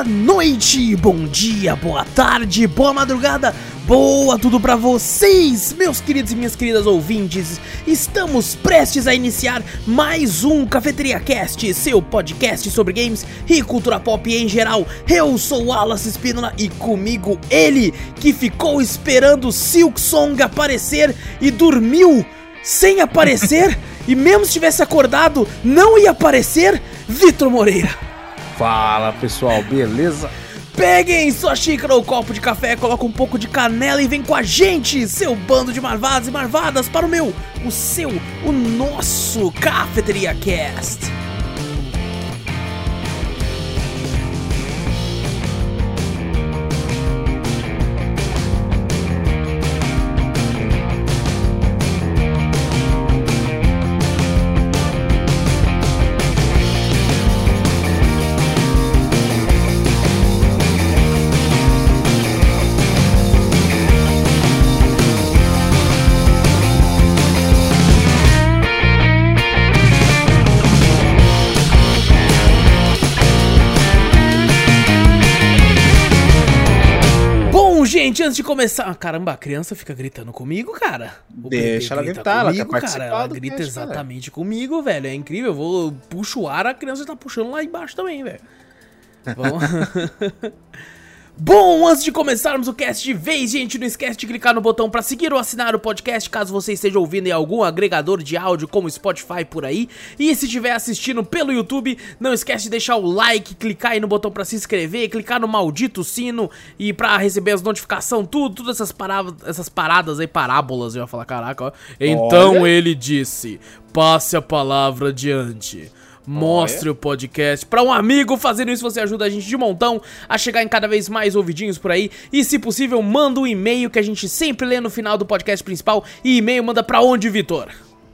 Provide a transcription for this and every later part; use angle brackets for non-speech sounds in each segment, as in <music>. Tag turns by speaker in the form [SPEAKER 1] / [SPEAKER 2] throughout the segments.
[SPEAKER 1] boa noite, bom dia, boa tarde, boa madrugada, boa tudo pra vocês, meus queridos e minhas queridas ouvintes. Estamos prestes a iniciar mais um Cafeteria Cast, seu podcast sobre games e cultura pop em geral. Eu sou Wallace Espínola e comigo ele que ficou esperando Silk Song aparecer e dormiu sem aparecer <laughs> e mesmo se tivesse acordado não ia aparecer, Vitor Moreira.
[SPEAKER 2] Fala pessoal, beleza?
[SPEAKER 1] Peguem sua xícara ou copo de café, coloca um pouco de canela e vem com a gente, seu bando de marvados e marvadas, para o meu, o seu, o nosso Cafeteria Cast. Gente, antes de começar. Ah, caramba, a criança fica gritando comigo, cara.
[SPEAKER 2] O Deixa ela gritar, comigo,
[SPEAKER 1] ela quer cara. Ela grita cast, exatamente cara. comigo, velho. É incrível. Eu vou puxo o ar, a criança tá puxando lá embaixo também, velho. Vamos. <laughs> Bom, antes de começarmos o cast de vez, gente, não esquece de clicar no botão para seguir ou assinar o podcast caso você esteja ouvindo em algum agregador de áudio como Spotify por aí. E se estiver assistindo pelo YouTube, não esquece de deixar o like, clicar aí no botão para se inscrever, clicar no maldito sino e para receber as notificações, tudo, todas essas paradas, essas paradas aí, parábolas, eu ia falar, caraca, ó. Então Olha. ele disse: passe a palavra adiante. Mostre Olha. o podcast para um amigo. Fazendo isso, você ajuda a gente de montão a chegar em cada vez mais ouvidinhos por aí. E, se possível, manda um e-mail que a gente sempre lê no final do podcast principal. E e-mail manda para onde, Vitor?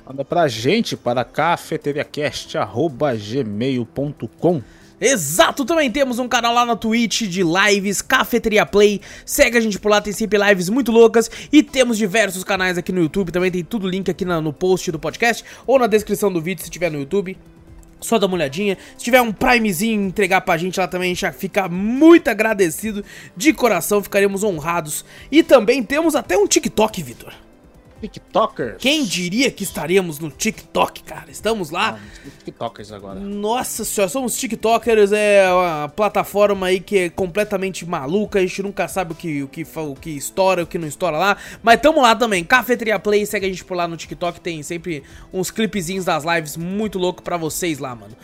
[SPEAKER 2] Manda pra gente para cafeteriacast.gmail.com
[SPEAKER 1] Exato, também temos um canal lá na Twitch de lives, Cafeteria Play. Segue a gente por lá, tem sempre lives muito loucas. E temos diversos canais aqui no YouTube, também tem tudo link aqui no post do podcast ou na descrição do vídeo se tiver no YouTube. Só dá uma olhadinha. Se tiver um Primezinho entregar pra gente lá também, a gente já fica muito agradecido de coração, ficaremos honrados. E também temos até um TikTok, Vitor.
[SPEAKER 2] TikTokers.
[SPEAKER 1] Quem diria que estaríamos no TikTok, cara? Estamos lá.
[SPEAKER 2] Ah, TikTokers agora.
[SPEAKER 1] Nossa senhora, somos TikTokers, é uma plataforma aí que é completamente maluca, a gente nunca sabe o que, o que, o que estoura, o que não estoura lá. Mas tamo lá também, Cafeteria Play, segue a gente por lá no TikTok, tem sempre uns clipezinhos das lives muito louco pra vocês lá, mano.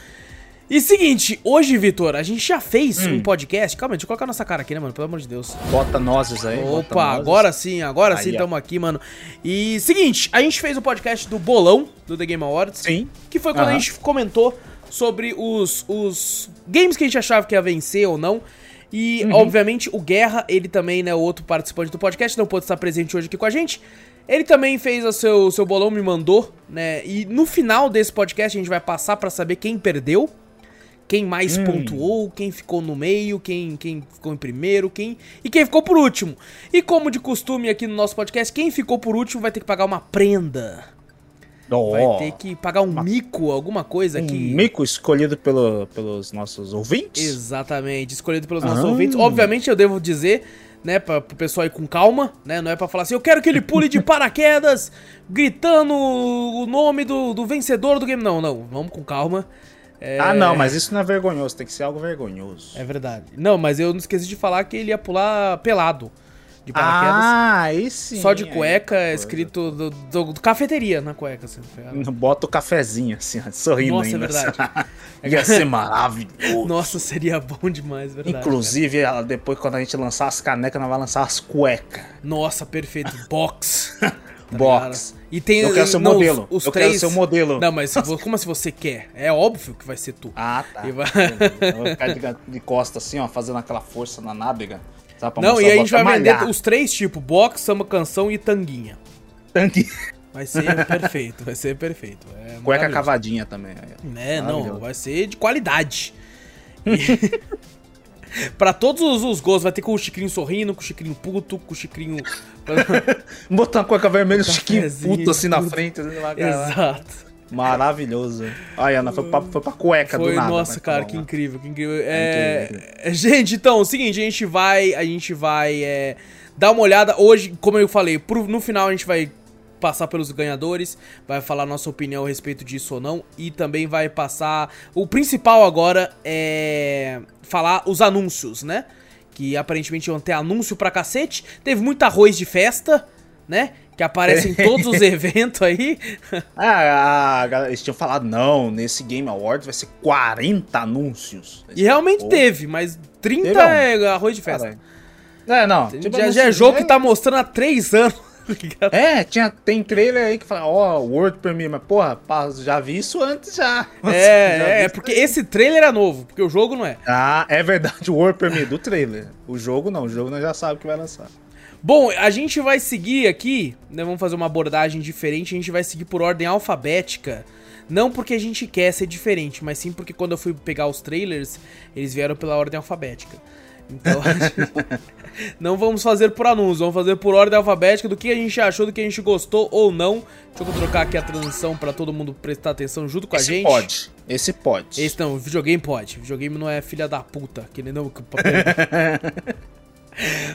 [SPEAKER 1] E seguinte, hoje, Vitor, a gente já fez hum. um podcast. Calma, deixa eu colocar nossa cara aqui, né, mano? Pelo amor de Deus.
[SPEAKER 2] Bota nozes aí.
[SPEAKER 1] Opa, agora sim, agora aí, sim estamos aqui, mano. E seguinte, a gente fez o um podcast do Bolão, do The Game Awards.
[SPEAKER 2] Sim.
[SPEAKER 1] Que foi quando a gente comentou sobre os, os games que a gente achava que ia vencer ou não. E, uhum. obviamente, o Guerra, ele também, né, o outro participante do podcast, não pôde estar presente hoje aqui com a gente. Ele também fez o seu, seu bolão, me mandou, né? E no final desse podcast a gente vai passar para saber quem perdeu quem mais hum. pontuou, quem ficou no meio, quem, quem ficou em primeiro, quem e quem ficou por último. E como de costume aqui no nosso podcast, quem ficou por último vai ter que pagar uma prenda. Oh, vai ter que pagar um mico, alguma coisa
[SPEAKER 2] um
[SPEAKER 1] que.
[SPEAKER 2] mico escolhido pelo, pelos nossos ouvintes?
[SPEAKER 1] Exatamente, escolhido pelos nossos ah. ouvintes. Obviamente eu devo dizer, né, para o pessoal ir com calma, né? Não é para falar assim, eu quero que ele pule de <laughs> paraquedas, gritando o nome do, do vencedor do game. Não, não, vamos com calma.
[SPEAKER 2] É... Ah, não, mas isso não é vergonhoso, tem que ser algo vergonhoso.
[SPEAKER 1] É verdade. Não, mas eu não esqueci de falar que ele ia pular pelado.
[SPEAKER 2] De paraquedas. Ah, aí sim.
[SPEAKER 1] Só de cueca, é escrito do, do, do, cafeteria na cueca. Assim, <laughs>
[SPEAKER 2] Bota o cafezinho, assim, sorrindo
[SPEAKER 1] Nossa, é
[SPEAKER 2] ainda.
[SPEAKER 1] é verdade. <laughs>
[SPEAKER 2] ia ser maravilhoso.
[SPEAKER 1] Nossa, seria bom demais, verdade.
[SPEAKER 2] Inclusive, ela, depois quando a gente lançar as canecas, nós vamos lançar as cuecas.
[SPEAKER 1] Nossa, perfeito. Box. <laughs>
[SPEAKER 2] Tá Box.
[SPEAKER 1] E tem,
[SPEAKER 2] eu quero ser
[SPEAKER 1] não,
[SPEAKER 2] modelo.
[SPEAKER 1] Os, os
[SPEAKER 2] eu
[SPEAKER 1] três...
[SPEAKER 2] quero ser o modelo.
[SPEAKER 1] Não, mas como se você quer? É óbvio que vai ser tu.
[SPEAKER 2] Ah, tá.
[SPEAKER 1] Vai...
[SPEAKER 2] Eu vou ficar de, <laughs> de costa assim, ó, fazendo aquela força na nádega.
[SPEAKER 1] Não, e aí a gente vai malhar. vender os três tipos: box, samba canção e tanguinha.
[SPEAKER 2] Tanguinha.
[SPEAKER 1] Vai ser <laughs> perfeito, vai ser perfeito. É
[SPEAKER 2] Cueca cavadinha também.
[SPEAKER 1] É, não, vai ser de qualidade. <laughs> E... <laughs> pra todos os, os gostos, vai ter com o Chicrinho sorrindo, com o Chicrinho puto, com o Chicrinho. <laughs>
[SPEAKER 2] Botar uma cueca vermelha e o Chicrinho puto assim na frente.
[SPEAKER 1] Exato.
[SPEAKER 2] Maravilhoso. Olha, Ana, foi pra, foi pra cueca
[SPEAKER 1] Foi,
[SPEAKER 2] do nada.
[SPEAKER 1] nossa,
[SPEAKER 2] tá
[SPEAKER 1] cara,
[SPEAKER 2] bom,
[SPEAKER 1] que
[SPEAKER 2] né?
[SPEAKER 1] incrível, que incrível.
[SPEAKER 2] É
[SPEAKER 1] É, <laughs> gente, então, é o seguinte, a gente vai, a gente vai é, dar uma olhada hoje, como eu falei, pro- no final a gente vai passar pelos ganhadores, vai falar nossa opinião a respeito disso ou não e também vai passar, o principal agora é falar os anúncios, né? Que aparentemente iam ter anúncio pra cacete, teve muito arroz de festa, né? Que aparece em <laughs> todos os eventos aí.
[SPEAKER 2] Ah, a galera- eles tinham falado, não, nesse Game Awards vai ser 40 anúncios.
[SPEAKER 1] E realmente
[SPEAKER 2] Pô,
[SPEAKER 1] teve, mas 30
[SPEAKER 2] Teve
[SPEAKER 1] é arroz de festa.
[SPEAKER 2] É, não. tipo,
[SPEAKER 1] já, já é jogo que tá mostrando há 3 anos.
[SPEAKER 2] É, tinha, tem trailer aí que fala, ó, World Premiere, mas porra, pá, já vi isso antes já. Já
[SPEAKER 1] É, é,
[SPEAKER 2] isso
[SPEAKER 1] porque esse trailer é novo, porque o jogo não é.
[SPEAKER 2] Ah, é verdade, o World Premiere do trailer. O jogo não, o jogo nós já sabe que vai lançar.
[SPEAKER 1] Bom, a gente vai seguir aqui, né, vamos fazer uma abordagem diferente, a gente vai seguir por ordem alfabética. Não porque a gente quer ser diferente, mas sim porque quando eu fui pegar os trailers, eles vieram pela ordem alfabética. Então, a <laughs> não vamos fazer por anúncio, vamos fazer por ordem alfabética do que a gente achou, do que a gente gostou ou não. Deixa eu trocar aqui a transição pra todo mundo prestar atenção junto com a
[SPEAKER 2] Esse
[SPEAKER 1] gente.
[SPEAKER 2] pode, esse pode.
[SPEAKER 1] Esse não, videogame pode. Videogame não é filha da puta, que nem não. <laughs>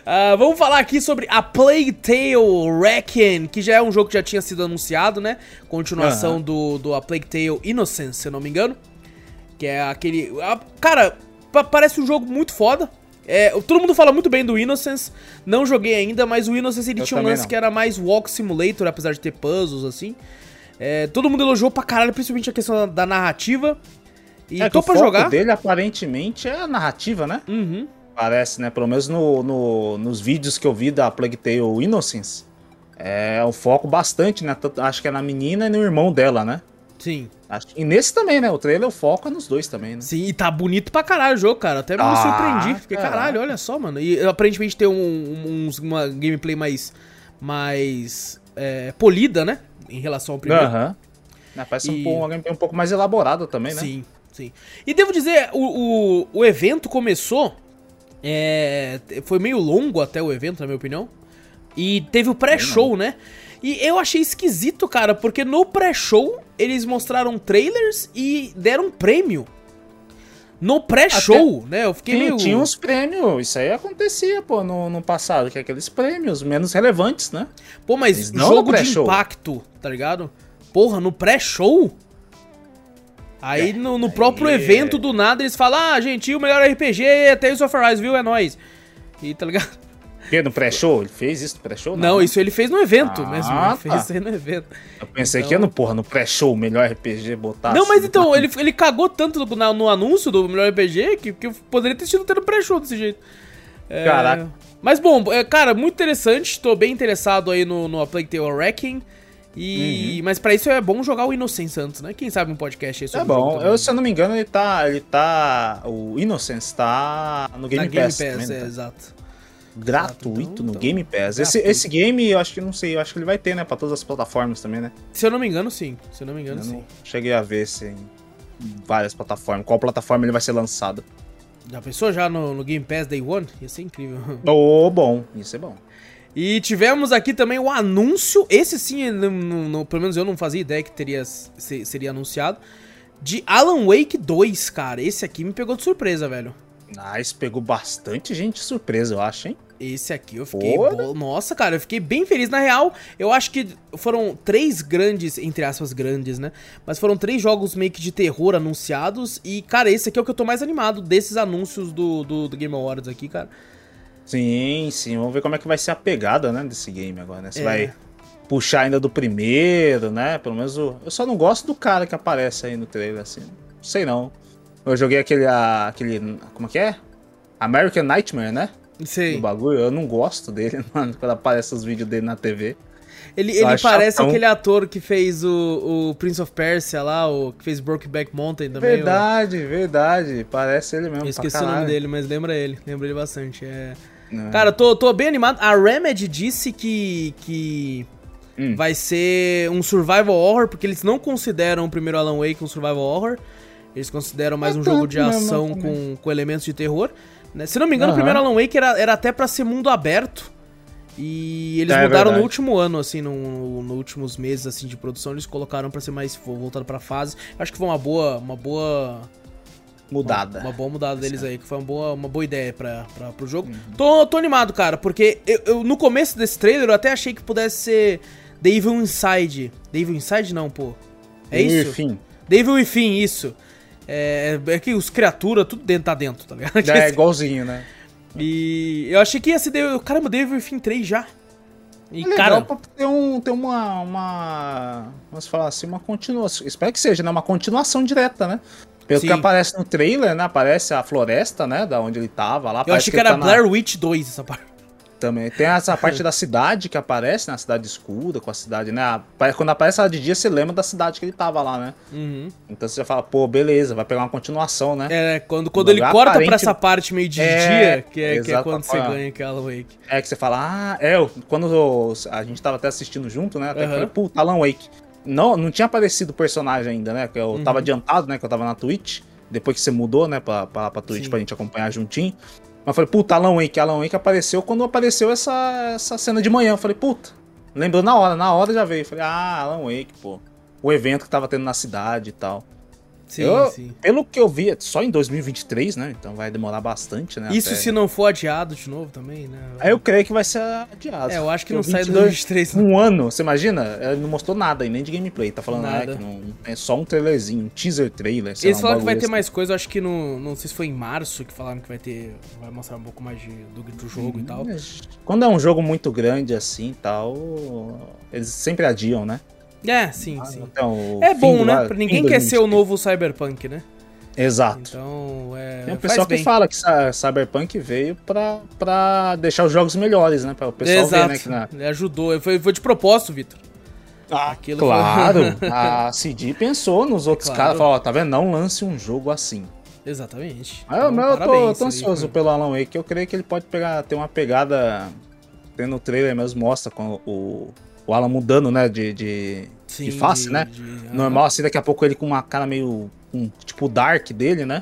[SPEAKER 1] Ah, vamos falar aqui sobre a Plague Tale Reckon, que já é um jogo que já tinha sido anunciado, né? Continuação do, do A Plague Tale Innocence, se eu não me engano. Que é aquele. ah, cara, pa- parece um jogo muito foda. É, todo mundo fala muito bem do Innocence. Não joguei ainda, mas o Innocence ele
[SPEAKER 2] Eu
[SPEAKER 1] tinha um lance
[SPEAKER 2] não.
[SPEAKER 1] que era mais Walk Simulator, apesar de ter puzzles assim. É, todo mundo elogiou pra caralho, principalmente a questão da, narrativa. E
[SPEAKER 2] é
[SPEAKER 1] tô
[SPEAKER 2] o
[SPEAKER 1] pra
[SPEAKER 2] foco
[SPEAKER 1] jogar.
[SPEAKER 2] dele aparentemente é a narrativa, né?
[SPEAKER 1] Uhum.
[SPEAKER 2] Parece, né? Pelo menos no, no- nos vídeos que eu vi da Plague Tale Innocence. É o foco bastante, né? Acho que é na menina e no irmão dela, né?
[SPEAKER 1] Sim.
[SPEAKER 2] Acho- E nesse também, né? O trailer, o foco é nos dois também, né?
[SPEAKER 1] Sim, e tá bonito pra caralho o jogo, cara. Até me
[SPEAKER 2] Ah,
[SPEAKER 1] surpreendi. Fiquei,
[SPEAKER 2] caraca.
[SPEAKER 1] caralho, olha só, mano. E aparentemente tem um, um- uns- uma gameplay mais. mais. é, polida, né? Em relação ao primeiro.
[SPEAKER 2] Aham. Né, Parece
[SPEAKER 1] E-
[SPEAKER 2] um, pouco- uma gameplay um pouco mais elaborada também, né?
[SPEAKER 1] Sim, sim. E devo dizer, o, o, o evento começou. é, foi meio longo até o evento, na minha opinião. E teve o pré-show, né? E eu achei esquisito, cara, porque no pré-show eles mostraram trailers e deram prêmio. No pré-show, né? Eu fiquei
[SPEAKER 2] Sim,
[SPEAKER 1] meio.
[SPEAKER 2] tinha uns prêmios, isso aí acontecia, pô, no, no passado, que é aqueles prêmios menos relevantes, né?
[SPEAKER 1] Pô, mas
[SPEAKER 2] não
[SPEAKER 1] jogo de impacto, tá ligado? Porra, no pré-show? Aí no, no próprio
[SPEAKER 2] aí-
[SPEAKER 1] evento do nada eles falam: Ah, gente, e o melhor RPG é Tales of Arise, viu? É nóis. E tá ligado?
[SPEAKER 2] Porque no pré-show? Ele fez isso no pré-show?
[SPEAKER 1] Não,
[SPEAKER 2] né?
[SPEAKER 1] isso ele fez no evento
[SPEAKER 2] Ah,
[SPEAKER 1] mesmo. Ele fez
[SPEAKER 2] tá.
[SPEAKER 1] isso aí no evento.
[SPEAKER 2] Eu pensei
[SPEAKER 1] então-
[SPEAKER 2] que ia no, porra, no pré-show, o melhor RPG botar.
[SPEAKER 1] não, mas
[SPEAKER 2] assim,
[SPEAKER 1] então, ele, ele cagou tanto no, no anúncio do melhor RPG que, que eu poderia ter sido até no pré-show desse jeito. É,
[SPEAKER 2] Caraca.
[SPEAKER 1] Mas bom, é, cara, muito interessante. Tô bem interessado aí no, no A Plague Tale Wrecking.
[SPEAKER 2] Uhum.
[SPEAKER 1] E, Mas pra isso é bom jogar o Innocence antes, né? Quem sabe um podcast aí
[SPEAKER 2] Tá
[SPEAKER 1] sobre jogo
[SPEAKER 2] bom. Eu, se eu não me engano, ele tá. Ele tá. O Innocence tá no Game
[SPEAKER 1] Na Game
[SPEAKER 2] Pass.
[SPEAKER 1] Pass,
[SPEAKER 2] também,
[SPEAKER 1] é,
[SPEAKER 2] tá?
[SPEAKER 1] exato.
[SPEAKER 2] Gratuito
[SPEAKER 1] então-
[SPEAKER 2] no
[SPEAKER 1] então,
[SPEAKER 2] Game Pass. Esse, esse game, eu acho que não sei, eu acho que ele vai ter, né? Pra todas as plataformas também, né?
[SPEAKER 1] Se eu não me engano, sim. Se eu não me engano,
[SPEAKER 2] Eu
[SPEAKER 1] sim.
[SPEAKER 2] não cheguei a ver se em várias plataformas. Qual plataforma ele vai ser lançado?
[SPEAKER 1] Já pensou já no, no Game Pass Day One? Ia ser incrível. <laughs>
[SPEAKER 2] Ô, bom. Isso é bom.
[SPEAKER 1] E tivemos aqui também o anúncio, esse sim, não- não- pelo menos eu não fazia ideia que teria, se- seria anunciado, de Alan Wake 2, cara. Esse aqui me pegou de surpresa, velho.
[SPEAKER 2] Nice, pegou bastante gente surpresa, eu acho, hein?
[SPEAKER 1] Esse aqui eu fiquei. Bo- Nossa, cara, eu fiquei bem feliz. Na real, eu acho que foram três grandes, entre aspas, grandes, né? Mas foram três jogos meio que de terror anunciados. E, cara, esse aqui é o que eu tô mais animado desses anúncios do, do, do Game Awards aqui, cara.
[SPEAKER 2] Sim, sim. Vamos ver como é que vai ser a pegada, né, desse game agora, né? Se
[SPEAKER 1] É.
[SPEAKER 2] vai puxar ainda do primeiro, né? Pelo menos o... eu só não gosto do cara que aparece aí no trailer, assim. Sei não. Eu joguei aquele, a- aquele, como que é? American Nightmare, né?
[SPEAKER 1] Sei.
[SPEAKER 2] Do bagulho. Eu não gosto dele, <laughs> mano, quando aparece os vídeos dele na TV.
[SPEAKER 1] Ele, ele
[SPEAKER 2] acho
[SPEAKER 1] parece
[SPEAKER 2] chatão.
[SPEAKER 1] aquele ator que fez o, o Prince of Persia lá, o que fez Brokeback Mountain também.
[SPEAKER 2] Verdade, verdade. Parece ele mesmo.
[SPEAKER 1] eu esqueci o nome dele, mas lembra ele. Lembra ele bastante. É...
[SPEAKER 2] É.
[SPEAKER 1] Cara, tô, tô bem animado. A Remedy disse que, que
[SPEAKER 2] Hum.
[SPEAKER 1] vai ser um survival horror, porque eles não consideram o primeiro Alan Wake um survival horror. Eles consideram mais
[SPEAKER 2] É
[SPEAKER 1] um jogo de ação com, com elementos de terror. Né? Se não me engano, o
[SPEAKER 2] Aham.
[SPEAKER 1] primeiro Alan Wake era, era até pra ser mundo aberto. E eles
[SPEAKER 2] É
[SPEAKER 1] mudaram
[SPEAKER 2] verdade.
[SPEAKER 1] no último ano, assim, no, no últimos meses assim de produção, eles colocaram pra ser mais voltado pra fase. Acho que foi uma boa, uma boa
[SPEAKER 2] Mudada.
[SPEAKER 1] Uma, uma boa mudada deles aí, que foi uma boa, uma boa ideia pra, pra, pro jogo.
[SPEAKER 2] Uhum.
[SPEAKER 1] Tô, tô animado, cara, porque eu, eu- no começo desse trailer eu até achei que pudesse ser The Evil Inside. The Evil Inside não, pô. É isso?
[SPEAKER 2] Enfim.
[SPEAKER 1] The Evil Within, isso. É, é que os criaturas, tudo dentro, tá dentro, tá ligado? <laughs>
[SPEAKER 2] É igualzinho, né?
[SPEAKER 1] E eu achei que ia ser The, caramba, The Evil Within 3 já. E,
[SPEAKER 2] É legal
[SPEAKER 1] cara,
[SPEAKER 2] pra ter, um, ter uma, uma. Vamos falar assim, uma continuação. Espero que seja, né? Uma continuação direta, né? Pelo
[SPEAKER 1] Sim.
[SPEAKER 2] que aparece no trailer, né? Aparece a floresta, né? Da onde ele tava lá.
[SPEAKER 1] eu achei que
[SPEAKER 2] ele
[SPEAKER 1] era
[SPEAKER 2] tá na-
[SPEAKER 1] Blair Witch 2 essa parte.
[SPEAKER 2] Também. Tem essa parte da cidade que aparece, né? A cidade escura com a cidade, né? Quando aparece ela de dia, você lembra da cidade que ele tava lá, né?
[SPEAKER 1] Uhum.
[SPEAKER 2] Então você já fala, pô, beleza, vai pegar uma continuação, né?
[SPEAKER 1] É, quando, quando ele corta pra
[SPEAKER 2] aparente-
[SPEAKER 1] essa parte meio de
[SPEAKER 2] É,
[SPEAKER 1] dia, que é, que é quando você
[SPEAKER 2] ah.
[SPEAKER 1] ganha aquela Wake.
[SPEAKER 2] É que você fala, ah, é, eu- quando eu- a gente tava até assistindo junto, né? Até eu falei, puta, Alan Wake. Não, não tinha aparecido o personagem ainda, né? Que eu
[SPEAKER 1] Uhum.
[SPEAKER 2] tava adiantado, né? Que eu tava na Twitch. Depois que você mudou, né? Pra, pra, pra Twitch
[SPEAKER 1] Sim.
[SPEAKER 2] pra gente acompanhar juntinho. Mas falei, puta, Alan Wake. Alan Wake apareceu quando apareceu essa, essa cena de manhã. Eu falei, puta. Lembrou na hora, na hora já veio. Eu falei, ah, Alan Wake, pô. O evento que tava tendo na cidade e tal.
[SPEAKER 1] Sim,
[SPEAKER 2] Eu-
[SPEAKER 1] sim.
[SPEAKER 2] Pelo que eu vi, é só em 2023, né? Então vai demorar bastante, né?
[SPEAKER 1] Isso
[SPEAKER 2] até-
[SPEAKER 1] se não for adiado de novo também, né?
[SPEAKER 2] Aí eu creio que vai ser adiado.
[SPEAKER 1] É, eu acho que não
[SPEAKER 2] o
[SPEAKER 1] sai em
[SPEAKER 2] 22
[SPEAKER 1] 2023. não.
[SPEAKER 2] Um ano, você imagina? Ele não mostrou nada aí, nem de gameplay. Tá falando, ah,
[SPEAKER 1] Nada.
[SPEAKER 2] que não, é só um trailerzinho, um teaser trailer. sei
[SPEAKER 1] Eles
[SPEAKER 2] lá, um
[SPEAKER 1] falaram que vai ter
[SPEAKER 2] assim.
[SPEAKER 1] mais coisa, eu acho que no. Não sei se foi em março que falaram que vai ter. Vai mostrar um pouco mais de, do, do jogo e tal.
[SPEAKER 2] Quando é um jogo muito grande assim e tal, eles sempre adiam, né?
[SPEAKER 1] É, sim, sim.
[SPEAKER 2] Então, o
[SPEAKER 1] É bom,
[SPEAKER 2] do
[SPEAKER 1] né? Pra ninguém quer ser o
[SPEAKER 2] 2023.
[SPEAKER 1] novo Cyberpunk, né?
[SPEAKER 2] Exato.
[SPEAKER 1] Então, é.
[SPEAKER 2] Tem um
[SPEAKER 1] faz
[SPEAKER 2] pessoal que
[SPEAKER 1] bem.
[SPEAKER 2] fala que Cy- Cyberpunk veio pra, pra deixar os jogos melhores, né? Pra o pessoal
[SPEAKER 1] Exato.
[SPEAKER 2] ver, né? Que na...
[SPEAKER 1] Ajudou. Foi, foi de propósito, Vitor.
[SPEAKER 2] Ah,
[SPEAKER 1] Aquilo
[SPEAKER 2] claro. <laughs> a CD pensou nos outros
[SPEAKER 1] Claro.
[SPEAKER 2] caras. Falou, ó, tá vendo? Não lance um jogo assim.
[SPEAKER 1] Exatamente.
[SPEAKER 2] Mas eu-
[SPEAKER 1] Então,
[SPEAKER 2] mas eu tô,
[SPEAKER 1] parabéns
[SPEAKER 2] tô
[SPEAKER 1] aí,
[SPEAKER 2] ansioso
[SPEAKER 1] foi-
[SPEAKER 2] pelo Alan Wake. Eu creio que ele pode pegar, ter uma pegada. Tem no trailer mesmo, mostra com o, o Alan mudando, né? De, de,
[SPEAKER 1] Sim,
[SPEAKER 2] de face, né?
[SPEAKER 1] de-
[SPEAKER 2] Normal, assim, daqui a pouco ele com uma cara meio. Um, tipo Dark dele, né?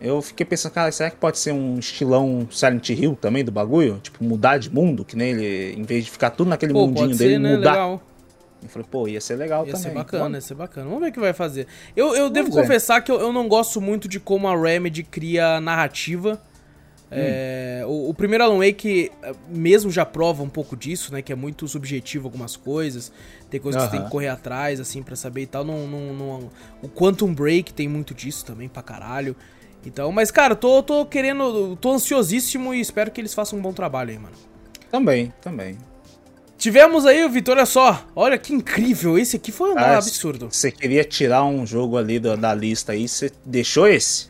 [SPEAKER 2] Eu fiquei pensando, cara, será que pode ser um estilão Silent Hill também do bagulho? Tipo, mudar de mundo, que nem ele, em vez de ficar tudo naquele
[SPEAKER 1] Pô,
[SPEAKER 2] mundinho dele,
[SPEAKER 1] ser, né?
[SPEAKER 2] mudar.
[SPEAKER 1] Legal.
[SPEAKER 2] Eu falei, pô, ia ser legal
[SPEAKER 1] Ia
[SPEAKER 2] também.
[SPEAKER 1] ser bacana, ia ser bacana. Vamos ver o que vai fazer. Eu, eu devo
[SPEAKER 2] ver.
[SPEAKER 1] confessar que eu, eu não gosto muito de como a Remedy cria narrativa. É, o, o primeiro Alan Wake eh, mesmo já prova um pouco disso, né? Que é muito subjetivo algumas coisas. Tem coisas que você tem que correr atrás, assim, pra saber e tal. Não, não, não- o Quantum Break tem muito disso também, pra caralho. Então, mas, cara, tô, tô querendo. tô ansiosíssimo e espero que eles façam um bom trabalho aí, mano.
[SPEAKER 2] Também, também.
[SPEAKER 1] Tivemos aí o Vitor, olha só. Olha que incrível. Esse aqui foi um
[SPEAKER 2] Ah,
[SPEAKER 1] absurdo.
[SPEAKER 2] Você queria tirar um jogo ali da, da lista aí, você deixou esse?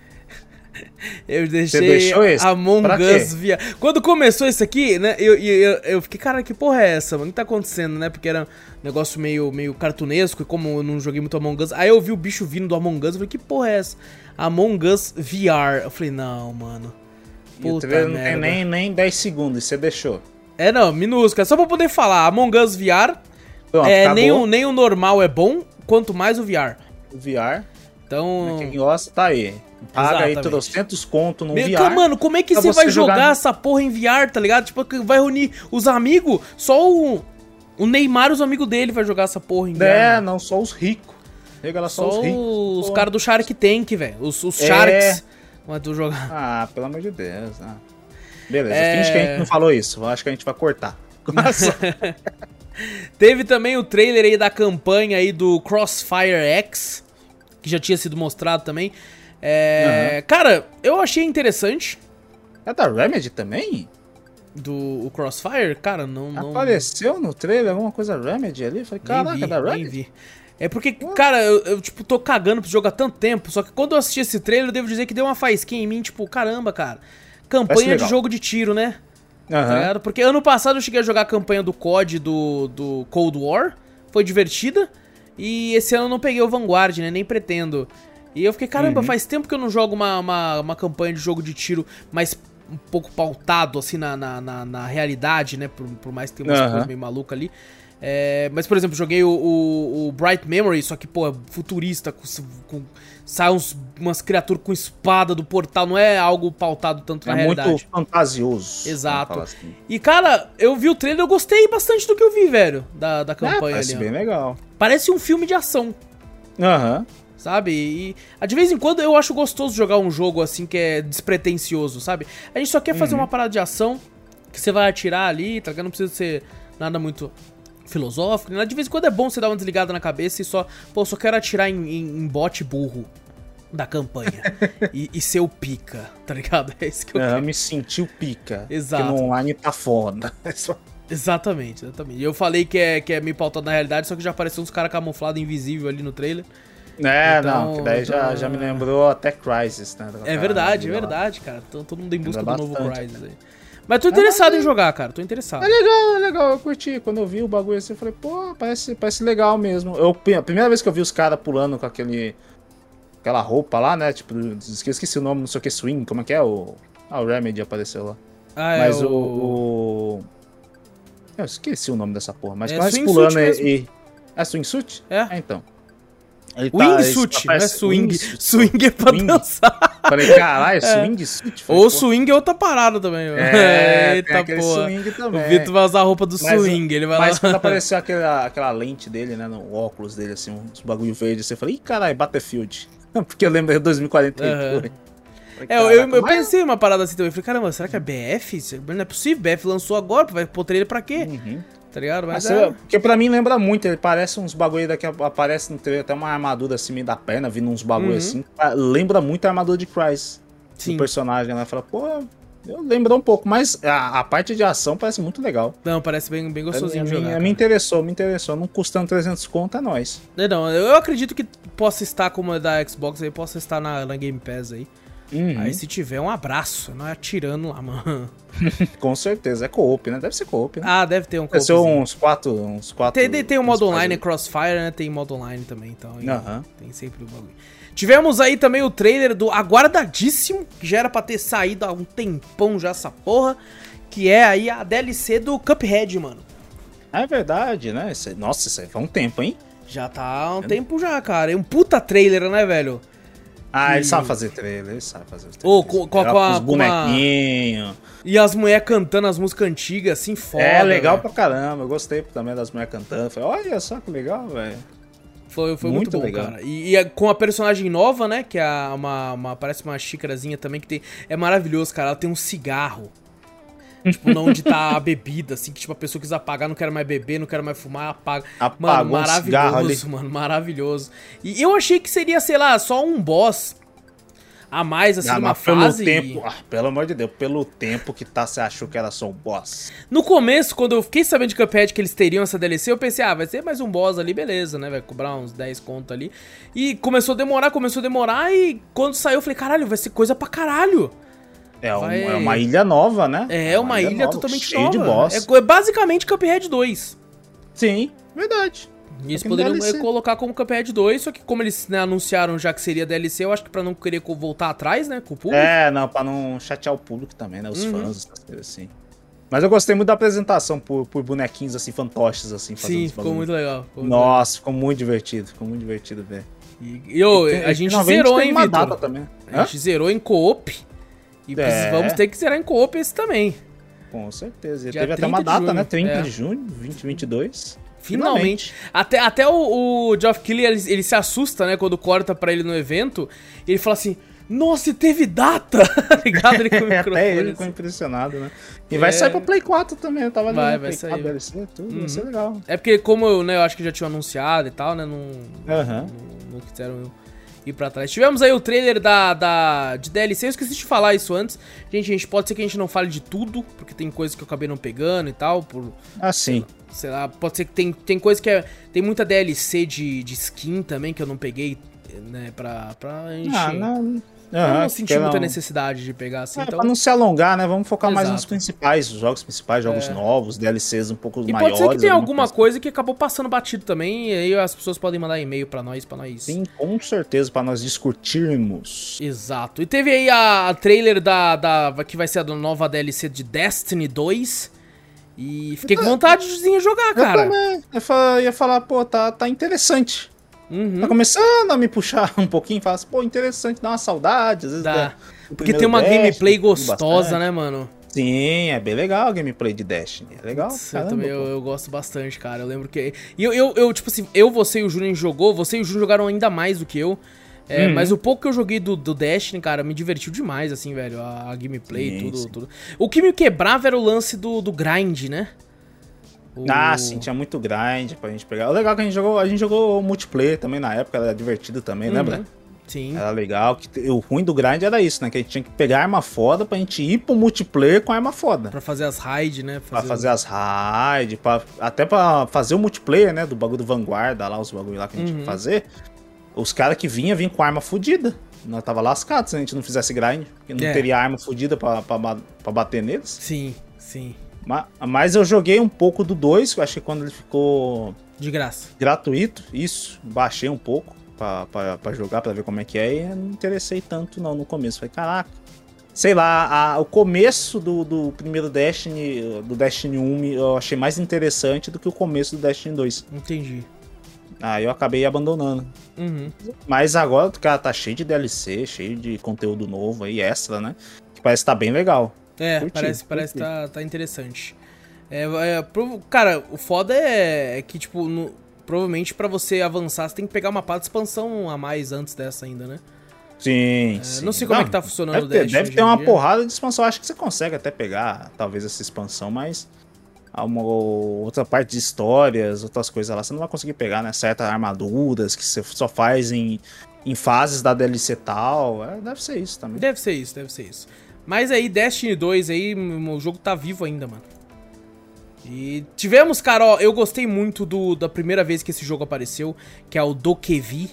[SPEAKER 1] Eu deixei
[SPEAKER 2] deixou esse?
[SPEAKER 1] Among? Us via. Quando começou isso aqui, né? Eu, eu, eu, fiquei, cara, que porra é essa, mano? O que tá acontecendo, né? Porque era um negócio meio, meio cartunesco e como eu não joguei muito Among Us. Aí eu vi o bicho vindo do Among Us, eu falei, que porra é essa? Among Us VR. Eu falei, não, mano.
[SPEAKER 2] E o
[SPEAKER 1] Puta
[SPEAKER 2] trailer não tem nem, nem 10 segundos, e você deixou.
[SPEAKER 1] É, não, minúsculo. É só pra poder falar. Among Us VR.
[SPEAKER 2] Pronto,
[SPEAKER 1] é,
[SPEAKER 2] acabou.
[SPEAKER 1] nem, o, nem o normal é bom, quanto mais o VR.
[SPEAKER 2] O VR,
[SPEAKER 1] Então.
[SPEAKER 2] quem gosta, tá aí. Paga aí
[SPEAKER 1] Exatamente.
[SPEAKER 2] trocentos conto no
[SPEAKER 1] Meu,
[SPEAKER 2] VR.
[SPEAKER 1] mano, como é que você vai jogar,
[SPEAKER 2] jogar-
[SPEAKER 1] essa porra em VR, tá ligado? Tipo, vai reunir os amigos, só o, o Neymar e os amigos dele vai jogar essa porra em VR.
[SPEAKER 2] É, não, só os ricos. Só,
[SPEAKER 1] só
[SPEAKER 2] os ricos.
[SPEAKER 1] os caras do Shark Tank, velho. Os, os
[SPEAKER 2] É.
[SPEAKER 1] Sharks. Mas tu jogar.
[SPEAKER 2] Ah, pelo amor de Deus. ah. Beleza,
[SPEAKER 1] É.
[SPEAKER 2] finge que a gente não falou isso. Acho que a gente vai cortar. <laughs>
[SPEAKER 1] Teve também o trailer aí da campanha aí do Crossfire X, que já tinha sido mostrado também. É, Cara, eu achei interessante
[SPEAKER 2] é da Remedy também?
[SPEAKER 1] do Crossfire. Cara, não. não...
[SPEAKER 2] Apareceu no trailer alguma coisa Remedy ali? Eu Falei, caraca,
[SPEAKER 1] vi,
[SPEAKER 2] é da Remedy?
[SPEAKER 1] É porque, cara, eu, eu, tipo, tô cagando pro jogo há tanto tempo, só que quando eu assisti esse trailer, eu devo dizer que deu uma faísquinha em mim, tipo, caramba, cara. Campanha de jogo de tiro, né? Ligado? Porque ano passado eu cheguei a jogar a campanha do COD do, do Cold War, foi divertida, e esse ano eu não peguei o Vanguard, né? Nem pretendo. E eu fiquei, caramba,
[SPEAKER 2] Uhum.
[SPEAKER 1] faz tempo que eu não jogo uma, uma, uma campanha de jogo de tiro mais um pouco pautado, assim, na, na, na, na realidade, né? Por, por mais que tenha umas
[SPEAKER 2] Aham.
[SPEAKER 1] coisas meio malucas ali. É, mas, por exemplo, joguei o, o, o Bright Memory, só que, pô, é futurista, com, com sai uns, umas criaturas com espada do portal, não é algo pautado tanto na
[SPEAKER 2] é
[SPEAKER 1] realidade.
[SPEAKER 2] muito fantasioso.
[SPEAKER 1] Exato.
[SPEAKER 2] assim.
[SPEAKER 1] E, cara, eu vi o trailer, eu gostei bastante do que eu vi, velho, da, da
[SPEAKER 2] É,
[SPEAKER 1] campanha
[SPEAKER 2] parece
[SPEAKER 1] ali. ó.
[SPEAKER 2] bem legal.
[SPEAKER 1] Parece um filme de ação,
[SPEAKER 2] Aham.
[SPEAKER 1] Sabe? E ah, de vez em quando eu acho gostoso jogar um jogo assim que é despretensioso, sabe? A gente só quer
[SPEAKER 2] Uhum.
[SPEAKER 1] fazer uma parada de ação que você vai atirar ali, tá ligado? Não precisa ser nada muito filosófico. Né? De vez em quando é bom você dar uma desligada na cabeça e só, pô, só quero atirar em, em, em bot burro da campanha <laughs> e, e ser o pica, tá ligado? É isso que eu quero.
[SPEAKER 2] me sentiu pica.
[SPEAKER 1] Exato.
[SPEAKER 2] Porque no online tá foda. <laughs>
[SPEAKER 1] Exatamente, exatamente. Eu falei que é, que é meio pautado na realidade, só que já apareceu uns caras camuflados invisível ali no trailer.
[SPEAKER 2] É,
[SPEAKER 1] Então,
[SPEAKER 2] não, que daí já,
[SPEAKER 1] então-
[SPEAKER 2] já me lembrou até Crysis, né?
[SPEAKER 1] É verdade, é verdade, cara. Todo mundo em busca do
[SPEAKER 2] Lembra
[SPEAKER 1] novo
[SPEAKER 2] bastante,
[SPEAKER 1] Crysis aí. Mas tô interessado em jogar, cara. Tô interessado.
[SPEAKER 2] É legal, é legal, eu curti. Quando eu vi o bagulho assim, eu falei, pô, parece, parece legal mesmo. Eu, a primeira vez que eu vi os caras pulando com aquele. aquela roupa lá, né? Tipo, esqueci, o nome, não sei o que, swing, como é que é? O, ah, o Remedy apareceu lá.
[SPEAKER 1] Ah,
[SPEAKER 2] Mas o. o... Eu esqueci o nome dessa porra, mas
[SPEAKER 1] É
[SPEAKER 2] quando eles
[SPEAKER 1] swingsuit
[SPEAKER 2] pulando e, e. É swingsuit?
[SPEAKER 1] É.
[SPEAKER 2] então. Ele tá-
[SPEAKER 1] Wingsuit, não é
[SPEAKER 2] parece-
[SPEAKER 1] swing.
[SPEAKER 2] wingsuit.
[SPEAKER 1] Swing é pra
[SPEAKER 2] Wing.
[SPEAKER 1] dançar.
[SPEAKER 2] Falei, caralho, <laughs> swingsuit? Falei,
[SPEAKER 1] Ou
[SPEAKER 2] pô,
[SPEAKER 1] swing é outra parada também. ó.
[SPEAKER 2] É, <laughs> tem
[SPEAKER 1] Eita
[SPEAKER 2] aquele
[SPEAKER 1] porra.
[SPEAKER 2] swing
[SPEAKER 1] O
[SPEAKER 2] também.
[SPEAKER 1] Vitor vai usar a roupa do
[SPEAKER 2] Mas o-
[SPEAKER 1] swing. Ele vai
[SPEAKER 2] Mas
[SPEAKER 1] lá.
[SPEAKER 2] quando <laughs> apareceu aquela, aquela lente dele, né, no óculos dele, assim, uns bagulho verde, você falei, ih, caralho, Battlefield. Porque eu lembro de 2048.
[SPEAKER 1] Aham.
[SPEAKER 2] Falei,
[SPEAKER 1] É, eu, eu, pensei uma parada assim também. Falei, caramba, será que é BF? Isso Não é possível. BF lançou agora, vai pôr trailer pra quê?
[SPEAKER 2] Uhum.
[SPEAKER 1] Tá ligado? Mas
[SPEAKER 2] Mas
[SPEAKER 1] é.
[SPEAKER 2] é- Porque pra mim lembra muito, ele parece uns bagulho daqui, aparece no trailer, até uma armadura assim meio da perna, vindo uns bagulho
[SPEAKER 1] Uhum.
[SPEAKER 2] assim. Ah, Lembra muito a armadura de Crysis.
[SPEAKER 1] Sim.
[SPEAKER 2] Do personagem, né? Fala, pô, eu lembro um pouco, mas a, a parte de ação parece muito legal.
[SPEAKER 1] Não, parece bem, bem gostosinho de jogar.
[SPEAKER 2] me, me interessou, me interessou. Não custando 300 conto, é nóis.
[SPEAKER 1] Não, não, eu acredito que possa estar como é da Xbox aí, possa estar na, na Game Pass aí.
[SPEAKER 2] Uhum.
[SPEAKER 1] Aí se tiver, um abraço. Não é atirando lá, mano. <laughs>
[SPEAKER 2] Com certeza, é co-op, né? Deve ser co-op, né?
[SPEAKER 1] Ah, deve ter um
[SPEAKER 2] Deve ser uns quatro, uns quatro...
[SPEAKER 1] Tem, tem,
[SPEAKER 2] uns
[SPEAKER 1] modo online, é Crossfire, né? Tem modo online também, então.
[SPEAKER 2] Aham.
[SPEAKER 1] Tem sempre o bagulho. Tivemos aí também o trailer do aguardadíssimo, que já era pra ter saído há um tempão já essa porra, que é aí a DLC do Cuphead, mano.
[SPEAKER 2] É verdade, né? Nossa, isso aí foi um tempo, hein?
[SPEAKER 1] Já tá há um tempo já, cara. É um puta trailer, né, velho?
[SPEAKER 2] Ah, ele sabe fazer trailer, ele sabe fazer os
[SPEAKER 1] Ô,
[SPEAKER 2] trailers.
[SPEAKER 1] com- com- com a-
[SPEAKER 2] os bonequinhos.
[SPEAKER 1] E as mulheres cantando as músicas antigas, assim, foda.
[SPEAKER 2] É, legal
[SPEAKER 1] velho.
[SPEAKER 2] pra caramba. Eu gostei também das mulheres cantando. Falei, olha só que legal, velho.
[SPEAKER 1] Foi, foi muito,
[SPEAKER 2] Muito
[SPEAKER 1] bom,
[SPEAKER 2] legal.
[SPEAKER 1] cara. E, e com a personagem nova, né? Que é uma, uma. Parece uma xícarazinha também que tem. É maravilhoso, cara. Ela tem um cigarro. Tipo, não onde tá a bebida, assim, que tipo, a pessoa quis apagar, não quero mais beber, não quero mais fumar, apaga.
[SPEAKER 2] Apagou
[SPEAKER 1] mano,
[SPEAKER 2] um
[SPEAKER 1] maravilhoso, mano, maravilhoso. E eu achei que seria, sei lá, só um boss a mais, assim,
[SPEAKER 2] Ah, pelo
[SPEAKER 1] fase.
[SPEAKER 2] tempo, ah, pelo amor de Deus, pelo tempo que tá, você achou que era só um boss.
[SPEAKER 1] No começo, quando eu fiquei sabendo de Cuphead que eles teriam essa DLC, eu pensei, ah, vai ser mais um boss ali, beleza, né? Vai cobrar uns 10 conto ali. E começou a demorar, começou a demorar, e quando saiu eu falei, caralho, vai ser coisa pra caralho.
[SPEAKER 2] É, um-
[SPEAKER 1] Vai-
[SPEAKER 2] é uma ilha nova, né?
[SPEAKER 1] É, uma, ilha,
[SPEAKER 2] nova,
[SPEAKER 1] totalmente
[SPEAKER 2] cheio
[SPEAKER 1] nova.
[SPEAKER 2] de boss.
[SPEAKER 1] É, é basicamente Cuphead 2.
[SPEAKER 2] Sim, verdade.
[SPEAKER 1] E eles poderiam
[SPEAKER 2] DLC.
[SPEAKER 1] eh, colocar como Cuphead 2, só que como eles né, anunciaram já que seria DLC, eu acho que pra não querer voltar atrás, né, com o público.
[SPEAKER 2] É, não, pra não chatear o público também, né? Os
[SPEAKER 1] Uhum.
[SPEAKER 2] fãs, essas coisas assim. Mas eu gostei muito da apresentação por, por bonequinhos assim, fantoches, assim, fazendo
[SPEAKER 1] Sim, ficou
[SPEAKER 2] bagulho.
[SPEAKER 1] muito legal. ficou muito
[SPEAKER 2] Nossa, ficou muito divertido, ficou muito divertido ver.
[SPEAKER 1] legal. E, e, ô, a gente zerou, hein,
[SPEAKER 2] uma
[SPEAKER 1] Vitor?
[SPEAKER 2] data também.
[SPEAKER 1] A gente zerou em co-op. E
[SPEAKER 2] É.
[SPEAKER 1] vamos ter que zerar em co-op esse também.
[SPEAKER 2] Com certeza.
[SPEAKER 1] Dia
[SPEAKER 2] teve até uma
[SPEAKER 1] 30 de
[SPEAKER 2] data,
[SPEAKER 1] junho,
[SPEAKER 2] né? 30
[SPEAKER 1] é.
[SPEAKER 2] de junho, 2022.
[SPEAKER 1] Finalmente. Até, até o, o Geoff Keighley, ele, ele se assusta, né, quando corta pra ele no evento. E ele fala assim, nossa, e teve data! Tá <laughs> ligado? Ele com o <laughs> microfone,
[SPEAKER 2] Até ele
[SPEAKER 1] assim.
[SPEAKER 2] ficou impressionado, né? E vai
[SPEAKER 1] É.
[SPEAKER 2] sair pra Play 4 também. Eu tava ali
[SPEAKER 1] Vai,
[SPEAKER 2] no
[SPEAKER 1] vai
[SPEAKER 2] Play
[SPEAKER 1] sair.
[SPEAKER 2] 4 DLC, tudo.
[SPEAKER 1] Uhum.
[SPEAKER 2] Vai ser legal.
[SPEAKER 1] É porque como eu, né, eu acho que já tinha anunciado e tal, né, não,
[SPEAKER 2] Aham.
[SPEAKER 1] não, não quiseram ir pra trás. Tivemos aí o trailer da, da, de DLC, eu esqueci de falar isso antes. Gente, gente pode ser que a gente não fale de tudo, porque tem coisa que eu acabei não pegando e tal, por,
[SPEAKER 2] Assim.
[SPEAKER 1] sei lá, pode ser que tem, tem coisa que é, tem muita DLC de, de skin também que eu não peguei, né, pra, pra encher.
[SPEAKER 2] Ah, não.
[SPEAKER 1] Eu não senti muita
[SPEAKER 2] não-
[SPEAKER 1] necessidade de pegar assim,
[SPEAKER 2] É,
[SPEAKER 1] então...
[SPEAKER 2] Pra não se alongar, né? Vamos focar mais nos
[SPEAKER 1] Exato.
[SPEAKER 2] principais, os jogos principais, jogos
[SPEAKER 1] É.
[SPEAKER 2] novos, DLCs um pouco
[SPEAKER 1] E
[SPEAKER 2] maiores.
[SPEAKER 1] pode ser que tenha alguma coisa que acabou passando batido também, e aí as pessoas podem mandar e-mail pra nós, pra nós...
[SPEAKER 2] Sim, com certeza, pra nós discutirmos.
[SPEAKER 1] Exato. E teve aí a, a trailer da, da. que vai ser a nova DLC de Destiny 2. E fiquei com vontade de jogar, cara.
[SPEAKER 2] Eu também. Eu ia falar, pô, tá, tá interessante.
[SPEAKER 1] Uhum.
[SPEAKER 2] Tá começando a me puxar <laughs> um pouquinho, fala assim, pô, interessante, dá uma saudade, às vezes.
[SPEAKER 1] Dá. Porque tem uma
[SPEAKER 2] Destiny,
[SPEAKER 1] gameplay gostosa, né, mano?
[SPEAKER 2] Sim, é bem legal a gameplay de Destiny. É legal.
[SPEAKER 1] Putz, eu, também, eu, eu gosto bastante, cara. Eu lembro que. E eu, eu, eu, tipo assim, eu, você e o Júnior jogou, você e o Júnior jogaram ainda mais do que eu. É,
[SPEAKER 2] Uhum.
[SPEAKER 1] Mas o pouco que eu joguei do, do Destiny, cara, me divertiu demais, assim, velho. A, a gameplay,
[SPEAKER 2] Sim,
[SPEAKER 1] tudo,
[SPEAKER 2] sim.
[SPEAKER 1] tudo. O que me quebrava era o lance do, do grind, né? O-
[SPEAKER 2] Ah, sim, tinha muito grind pra gente pegar. O legal é que a gente jogou, a gente jogou multiplayer também na época, era divertido também,
[SPEAKER 1] Uhum.
[SPEAKER 2] lembra?
[SPEAKER 1] Sim.
[SPEAKER 2] Era legal. Que, o ruim do grind era isso, né? Que a gente tinha que pegar arma foda pra gente ir pro multiplayer com arma foda.
[SPEAKER 1] Pra fazer as raids, né?
[SPEAKER 2] Pra fazer as raids, pra, até pra fazer o multiplayer, né? Do bagulho do Vanguarda lá, os bagulho lá que a gente
[SPEAKER 1] Uhum.
[SPEAKER 2] tinha que fazer. Os caras que vinham, vinham com arma fodida. Nós tava lascado se a gente não fizesse grind. Porque não
[SPEAKER 1] É.
[SPEAKER 2] teria arma fodida pra, pra, pra bater neles.
[SPEAKER 1] Sim, sim.
[SPEAKER 2] Ma- Mas eu joguei um pouco do 2, que eu acho que quando ele ficou
[SPEAKER 1] De graça.
[SPEAKER 2] gratuito, isso, baixei um pouco pra jogar, pra ver como é que é, e não interessei tanto não no começo. Falei, caraca, sei lá, a- o começo do, do primeiro Destiny, do Destiny 1, eu achei mais interessante do que o começo do Destiny 2.
[SPEAKER 1] Entendi.
[SPEAKER 2] Aí eu acabei abandonando.
[SPEAKER 1] Uhum.
[SPEAKER 2] Mas agora, cara, tá cheio de DLC, cheio de conteúdo novo aí, extra, né? Que parece que tá bem legal.
[SPEAKER 1] É,
[SPEAKER 2] Curti,
[SPEAKER 1] parece, parece que
[SPEAKER 2] curti.
[SPEAKER 1] tá, tá interessante. É, é, cara, o foda é, é que, tipo, no- provavelmente pra você avançar, você tem que pegar uma parte de expansão a mais antes dessa ainda, né?
[SPEAKER 2] Sim,
[SPEAKER 1] É,
[SPEAKER 2] sim.
[SPEAKER 1] não sei como é que tá funcionando
[SPEAKER 2] Deve
[SPEAKER 1] o
[SPEAKER 2] ter,
[SPEAKER 1] Destiny
[SPEAKER 2] deve ter uma
[SPEAKER 1] dia.
[SPEAKER 2] porrada de expansão. Acho que você consegue até pegar, talvez, essa expansão, mas uma outra parte de histórias, outras coisas lá, você não vai conseguir pegar, né? Certas armaduras que você só faz em, em fases da DLC e tal. É, deve ser isso também.
[SPEAKER 1] Deve ser isso, deve ser isso. Mas aí, Destiny 2 aí, o jogo tá vivo ainda, mano. E tivemos, cara, ó, eu gostei muito do, da primeira vez que esse jogo apareceu, que é o Dokevi.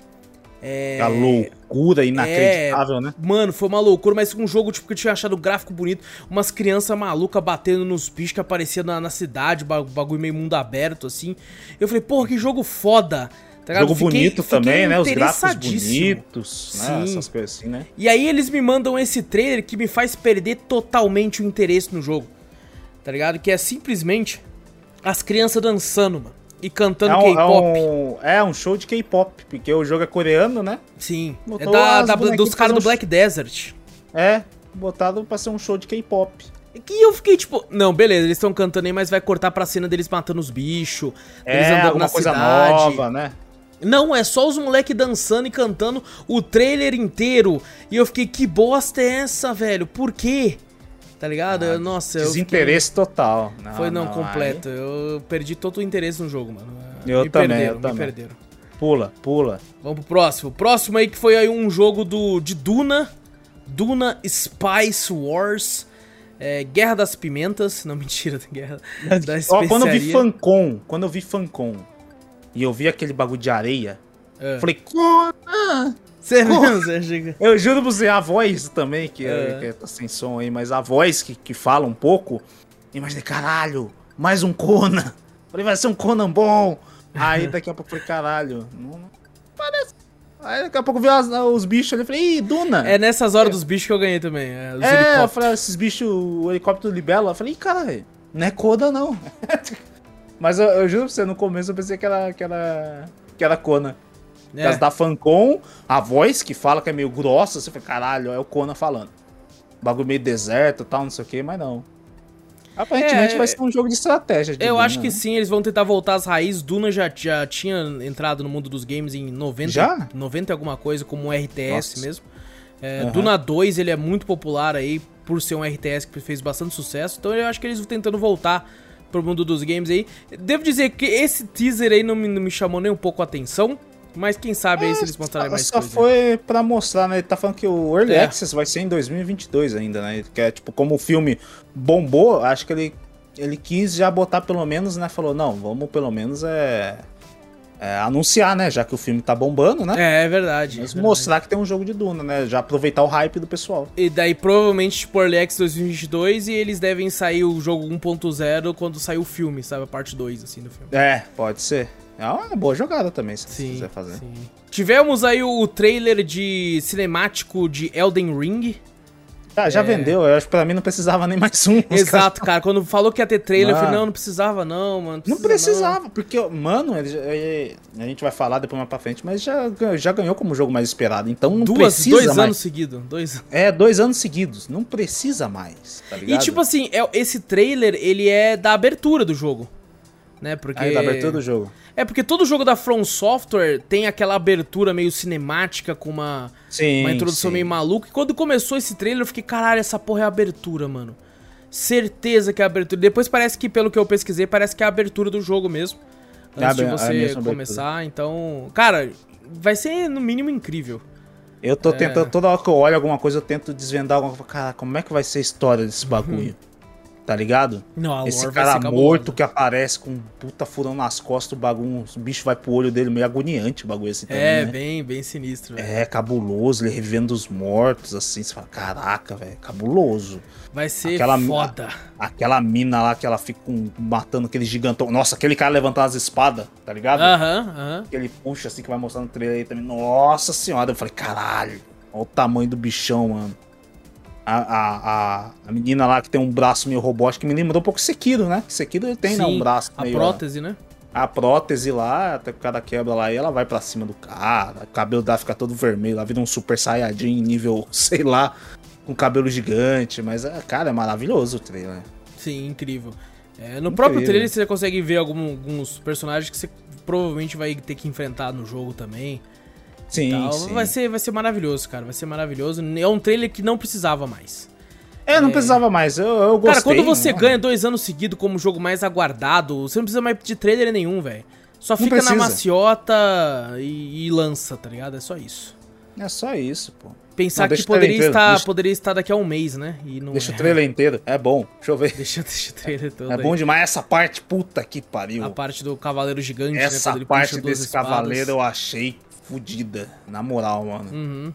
[SPEAKER 1] É...
[SPEAKER 2] A loucura inacreditável, né?
[SPEAKER 1] Mano, foi uma loucura, mas um jogo tipo que eu tinha achado o gráfico bonito, umas crianças malucas batendo nos bichos que apareciam na, na cidade, ba- bagulho meio mundo aberto, assim. Eu falei, porra, que jogo foda. Tá?
[SPEAKER 2] Jogo
[SPEAKER 1] Fiquei-
[SPEAKER 2] bonito
[SPEAKER 1] fiquei
[SPEAKER 2] também, né? Os gráficos bonitos, né?
[SPEAKER 1] Sim.
[SPEAKER 2] Essas coisas assim, né?
[SPEAKER 1] E aí eles me mandam esse trailer que me faz perder totalmente o interesse no jogo. Tá ligado? Que é simplesmente as crianças dançando, mano. E cantando
[SPEAKER 2] É um, é,
[SPEAKER 1] K-pop.
[SPEAKER 2] um, é um show de K-pop, porque o jogo é coreano, né?
[SPEAKER 1] Sim. É
[SPEAKER 2] Botou
[SPEAKER 1] da,
[SPEAKER 2] as
[SPEAKER 1] da-
[SPEAKER 2] bonequinhas
[SPEAKER 1] dos caras do
[SPEAKER 2] fazendo
[SPEAKER 1] Black Desert.
[SPEAKER 2] É, botado pra ser um show de K-pop.
[SPEAKER 1] E eu fiquei tipo, não, beleza, eles estão cantando aí, mas vai cortar pra cena deles matando os bichos,
[SPEAKER 2] É,
[SPEAKER 1] andando
[SPEAKER 2] alguma
[SPEAKER 1] na
[SPEAKER 2] coisa
[SPEAKER 1] cidade.
[SPEAKER 2] nova, né?
[SPEAKER 1] Não, é só os moleque dançando e cantando o trailer inteiro. E eu fiquei, que bosta é essa, velho? Por quê? Tá ligado? Eu- Nossa, eu fiquei-
[SPEAKER 2] Desinteresse total. Não,
[SPEAKER 1] Foi não,
[SPEAKER 2] aí-
[SPEAKER 1] completo. Eu perdi todo o interesse no jogo, mano.
[SPEAKER 2] Eu
[SPEAKER 1] me
[SPEAKER 2] também,
[SPEAKER 1] perderam,
[SPEAKER 2] eu
[SPEAKER 1] me
[SPEAKER 2] também.
[SPEAKER 1] perderam.
[SPEAKER 2] Pula, pula.
[SPEAKER 1] Vamos pro próximo. O próximo aí que foi aí um jogo do, de Duna. Duna Spice Wars. É, Guerra das Pimentas. Não, <laughs> mentira, Guerra da
[SPEAKER 2] Ó, quando eu vi. Fancom, quando eu vi Fancom e eu vi aquele bagulho de areia,
[SPEAKER 1] É.
[SPEAKER 2] falei, "Cona!"
[SPEAKER 1] Você mesmo,
[SPEAKER 2] eu juro pra você, a voz também, que, é.
[SPEAKER 1] É.
[SPEAKER 2] que tá sem som aí, mas a voz que, que fala um pouco, eu imaginei, caralho, mais um Conan. Falei, vai ser um Conan bom. Aí daqui a pouco eu falei, caralho, não, não parece. Aí daqui a pouco eu vi as- os bichos ali, eu falei, ih, Duna.
[SPEAKER 1] É nessas horas dos bichos que eu ganhei também. É,
[SPEAKER 2] É, eu falei, esses bichos, o helicóptero libela. Eu falei, "Ih, cara, não é Coda, não. <laughs> Mas eu, eu juro pra você, no começo eu pensei que era, que era, que era Conan. Por
[SPEAKER 1] É.
[SPEAKER 2] causa da Fancom, a voz que fala que é meio grossa, você fala, caralho, é o Conan falando. Bagulho meio deserto e tal, não sei o que, mas não. Aparentemente
[SPEAKER 1] É,
[SPEAKER 2] vai ser um jogo de estratégia. de
[SPEAKER 1] Eu
[SPEAKER 2] Duna,
[SPEAKER 1] acho que
[SPEAKER 2] né?
[SPEAKER 1] sim, eles vão tentar voltar às raízes. Duna já, já tinha entrado no mundo dos games em 90,
[SPEAKER 2] Já?
[SPEAKER 1] 90 e alguma coisa, como um RTS
[SPEAKER 2] Nossa.
[SPEAKER 1] mesmo. É,
[SPEAKER 2] Aham.
[SPEAKER 1] Duna 2, ele é muito popular aí, por ser um RTS que fez bastante sucesso. Então eu acho que eles vão tentando voltar pro mundo dos games aí. Devo dizer que esse teaser aí não me, não me chamou nem um pouco a atenção. Mas quem sabe aí se eles mostrarem mais
[SPEAKER 2] Só
[SPEAKER 1] coisa.
[SPEAKER 2] foi pra mostrar, né? Ele tá falando que o Early
[SPEAKER 1] É.
[SPEAKER 2] Access vai ser em 2022 ainda, né? Que é tipo, como o filme bombou, acho que ele, ele quis já botar pelo menos, né? Falou, não, vamos pelo menos é, é, anunciar, né? Já que o filme tá bombando, né?
[SPEAKER 1] É, é verdade.
[SPEAKER 2] Mas
[SPEAKER 1] é verdade.
[SPEAKER 2] mostrar que tem um jogo de Duna, né? Já aproveitar o hype do pessoal.
[SPEAKER 1] E daí provavelmente tipo Early Access 2022 e eles devem sair o jogo 1.0 quando sair o filme, sabe? A parte 2, assim, do filme.
[SPEAKER 2] É, pode ser. É uma boa jogada também, se
[SPEAKER 1] Sim,
[SPEAKER 2] quiser fazer.
[SPEAKER 1] sim. Tivemos aí o trailer de cinemático de Elden Ring.
[SPEAKER 2] Ah, já
[SPEAKER 1] É.
[SPEAKER 2] vendeu, eu acho que pra mim não precisava nem mais um.
[SPEAKER 1] Exato, cara. Quando falou que ia ter trailer, eu falei,
[SPEAKER 2] Mano.
[SPEAKER 1] não, não precisava não, mano.
[SPEAKER 2] Não
[SPEAKER 1] precisa
[SPEAKER 2] precisava, porque, mano, ele ele- a gente vai falar depois mais pra frente, mas já, ganhou- já ganhou como jogo mais esperado. Então não
[SPEAKER 1] Duas,
[SPEAKER 2] precisa
[SPEAKER 1] dois
[SPEAKER 2] mais.
[SPEAKER 1] anos seguidos. Dois
[SPEAKER 2] É, dois anos seguidos. Não precisa mais, tá
[SPEAKER 1] E
[SPEAKER 2] ligado?
[SPEAKER 1] tipo assim, é, esse trailer, ele é da abertura do jogo. Né? Porque.
[SPEAKER 2] Aí da abertura do jogo.
[SPEAKER 1] É porque todo jogo da From Software tem aquela abertura meio cinemática com uma,
[SPEAKER 2] Sim.
[SPEAKER 1] uma introdução
[SPEAKER 2] sim.
[SPEAKER 1] meio maluca. E quando começou esse trailer, eu fiquei, caralho, essa porra é a abertura, mano. Certeza que é a abertura. Depois parece que, pelo que eu pesquisei, parece que é a abertura do jogo mesmo.
[SPEAKER 2] É a
[SPEAKER 1] Antes de
[SPEAKER 2] abe- a
[SPEAKER 1] você
[SPEAKER 2] mesma abertura.
[SPEAKER 1] começar. Então, cara, vai ser no mínimo incrível.
[SPEAKER 2] Eu
[SPEAKER 1] É.
[SPEAKER 2] tô tentando, toda hora que eu olho alguma coisa, eu tento desvendar alguma coisa. Cara, como é que vai ser a história desse bagulho? Tá ligado?
[SPEAKER 1] Não, a
[SPEAKER 2] Esse cara morto que aparece com um puta furão nas costas, o bagulho, o bicho vai pro olho dele, meio agoniante o bagulho assim também,
[SPEAKER 1] É,
[SPEAKER 2] né?
[SPEAKER 1] bem, bem sinistro, velho.
[SPEAKER 2] É, cabuloso, ele revivendo os mortos, assim, você fala, caraca, velho, cabuloso.
[SPEAKER 1] Vai ser
[SPEAKER 2] Aquela-
[SPEAKER 1] foda.
[SPEAKER 2] Aquela mina lá que ela fica com- matando aquele gigantão. Nossa, aquele cara levantando as espadas, tá ligado?
[SPEAKER 1] Aham, aham.
[SPEAKER 2] Aquele puxa assim que vai mostrando o trailer aí também. Nossa senhora, eu falei, caralho, olha o tamanho do bichão, mano. A, a, a, a menina lá que tem um braço meio robótico, que me lembrou um pouco Sekiro, né? Sekiro tem, né? Um
[SPEAKER 1] Sim,
[SPEAKER 2] braço
[SPEAKER 1] A
[SPEAKER 2] meio.
[SPEAKER 1] prótese, né?
[SPEAKER 2] A prótese lá, até que o cara quebra lá e ela vai pra cima do cara. O cabelo dela fica todo vermelho, ela vira um super saiyajin nível, <laughs> sei lá, com cabelo gigante. Mas, é, cara, é maravilhoso o trailer.
[SPEAKER 1] Sim, incrível. É, no próprio
[SPEAKER 2] Incrível.
[SPEAKER 1] trailer você consegue ver algum- alguns personagens que você provavelmente vai ter que enfrentar no jogo também.
[SPEAKER 2] Sim, sim.
[SPEAKER 1] Vai, ser, vai ser maravilhoso, cara. Vai ser maravilhoso. É um trailer que não precisava mais.
[SPEAKER 2] É, não precisava mais. Eu, eu gostei.
[SPEAKER 1] cara, quando você
[SPEAKER 2] né?
[SPEAKER 1] ganha dois anos seguidos como jogo mais aguardado, você não precisa mais de trailer nenhum, velho. Só fica na maciota e, e lança, tá ligado? É só isso.
[SPEAKER 2] É só isso, pô.
[SPEAKER 1] Pensar
[SPEAKER 2] Não,
[SPEAKER 1] que poderia estar,
[SPEAKER 2] deixa-
[SPEAKER 1] poderia estar daqui a um mês, né? E não
[SPEAKER 2] Deixa
[SPEAKER 1] é.
[SPEAKER 2] o trailer inteiro. É bom. Deixa eu ver.
[SPEAKER 1] Deixa, <laughs> deixa o trailer todo
[SPEAKER 2] É
[SPEAKER 1] aí.
[SPEAKER 2] bom demais essa parte, puta que pariu.
[SPEAKER 1] A parte do cavaleiro gigante, né?
[SPEAKER 2] Essa
[SPEAKER 1] ele
[SPEAKER 2] parte desse
[SPEAKER 1] espadas.
[SPEAKER 2] cavaleiro eu achei fodida. Na moral, mano.
[SPEAKER 1] Uhum.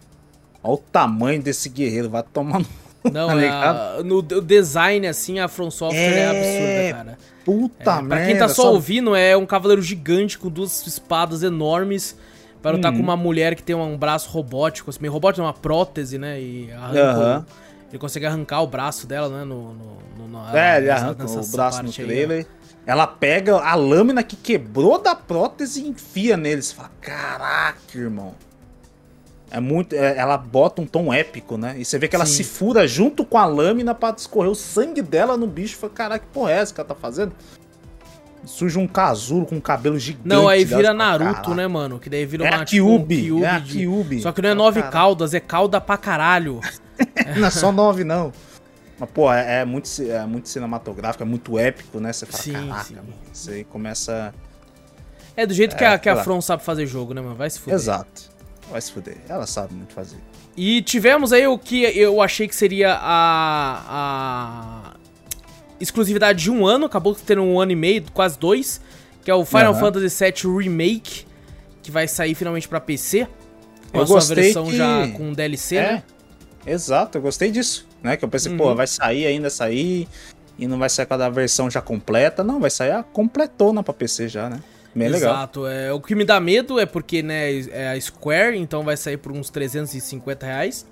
[SPEAKER 2] Olha o tamanho desse guerreiro. Vai tomar no.
[SPEAKER 1] Não,
[SPEAKER 2] Tá
[SPEAKER 1] a- no o design, assim, a From Software é,
[SPEAKER 2] É,
[SPEAKER 1] absurda, cara.
[SPEAKER 2] Puta
[SPEAKER 1] É,
[SPEAKER 2] merda.
[SPEAKER 1] pra quem tá só, ouvindo, é um cavaleiro gigante com duas espadas enormes pra lutar
[SPEAKER 2] Uhum.
[SPEAKER 1] com uma mulher que tem um braço robótico, assim, meio robótico, uma prótese, né? E arranca o- ele consegue arrancar o braço dela, né? No, no, no, no-
[SPEAKER 2] É, ele arranca o braço no
[SPEAKER 1] parte aí,
[SPEAKER 2] trailer. Ela pega a lâmina que quebrou da prótese e enfia nele. Você fala, caraca, irmão. É muito. é, ela bota um tom épico, né? E você vê que ela
[SPEAKER 1] Sim.
[SPEAKER 2] se fura junto com a lâmina pra escorrer o sangue dela no bicho. Fala, caraca, que porra é essa que ela tá fazendo? Surge um casulo com um cabelo gigante.
[SPEAKER 1] Não, aí vira Naruto,
[SPEAKER 2] "Caraca".
[SPEAKER 1] né, mano? Que daí vira
[SPEAKER 2] É
[SPEAKER 1] uma, tipo, um
[SPEAKER 2] Kyuubi é a
[SPEAKER 1] de-
[SPEAKER 2] Kyuubi.
[SPEAKER 1] Só que não é nove
[SPEAKER 2] caralho.
[SPEAKER 1] caudas, é cauda pra caralho. <laughs>
[SPEAKER 2] Não é só nove, não. Mas, pô, é, é muito, é muito cinematográfico, é muito épico, né? Você fala,
[SPEAKER 1] Sim,
[SPEAKER 2] caraca,
[SPEAKER 1] sim.
[SPEAKER 2] mano. Você começa.
[SPEAKER 1] É do jeito que,
[SPEAKER 2] É,
[SPEAKER 1] a, que a
[SPEAKER 2] sei lá.
[SPEAKER 1] From sabe fazer jogo, né, mano? Vai se fuder.
[SPEAKER 2] Exato. Vai se fuder. Ela sabe muito fazer.
[SPEAKER 1] E tivemos aí o que eu achei que seria a, a exclusividade de um ano, acabou tendo um ano e meio, quase dois, que é o Final
[SPEAKER 2] Aham.
[SPEAKER 1] Fantasy VII Remake, que vai sair finalmente pra PC. Com
[SPEAKER 2] Eu
[SPEAKER 1] a sua versão
[SPEAKER 2] que-
[SPEAKER 1] já com DLC,
[SPEAKER 2] É,
[SPEAKER 1] né?
[SPEAKER 2] Exato, eu gostei disso, né? Que eu pensei,
[SPEAKER 1] Uhum.
[SPEAKER 2] pô, vai sair ainda sair e não vai sair com a versão já completa, não, vai sair a completona pra PC já, né? Bem legal.
[SPEAKER 1] Exato. É, o que me dá medo é porque, né, é a Square, então vai sair por uns 350 reais.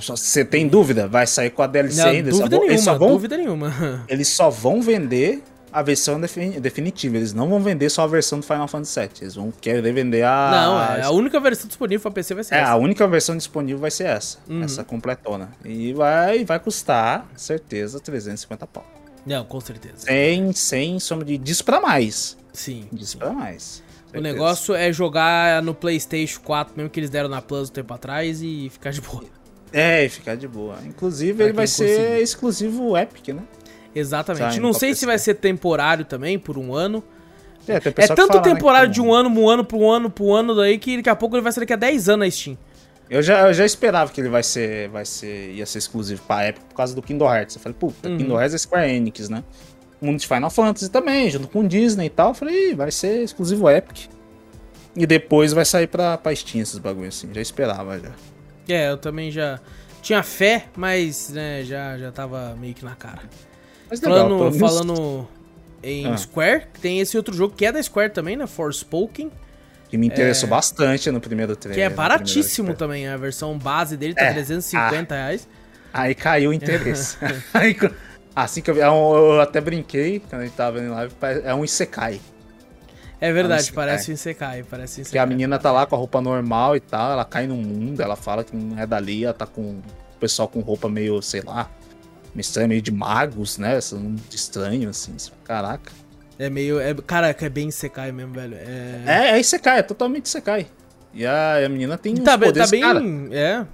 [SPEAKER 2] Só- você tem dúvida? Vai sair com a DLC
[SPEAKER 1] Não,
[SPEAKER 2] ainda? Eles só
[SPEAKER 1] dúvida
[SPEAKER 2] eles, só
[SPEAKER 1] nenhuma,
[SPEAKER 2] vão,
[SPEAKER 1] dúvida nenhuma.
[SPEAKER 2] eles só vão vender a versão defini- definitiva. Eles não vão vender só a versão do Final Fantasy VII. Eles vão querer vender a.
[SPEAKER 1] Não, é, a única versão disponível pra PC vai ser
[SPEAKER 2] É,
[SPEAKER 1] essa.
[SPEAKER 2] a única versão disponível vai ser essa.
[SPEAKER 1] Uhum.
[SPEAKER 2] Essa completona. E vai, vai custar, certeza, 350 pau.
[SPEAKER 1] Não, com certeza.
[SPEAKER 2] Sem, sem sombra de. Diz pra mais.
[SPEAKER 1] Sim.
[SPEAKER 2] Diz
[SPEAKER 1] sim.
[SPEAKER 2] pra mais.
[SPEAKER 1] O negócio é jogar no PlayStation 4, mesmo que eles deram na Plus um tempo atrás, e ficar de boa.
[SPEAKER 2] É, e ficar de boa. Inclusive,
[SPEAKER 1] Pra
[SPEAKER 2] ele vai ser exclusivo Epic, né?
[SPEAKER 1] Exatamente. Não sei se vai ser temporário também, por um ano.
[SPEAKER 2] É, tem
[SPEAKER 1] É tanto
[SPEAKER 2] fala, né,
[SPEAKER 1] temporário
[SPEAKER 2] que-
[SPEAKER 1] de um ano, um ano, pro um ano, pro ano daí, que daqui a pouco ele vai ser daqui a 10 anos na Steam.
[SPEAKER 2] Eu já, eu já esperava que ele vai ser, vai ser, ia ser exclusivo pra Epic por causa do Kingdom Hearts. Eu falei, puta,
[SPEAKER 1] Uhum.
[SPEAKER 2] Kingdom Hearts é Square Enix, né? Mundo de Final Fantasy também, junto com Disney e tal. Eu falei, vai ser exclusivo Epic. E depois vai sair pra, pra Steam esses bagulhos assim. Já esperava já.
[SPEAKER 1] É, eu também já tinha fé, mas né, já, já tava meio que na cara.
[SPEAKER 2] Mas legal,
[SPEAKER 1] Falando,
[SPEAKER 2] menos-
[SPEAKER 1] falando em
[SPEAKER 2] Ah.
[SPEAKER 1] Square, tem esse outro jogo que é da Square também, né? Forspoken,
[SPEAKER 2] Que me interessou bastante no primeiro trailer.
[SPEAKER 1] que é baratíssimo também. A versão base dele tá
[SPEAKER 2] É,
[SPEAKER 1] 350 reais.
[SPEAKER 2] Aí caiu o <laughs> interesse. <laughs> Aí, assim que eu vi, é um- eu até brinquei quando a gente tava vendo em live, é um Isekai.
[SPEAKER 1] É verdade,
[SPEAKER 2] Isekai.
[SPEAKER 1] parece um Isekai, parece um
[SPEAKER 2] Que a
[SPEAKER 1] Isekai.
[SPEAKER 2] menina tá lá com a roupa normal e tal, ela cai no mundo, ela fala que não é dali, ela tá com o pessoal com roupa meio, sei lá, estranho, meio de magos, né? Esse mundo estranho, assim. Caraca.
[SPEAKER 1] É meio. É, caraca, é bem Isekai mesmo, velho. É.
[SPEAKER 2] É, é Isekai, é totalmente Isekai. E a, a menina tem
[SPEAKER 1] tá, bem- tá bem.
[SPEAKER 2] cara,
[SPEAKER 1] É.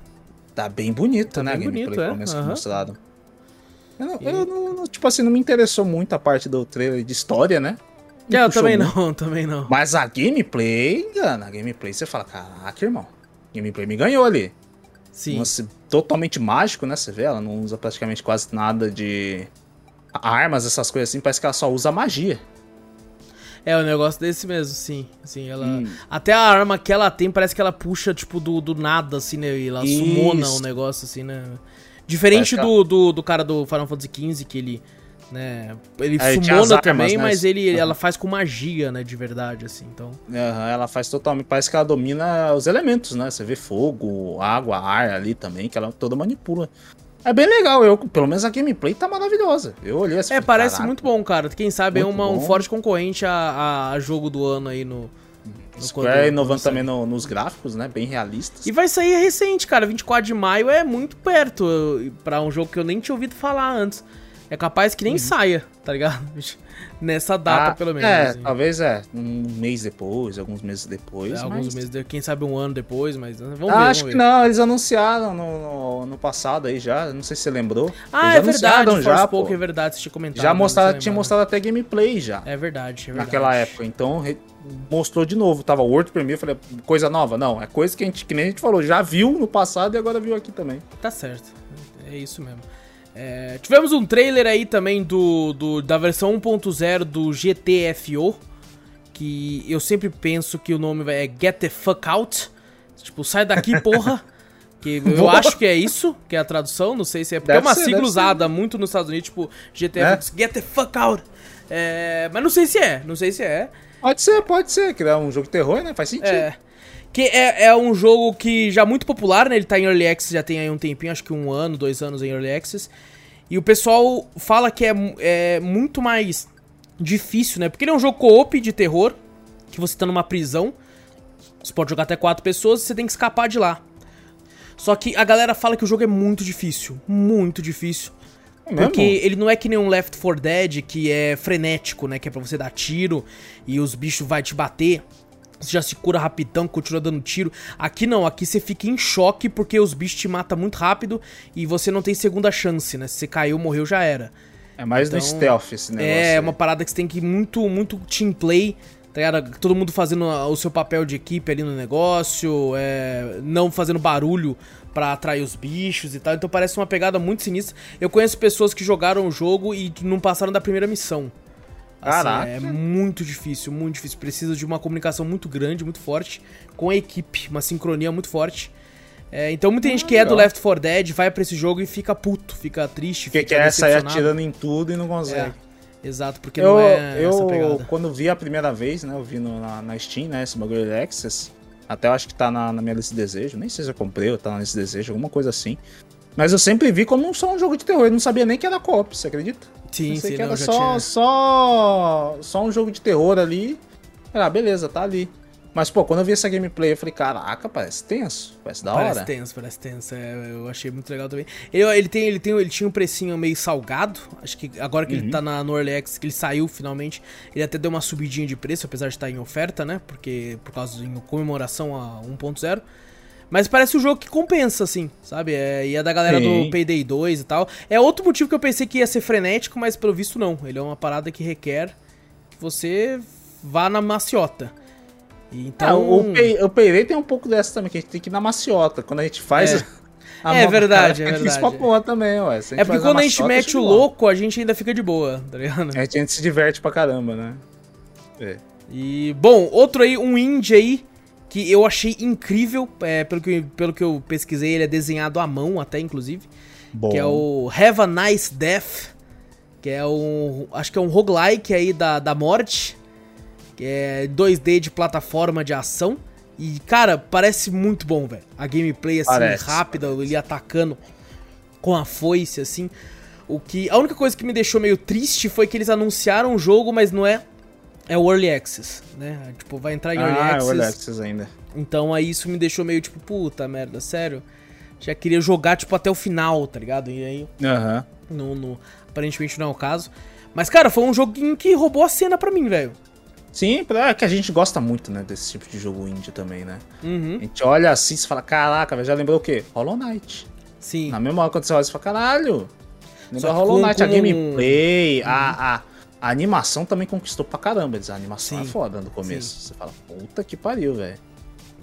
[SPEAKER 2] tá bem bonita,
[SPEAKER 1] Tá
[SPEAKER 2] né?
[SPEAKER 1] bem
[SPEAKER 2] a gameplay,
[SPEAKER 1] bonito, é,
[SPEAKER 2] mostrado. Eu, não, eu não- não- tipo assim, não me interessou muito a parte do trailer de história, né?
[SPEAKER 1] É, eu também
[SPEAKER 2] muito.
[SPEAKER 1] não, <laughs> também não.
[SPEAKER 2] Mas a gameplay, engana. A gameplay você fala, caraca, irmão. Gameplay me ganhou ali.
[SPEAKER 1] Sim.
[SPEAKER 2] Um totalmente mágico, né? Você vê, ela não usa praticamente quase nada de armas, essas coisas assim. Parece que ela só usa magia.
[SPEAKER 1] É, o negócio desse mesmo, sim. Sim, ela.
[SPEAKER 2] Hum.
[SPEAKER 1] Até a arma que ela tem parece que ela puxa, tipo, do, do nada, assim, né? E ela
[SPEAKER 2] Isso.
[SPEAKER 1] sumona o negócio, assim, né? Diferente do, do, do cara do Final Fantasy XV, que ele. Né, ele
[SPEAKER 2] É,
[SPEAKER 1] sumona também,
[SPEAKER 2] né?
[SPEAKER 1] mas ele,
[SPEAKER 2] Aham.
[SPEAKER 1] ela faz com magia, né? De verdade, assim. Então.
[SPEAKER 2] Aham, ela faz totalmente. Parece que ela domina os elementos, né? Você vê fogo, água, ar ali também, que ela toda manipula. É bem legal, eu, pelo menos a gameplay tá maravilhosa. Eu olhei assim.
[SPEAKER 1] É,
[SPEAKER 2] falei,
[SPEAKER 1] parece
[SPEAKER 2] "Caraca".
[SPEAKER 1] muito bom, cara. Quem sabe é uma, um forte concorrente a, a- jogo do ano aí no. no
[SPEAKER 2] Square
[SPEAKER 1] quando-
[SPEAKER 2] inovando
[SPEAKER 1] quando
[SPEAKER 2] também no- nos gráficos, né? Bem realistas.
[SPEAKER 1] E vai sair recente, cara. 24 de maio é muito perto pra um jogo que eu nem tinha ouvido falar antes. É capaz que nem saia, tá ligado? <laughs> Nessa data,
[SPEAKER 2] Uhum. Ah,
[SPEAKER 1] pelo menos.
[SPEAKER 2] É,
[SPEAKER 1] assim.
[SPEAKER 2] talvez é. Um mês depois, alguns meses depois.
[SPEAKER 1] É, alguns
[SPEAKER 2] mas...
[SPEAKER 1] meses, de- quem sabe um ano depois, mas uh, vamos
[SPEAKER 2] Ah,
[SPEAKER 1] ver.
[SPEAKER 2] acho
[SPEAKER 1] vamos
[SPEAKER 2] que
[SPEAKER 1] ver.
[SPEAKER 2] não, eles anunciaram no, no, no passado aí já, não sei se você lembrou.
[SPEAKER 1] Ah,
[SPEAKER 2] Eles
[SPEAKER 1] é verdade, já, pouco,
[SPEAKER 2] pô.
[SPEAKER 1] é verdade, você tinha comentado.
[SPEAKER 2] Já
[SPEAKER 1] né,
[SPEAKER 2] mostraram, tinha
[SPEAKER 1] lembra,
[SPEAKER 2] mostrado até gameplay já,
[SPEAKER 1] né? É verdade, é verdade.
[SPEAKER 2] naquela época. Então re- mostrou de novo, tava World Premiere, eu falei, coisa nova? Não, é coisa que a gente, que nem a gente falou, já viu no passado e agora viu aqui também.
[SPEAKER 1] Tá certo. É isso mesmo. É, tivemos um trailer aí também do, do- da versão 1.0 do GTFO. Que eu sempre penso que o nome é Get the Fuck Out. Tipo, sai daqui, <laughs> porra. Que eu acho que é isso, que é a tradução. Não sei se é. Porque
[SPEAKER 2] Deve
[SPEAKER 1] é uma
[SPEAKER 2] ser,
[SPEAKER 1] sigla
[SPEAKER 2] deve ser.
[SPEAKER 1] usada muito nos Estados Unidos, tipo, GTFO.
[SPEAKER 2] É?
[SPEAKER 1] Get the fuck out. É, mas não sei se é. Não sei se é.
[SPEAKER 2] Pode ser, pode ser, que é um jogo de terror, né? Faz sentido.
[SPEAKER 1] É. Que é, é um jogo que já muito popular, né? Ele tá em Early Access já tem aí um tempinho, acho que um ano, dois anos em Early Access. E o pessoal fala que é, é muito mais difícil, né? Porque ele é um jogo co-op de terror, que você tá numa prisão. Você pode jogar até quatro pessoas e você tem que escapar de lá. Só que a galera fala que o jogo é muito difícil. Muito difícil.
[SPEAKER 2] É?
[SPEAKER 1] Porque ele não é que nem um Left 4 Dead, que é frenético, né? Que é pra você dar tiro e os bichos vai te bater. Você já se cura rapidão, continua dando tiro. Aqui não, aqui você fica em choque porque os bichos te matam muito rápido e você não tem segunda chance, né? Se você caiu, morreu, já era.
[SPEAKER 2] É mais no
[SPEAKER 1] Então,
[SPEAKER 2] stealth esse negócio.
[SPEAKER 1] É,
[SPEAKER 2] aí.
[SPEAKER 1] uma parada que você tem que ir muito, muito team play, tá ligado? Todo mundo fazendo a- o seu papel de equipe ali no negócio, é, não fazendo barulho pra atrair os bichos e tal. Então parece uma pegada muito sinistra. Eu conheço pessoas que jogaram o jogo e não passaram da primeira missão. Assim,
[SPEAKER 2] Caraca.
[SPEAKER 1] é muito difícil, muito difícil. Precisa de uma comunicação muito grande, muito forte com a equipe, uma sincronia muito forte. É, então muita gente que é do. Left 4 Dead vai pra esse jogo e fica puto, fica triste,
[SPEAKER 2] Porque
[SPEAKER 1] fica
[SPEAKER 2] quer sair atirando em tudo e não consegue.
[SPEAKER 1] É, exato, porque
[SPEAKER 2] Eu,
[SPEAKER 1] não é essa
[SPEAKER 2] eu
[SPEAKER 1] pegada.
[SPEAKER 2] quando vi a primeira vez, né? Eu vi no- na, na Steam, né? Esse bagulho de Access. Até eu acho que tá na, na minha lista de desejo. Nem sei se eu comprei ou tá na lista de desejo, alguma coisa assim. Mas eu sempre vi como só um jogo de terror. Eu não sabia nem que era co-op, você acredita?
[SPEAKER 1] Sim,
[SPEAKER 2] Pensei
[SPEAKER 1] sim,
[SPEAKER 2] que
[SPEAKER 1] não,
[SPEAKER 2] era
[SPEAKER 1] já
[SPEAKER 2] só,
[SPEAKER 1] tinha...
[SPEAKER 2] só, só um jogo de terror ali. Ah, beleza, tá ali. Mas, pô, quando eu vi essa gameplay, eu falei, caraca, parece tenso. Parece da
[SPEAKER 1] Parece
[SPEAKER 2] hora.
[SPEAKER 1] tenso, parece tenso. É, eu achei muito legal também. Ele, ele, tem, ele, tem, ele tinha um precinho meio salgado. Acho que agora que ele
[SPEAKER 2] Uhum.
[SPEAKER 1] tá na, no Early Access, que ele saiu finalmente, ele até deu uma subidinha de preço, apesar de estar em oferta, né? Porque por causa de comemoração a 1.0. Mas parece um jogo que compensa, assim, sabe? É, e é da galera
[SPEAKER 2] Sim.
[SPEAKER 1] do Payday 2 e tal. É outro motivo que eu pensei que ia ser frenético, mas pelo visto não. Ele é uma parada que requer que você vá na maciota.
[SPEAKER 2] É,
[SPEAKER 1] Então,
[SPEAKER 2] o, o Peirei tem um pouco dessa também, que a gente tem que ir na maciota. Quando a gente faz.
[SPEAKER 1] É. <laughs>
[SPEAKER 2] a
[SPEAKER 1] É verdade, é
[SPEAKER 2] a gente
[SPEAKER 1] verdade.
[SPEAKER 2] pra porra também, ué.
[SPEAKER 1] É porque quando a gente mete
[SPEAKER 2] show
[SPEAKER 1] o louco, a gente ainda fica de boa, tá ligado?
[SPEAKER 2] A gente, a gente se diverte pra caramba, né? É.
[SPEAKER 1] E, bom, outro aí, um indie aí, que eu achei incrível, é, pelo, que, pelo que eu pesquisei, ele é desenhado à mão até, inclusive,
[SPEAKER 2] Bom.
[SPEAKER 1] que é o Have a Nice Death, que é um, acho que é um roguelike aí da, da morte, que é 2D de plataforma de ação, e, cara, parece muito bom, velho. A gameplay, assim,
[SPEAKER 2] Parece,
[SPEAKER 1] rápida, ele atacando com a foice, assim. O que. A única coisa que me deixou meio triste foi que eles anunciaram o jogo, mas não é. É o Early Access, né? Tipo, vai entrar em Early
[SPEAKER 2] ah,
[SPEAKER 1] Access.
[SPEAKER 2] Early Access ainda.
[SPEAKER 1] Então aí isso me deixou meio tipo, puta merda, sério. Já queria jogar, tipo, até o final, tá ligado? E aí.
[SPEAKER 2] Aham.
[SPEAKER 1] No, no, aparentemente não é o caso. Mas, cara, foi um joguinho que roubou a cena pra mim, velho.
[SPEAKER 2] Sim, é que a gente gosta muito, né, desse tipo de jogo indie também, né?
[SPEAKER 1] Uhum.
[SPEAKER 2] A gente olha assim e fala, caraca, já lembrou o quê? Hollow Knight.
[SPEAKER 1] Sim.
[SPEAKER 2] Na mesma hora quando você olha, você fala, caralho.
[SPEAKER 1] Só
[SPEAKER 2] Lembra Hollow
[SPEAKER 1] com-
[SPEAKER 2] Knight, a
[SPEAKER 1] com-
[SPEAKER 2] gameplay, a, a, a animação também conquistou pra caramba. A animação
[SPEAKER 1] Sim.
[SPEAKER 2] é foda no começo. Você fala, puta que pariu, velho.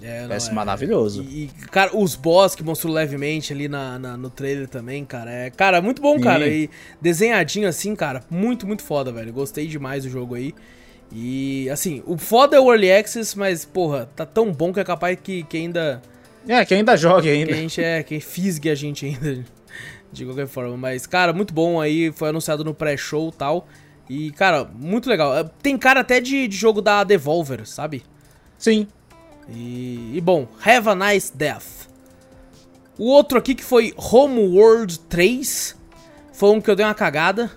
[SPEAKER 1] É,
[SPEAKER 2] Parece
[SPEAKER 1] é-
[SPEAKER 2] maravilhoso.
[SPEAKER 1] E, cara, os boss que mostrou levemente ali na, na- no trailer também, cara. É, cara, muito bom,
[SPEAKER 2] Sim.
[SPEAKER 1] cara. E desenhadinho assim, cara. Muito, muito foda, velho. Gostei demais do jogo aí. E, assim, o foda é o Early Access, mas, porra, tá tão bom que é capaz que, que ainda.
[SPEAKER 2] É, que ainda joga
[SPEAKER 1] Que
[SPEAKER 2] ainda.
[SPEAKER 1] a gente é. Que fisgue a gente ainda. <laughs> De qualquer forma. Mas, cara, muito bom aí. Foi anunciado no pré-show e tal. E, cara, muito legal. É, Tem cara até de, de jogo da Devolver, sabe?
[SPEAKER 2] Sim.
[SPEAKER 1] E, e bom, Have a Nice Death. O outro aqui que foi Homeworld 3. Foi um que eu dei uma cagada.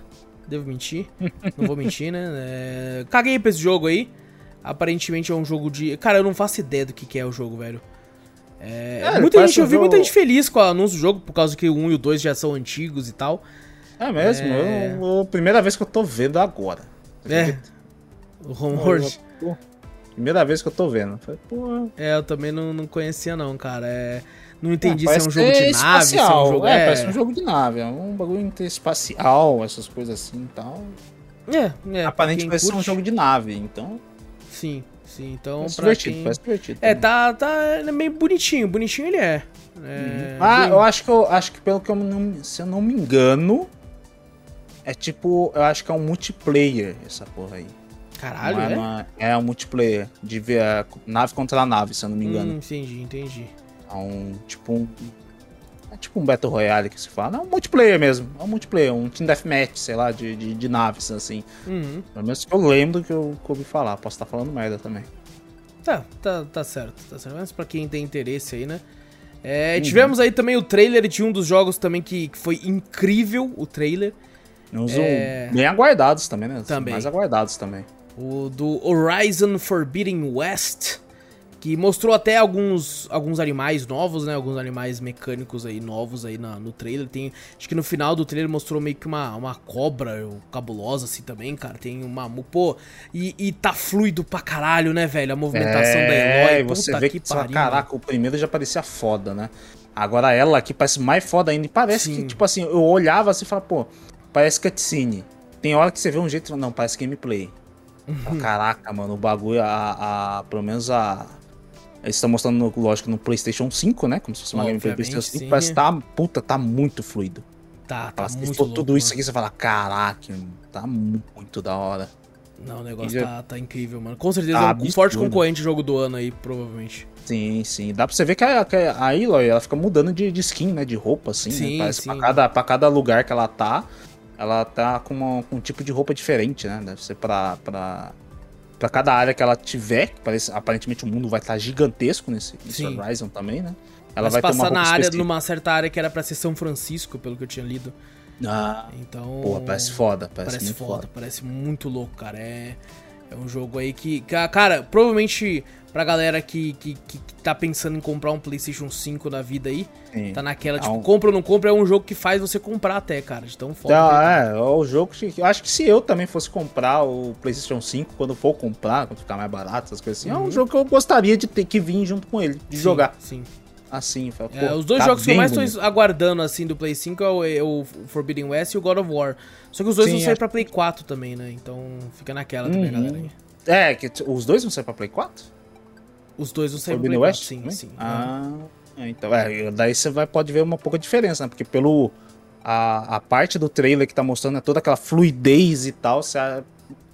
[SPEAKER 1] Devo mentir. <laughs> Não vou mentir, né? É, caguei pra esse jogo aí. Aparentemente é um jogo de. Cara, eu não faço ideia do que, que é o jogo, velho. É,
[SPEAKER 2] É,
[SPEAKER 1] muita gente, eu
[SPEAKER 2] um
[SPEAKER 1] vi muita
[SPEAKER 2] jogo-
[SPEAKER 1] gente feliz com o anúncio do jogo, por causa que o 1 e o 2 já são antigos e tal.
[SPEAKER 2] É mesmo.
[SPEAKER 1] É.
[SPEAKER 2] Eu, eu- primeira vez que eu tô vendo agora.
[SPEAKER 1] É. O Homeworld.
[SPEAKER 2] Primeira vez que eu tô vendo. Falei, pô,
[SPEAKER 1] É, eu também não, não conhecia, não, cara. É, não entendi
[SPEAKER 2] É,
[SPEAKER 1] se é um jogo de nave, se é um jogo.
[SPEAKER 2] É, parece um jogo de nave. É um bagulho interespacial, essas coisas assim e tal.
[SPEAKER 1] É, é.
[SPEAKER 2] Aparentemente vai ser um jogo de nave, então.
[SPEAKER 1] Sim, sim. Então,
[SPEAKER 2] Parece
[SPEAKER 1] pra
[SPEAKER 2] divertido,
[SPEAKER 1] quem...
[SPEAKER 2] parece divertido.
[SPEAKER 1] É, tá, tá é meio bonitinho. Bonitinho ele é. É,
[SPEAKER 2] Ah,
[SPEAKER 1] bem-
[SPEAKER 2] eu acho que eu acho que pelo que eu não, se eu não me engano, é tipo, eu acho que é um multiplayer essa porra aí.
[SPEAKER 1] Caralho,
[SPEAKER 2] é,
[SPEAKER 1] é?
[SPEAKER 2] uma- é um multiplayer de ver a nave contra nave, se eu não me engano.
[SPEAKER 1] Hum, entendi, entendi.
[SPEAKER 2] É um tipo um é tipo um Battle Royale que se fala. É um multiplayer mesmo. É um multiplayer, um Team Deathmatch, sei lá, de, de, de naves, assim.
[SPEAKER 1] Uhum.
[SPEAKER 2] Pelo menos que eu lembro que eu, que eu ouvi falar. Posso estar falando merda também.
[SPEAKER 1] Tá, tá, tá certo, tá certo. Mas pra quem tem interesse aí, né? É,
[SPEAKER 2] Uhum.
[SPEAKER 1] tivemos aí também o trailer de um dos jogos também que, que foi incrível, o trailer.
[SPEAKER 2] Uns
[SPEAKER 1] É.
[SPEAKER 2] bem aguardados também, né?
[SPEAKER 1] Também.
[SPEAKER 2] Mais aguardados também.
[SPEAKER 1] O do Horizon Forbidden West, que mostrou até alguns, alguns animais novos, né? Alguns animais mecânicos aí novos aí na- no trailer. Tem, acho que no final do trailer mostrou meio que uma, uma cobra cabulosa assim também, cara. Tem uma... Pô, e, e tá fluido pra caralho, né, velho? A movimentação da Eloy.
[SPEAKER 2] É, você
[SPEAKER 1] puta
[SPEAKER 2] vê que, fala,
[SPEAKER 1] pariu,
[SPEAKER 2] caraca, o primeiro já parecia foda, né? Agora ela aqui parece mais foda ainda. E parece
[SPEAKER 1] Sim.
[SPEAKER 2] que, tipo assim, eu olhava assim e falava, pô, parece cutscene. Tem hora que você vê um jeito e fala, não, parece gameplay.
[SPEAKER 1] Uhum.
[SPEAKER 2] Fala, Caraca, mano, o bagulho, a, a- pelo menos a. Eles estão mostrando, no- lógico, no PlayStation 5, né? Como se fosse uma gameplay do PlayStation 5.
[SPEAKER 1] sim.
[SPEAKER 2] Parece que tá, puta, tá muito fluido.
[SPEAKER 1] Tá, tá
[SPEAKER 2] se
[SPEAKER 1] muito louco,
[SPEAKER 2] tudo isso
[SPEAKER 1] mano.
[SPEAKER 2] aqui, você fala, caraca, mano, tá muito da hora.
[SPEAKER 1] Não, o negócio tá, tá incrível, mano. Com certeza
[SPEAKER 2] Tá
[SPEAKER 1] é um
[SPEAKER 2] absurdo.
[SPEAKER 1] forte concorrente jogo do ano aí, provavelmente.
[SPEAKER 2] Sim, sim. Dá pra você ver que a, que a Aloy, ela fica mudando de, de skin, né? De roupa, assim. né?
[SPEAKER 1] Sim,
[SPEAKER 2] Parece
[SPEAKER 1] sim.
[SPEAKER 2] Pra, cada, pra cada lugar que ela tá, ela tá com, uma- com um tipo de roupa diferente, né? Deve ser pra, pra, pra cada área que ela tiver. Que parece, aparentemente o mundo vai estar gigantesco nesse, nesse. Horizon também, né? Ela
[SPEAKER 1] Mas
[SPEAKER 2] vai
[SPEAKER 1] passar na área,
[SPEAKER 2] específica.
[SPEAKER 1] numa certa área que era pra ser São Francisco, pelo que eu tinha lido.
[SPEAKER 2] Ah,
[SPEAKER 1] Então.
[SPEAKER 2] porra, parece foda. Parece,
[SPEAKER 1] Parece,
[SPEAKER 2] muito
[SPEAKER 1] foda,
[SPEAKER 2] foda.
[SPEAKER 1] parece muito louco, cara. É, é um jogo aí que, Cara, provavelmente pra galera que, que, que tá pensando em comprar um PlayStation 5 na vida aí,
[SPEAKER 2] Sim.
[SPEAKER 1] tá naquela,
[SPEAKER 2] É
[SPEAKER 1] tipo,
[SPEAKER 2] um-
[SPEAKER 1] compra ou não compra, é um jogo que faz você comprar até, cara. De tão foda. Tá.
[SPEAKER 2] é, é o jogo que. Eu acho que se eu também fosse comprar o PlayStation 5, quando for comprar, quando ficar mais barato, essas coisas assim, é
[SPEAKER 1] Uhum.
[SPEAKER 2] um jogo que eu gostaria de ter que vir junto com ele, de
[SPEAKER 1] Sim,
[SPEAKER 2] jogar
[SPEAKER 1] Sim.
[SPEAKER 2] Assim. fala,
[SPEAKER 1] É, os dois
[SPEAKER 2] tá
[SPEAKER 1] jogos que eu mais tô aguardando, assim, do Play 5 é o, é o Forbidden West e o God of War. Só que os dois
[SPEAKER 2] Sim,
[SPEAKER 1] vão sair
[SPEAKER 2] acho
[SPEAKER 1] pra Play 4 também, né? Então fica naquela também,
[SPEAKER 2] Uhum.
[SPEAKER 1] galera.
[SPEAKER 2] É, que os dois vão sair pra Play 4?
[SPEAKER 1] Os dois vão sair pra
[SPEAKER 2] Forbidden
[SPEAKER 1] Play
[SPEAKER 2] West?
[SPEAKER 1] 4, sim,
[SPEAKER 2] também?
[SPEAKER 1] sim.
[SPEAKER 2] Ah, é, então, é, daí você vai, pode ver uma pouca diferença, né? Porque pelo. A, a parte do trailer que tá mostrando é toda aquela fluidez e tal. Se a,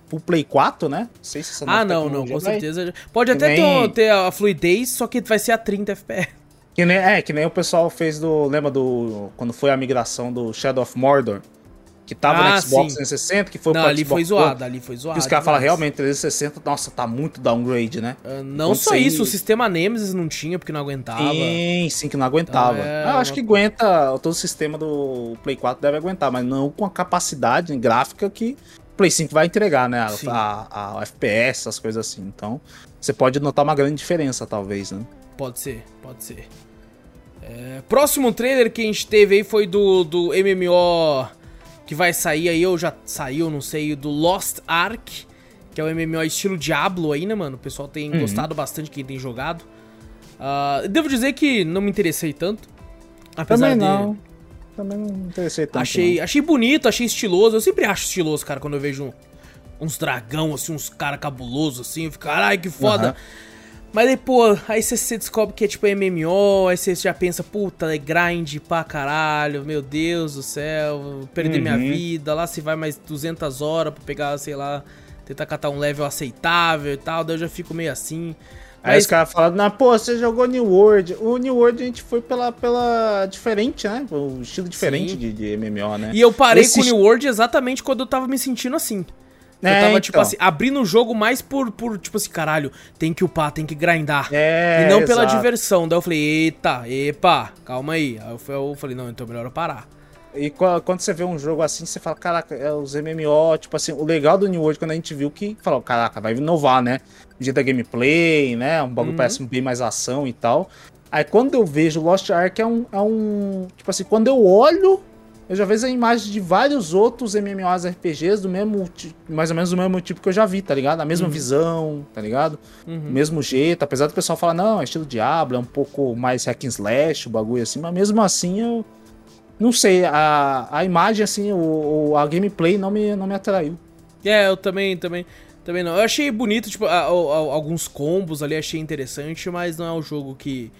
[SPEAKER 2] pro Play 4, né? Não sei se essa
[SPEAKER 1] Ah, não, não, com certeza. Pode até ter, ter a fluidez, só que vai ser a 30 FPS.
[SPEAKER 2] Que nem, é, que nem o pessoal fez do. Lembra do. Quando foi a migração do Shadow of Mordor? Que tava
[SPEAKER 1] Ah,
[SPEAKER 2] no Xbox
[SPEAKER 1] sim.
[SPEAKER 2] 360, que foi
[SPEAKER 1] Não,
[SPEAKER 2] pro
[SPEAKER 1] ali foi
[SPEAKER 2] Xbox One.
[SPEAKER 1] zoado, ali foi zoado.
[SPEAKER 2] E os caras falam,
[SPEAKER 1] demais.
[SPEAKER 2] realmente, 360, nossa, tá muito downgrade, né?
[SPEAKER 1] Ah, Não só isso, o sistema Nemesis não tinha porque não aguentava.
[SPEAKER 2] Sim, sim, que não aguentava.
[SPEAKER 1] Então, é
[SPEAKER 2] eu acho
[SPEAKER 1] uma
[SPEAKER 2] que aguenta, todo o sistema do Play 4 deve aguentar, mas não com a capacidade gráfica que o Play 5 vai entregar, né? A, a, a- FPS, essas coisas assim. Então, você pode notar uma grande diferença, talvez, né?
[SPEAKER 1] Pode ser, pode ser. É, próximo trailer que a gente teve aí foi do, do MMO que vai sair aí, ou já saiu, não sei, do Lost Ark, que é o MMO estilo Diablo aí, né, mano? O pessoal tem
[SPEAKER 2] Uhum.
[SPEAKER 1] gostado bastante, quem tem jogado. Ah, devo dizer que não me interessei tanto. Apesar
[SPEAKER 2] Também
[SPEAKER 1] de.
[SPEAKER 2] não. Também não me interessei tanto.
[SPEAKER 1] Achei, achei bonito, achei estiloso. Eu sempre acho estiloso, cara, quando eu vejo uns dragão, assim, uns cara cabuloso, assim. Eu fico, caralho, que foda.
[SPEAKER 2] Aham.
[SPEAKER 1] Mas aí, pô, aí você, descobre que é tipo MMO, aí você já pensa, puta, é grind pra caralho, meu Deus do céu, perder minha
[SPEAKER 2] Uhum.
[SPEAKER 1] vida, lá se vai mais 200 horas pra pegar, sei lá, tentar catar um level aceitável e tal, daí eu já fico meio assim.
[SPEAKER 2] Aí
[SPEAKER 1] Mas,
[SPEAKER 2] os caras falam, não, pô, você jogou New World. O New World a gente foi pela, pela diferente, né? O estilo diferente de, de MMO, né?
[SPEAKER 1] e eu parei
[SPEAKER 2] Esse
[SPEAKER 1] com o New World exatamente quando eu tava me sentindo assim. Eu
[SPEAKER 2] É,
[SPEAKER 1] tava, tipo
[SPEAKER 2] então.
[SPEAKER 1] assim, abrindo o jogo mais por, por, tipo assim, caralho, tem que upar, tem que grindar.
[SPEAKER 2] É,
[SPEAKER 1] e não pela
[SPEAKER 2] exato.
[SPEAKER 1] diversão. Daí eu falei, eita, epa, calma aí. Aí eu, eu falei, não, então é melhor eu parar.
[SPEAKER 2] E qua- quando você vê um jogo assim, você fala, caraca, é os MMO, tipo assim, o legal do New World quando a gente viu que falou, caraca, vai inovar, né? Jeito da gameplay, né? Um bagulho
[SPEAKER 1] Uhum.
[SPEAKER 2] parece bem mais ação e tal. Aí quando eu vejo Lost Ark é um, é um. Tipo assim, quando eu olho, eu já vejo a imagem de vários outros MMOs RPGs do mesmo. Mais ou menos do mesmo tipo que eu já vi, tá ligado? A mesma
[SPEAKER 1] Uhum.
[SPEAKER 2] visão, tá ligado?
[SPEAKER 1] Uhum.
[SPEAKER 2] O mesmo jeito, apesar do pessoal falar, não, é estilo Diablo, é um pouco mais hack and slash, o bagulho assim, mas mesmo assim eu. Não sei, a, a imagem, assim, o, a gameplay não me, não me atraiu.
[SPEAKER 1] É, eu também, também, também não. Eu achei bonito, tipo, a- a- alguns combos ali, achei interessante, mas não é o jogo que,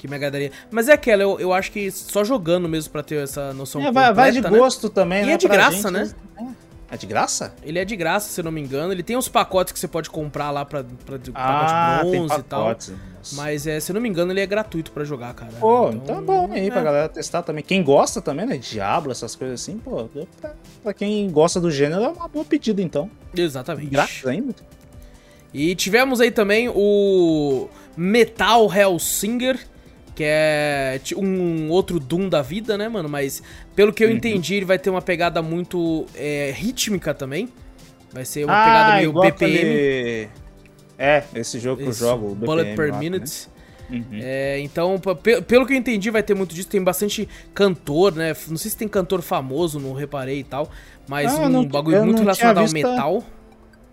[SPEAKER 1] que me agradaria. Mas é aquela, eu, eu acho que só jogando mesmo pra ter essa noção
[SPEAKER 2] É, vai, vai de
[SPEAKER 1] completa, né?
[SPEAKER 2] gosto também,
[SPEAKER 1] E
[SPEAKER 2] né?
[SPEAKER 1] é de
[SPEAKER 2] pra
[SPEAKER 1] graça,
[SPEAKER 2] gente,
[SPEAKER 1] né?
[SPEAKER 2] É de graça?
[SPEAKER 1] Ele é de graça, se eu não me engano. Ele tem uns pacotes que você pode comprar lá pra, pra
[SPEAKER 2] Ah,
[SPEAKER 1] pacote
[SPEAKER 2] tem
[SPEAKER 1] bronze e tal.
[SPEAKER 2] Nossa.
[SPEAKER 1] Mas, é, se eu não me engano, ele é gratuito pra jogar, cara.
[SPEAKER 2] Pô, então é bom aí pra
[SPEAKER 1] é.
[SPEAKER 2] galera testar também. Quem gosta também, né? Diablo, essas coisas assim, pô. Pra, pra quem gosta do gênero é uma boa pedida, então.
[SPEAKER 1] Exatamente.
[SPEAKER 2] Grátis ainda.
[SPEAKER 1] E tivemos aí também o Metal Hellsinger, que é um outro Doom da vida, né, mano? Mas pelo que eu
[SPEAKER 2] Uhum.
[SPEAKER 1] entendi, ele vai ter uma pegada muito é, rítmica também. Vai ser uma
[SPEAKER 2] ah,
[SPEAKER 1] pegada meio BPM.
[SPEAKER 2] aquele- É, esse jogo que eu jogo, o
[SPEAKER 1] Bullet
[SPEAKER 2] BPM
[SPEAKER 1] per
[SPEAKER 2] lá, né?
[SPEAKER 1] Minute.
[SPEAKER 2] Uhum.
[SPEAKER 1] É, então, pelo que eu entendi, vai ter muito disso. Tem bastante cantor, né? Não sei se tem cantor famoso, não reparei e tal. Mas um
[SPEAKER 2] não-
[SPEAKER 1] bagulho muito relacionado ao
[SPEAKER 2] visto a-
[SPEAKER 1] metal.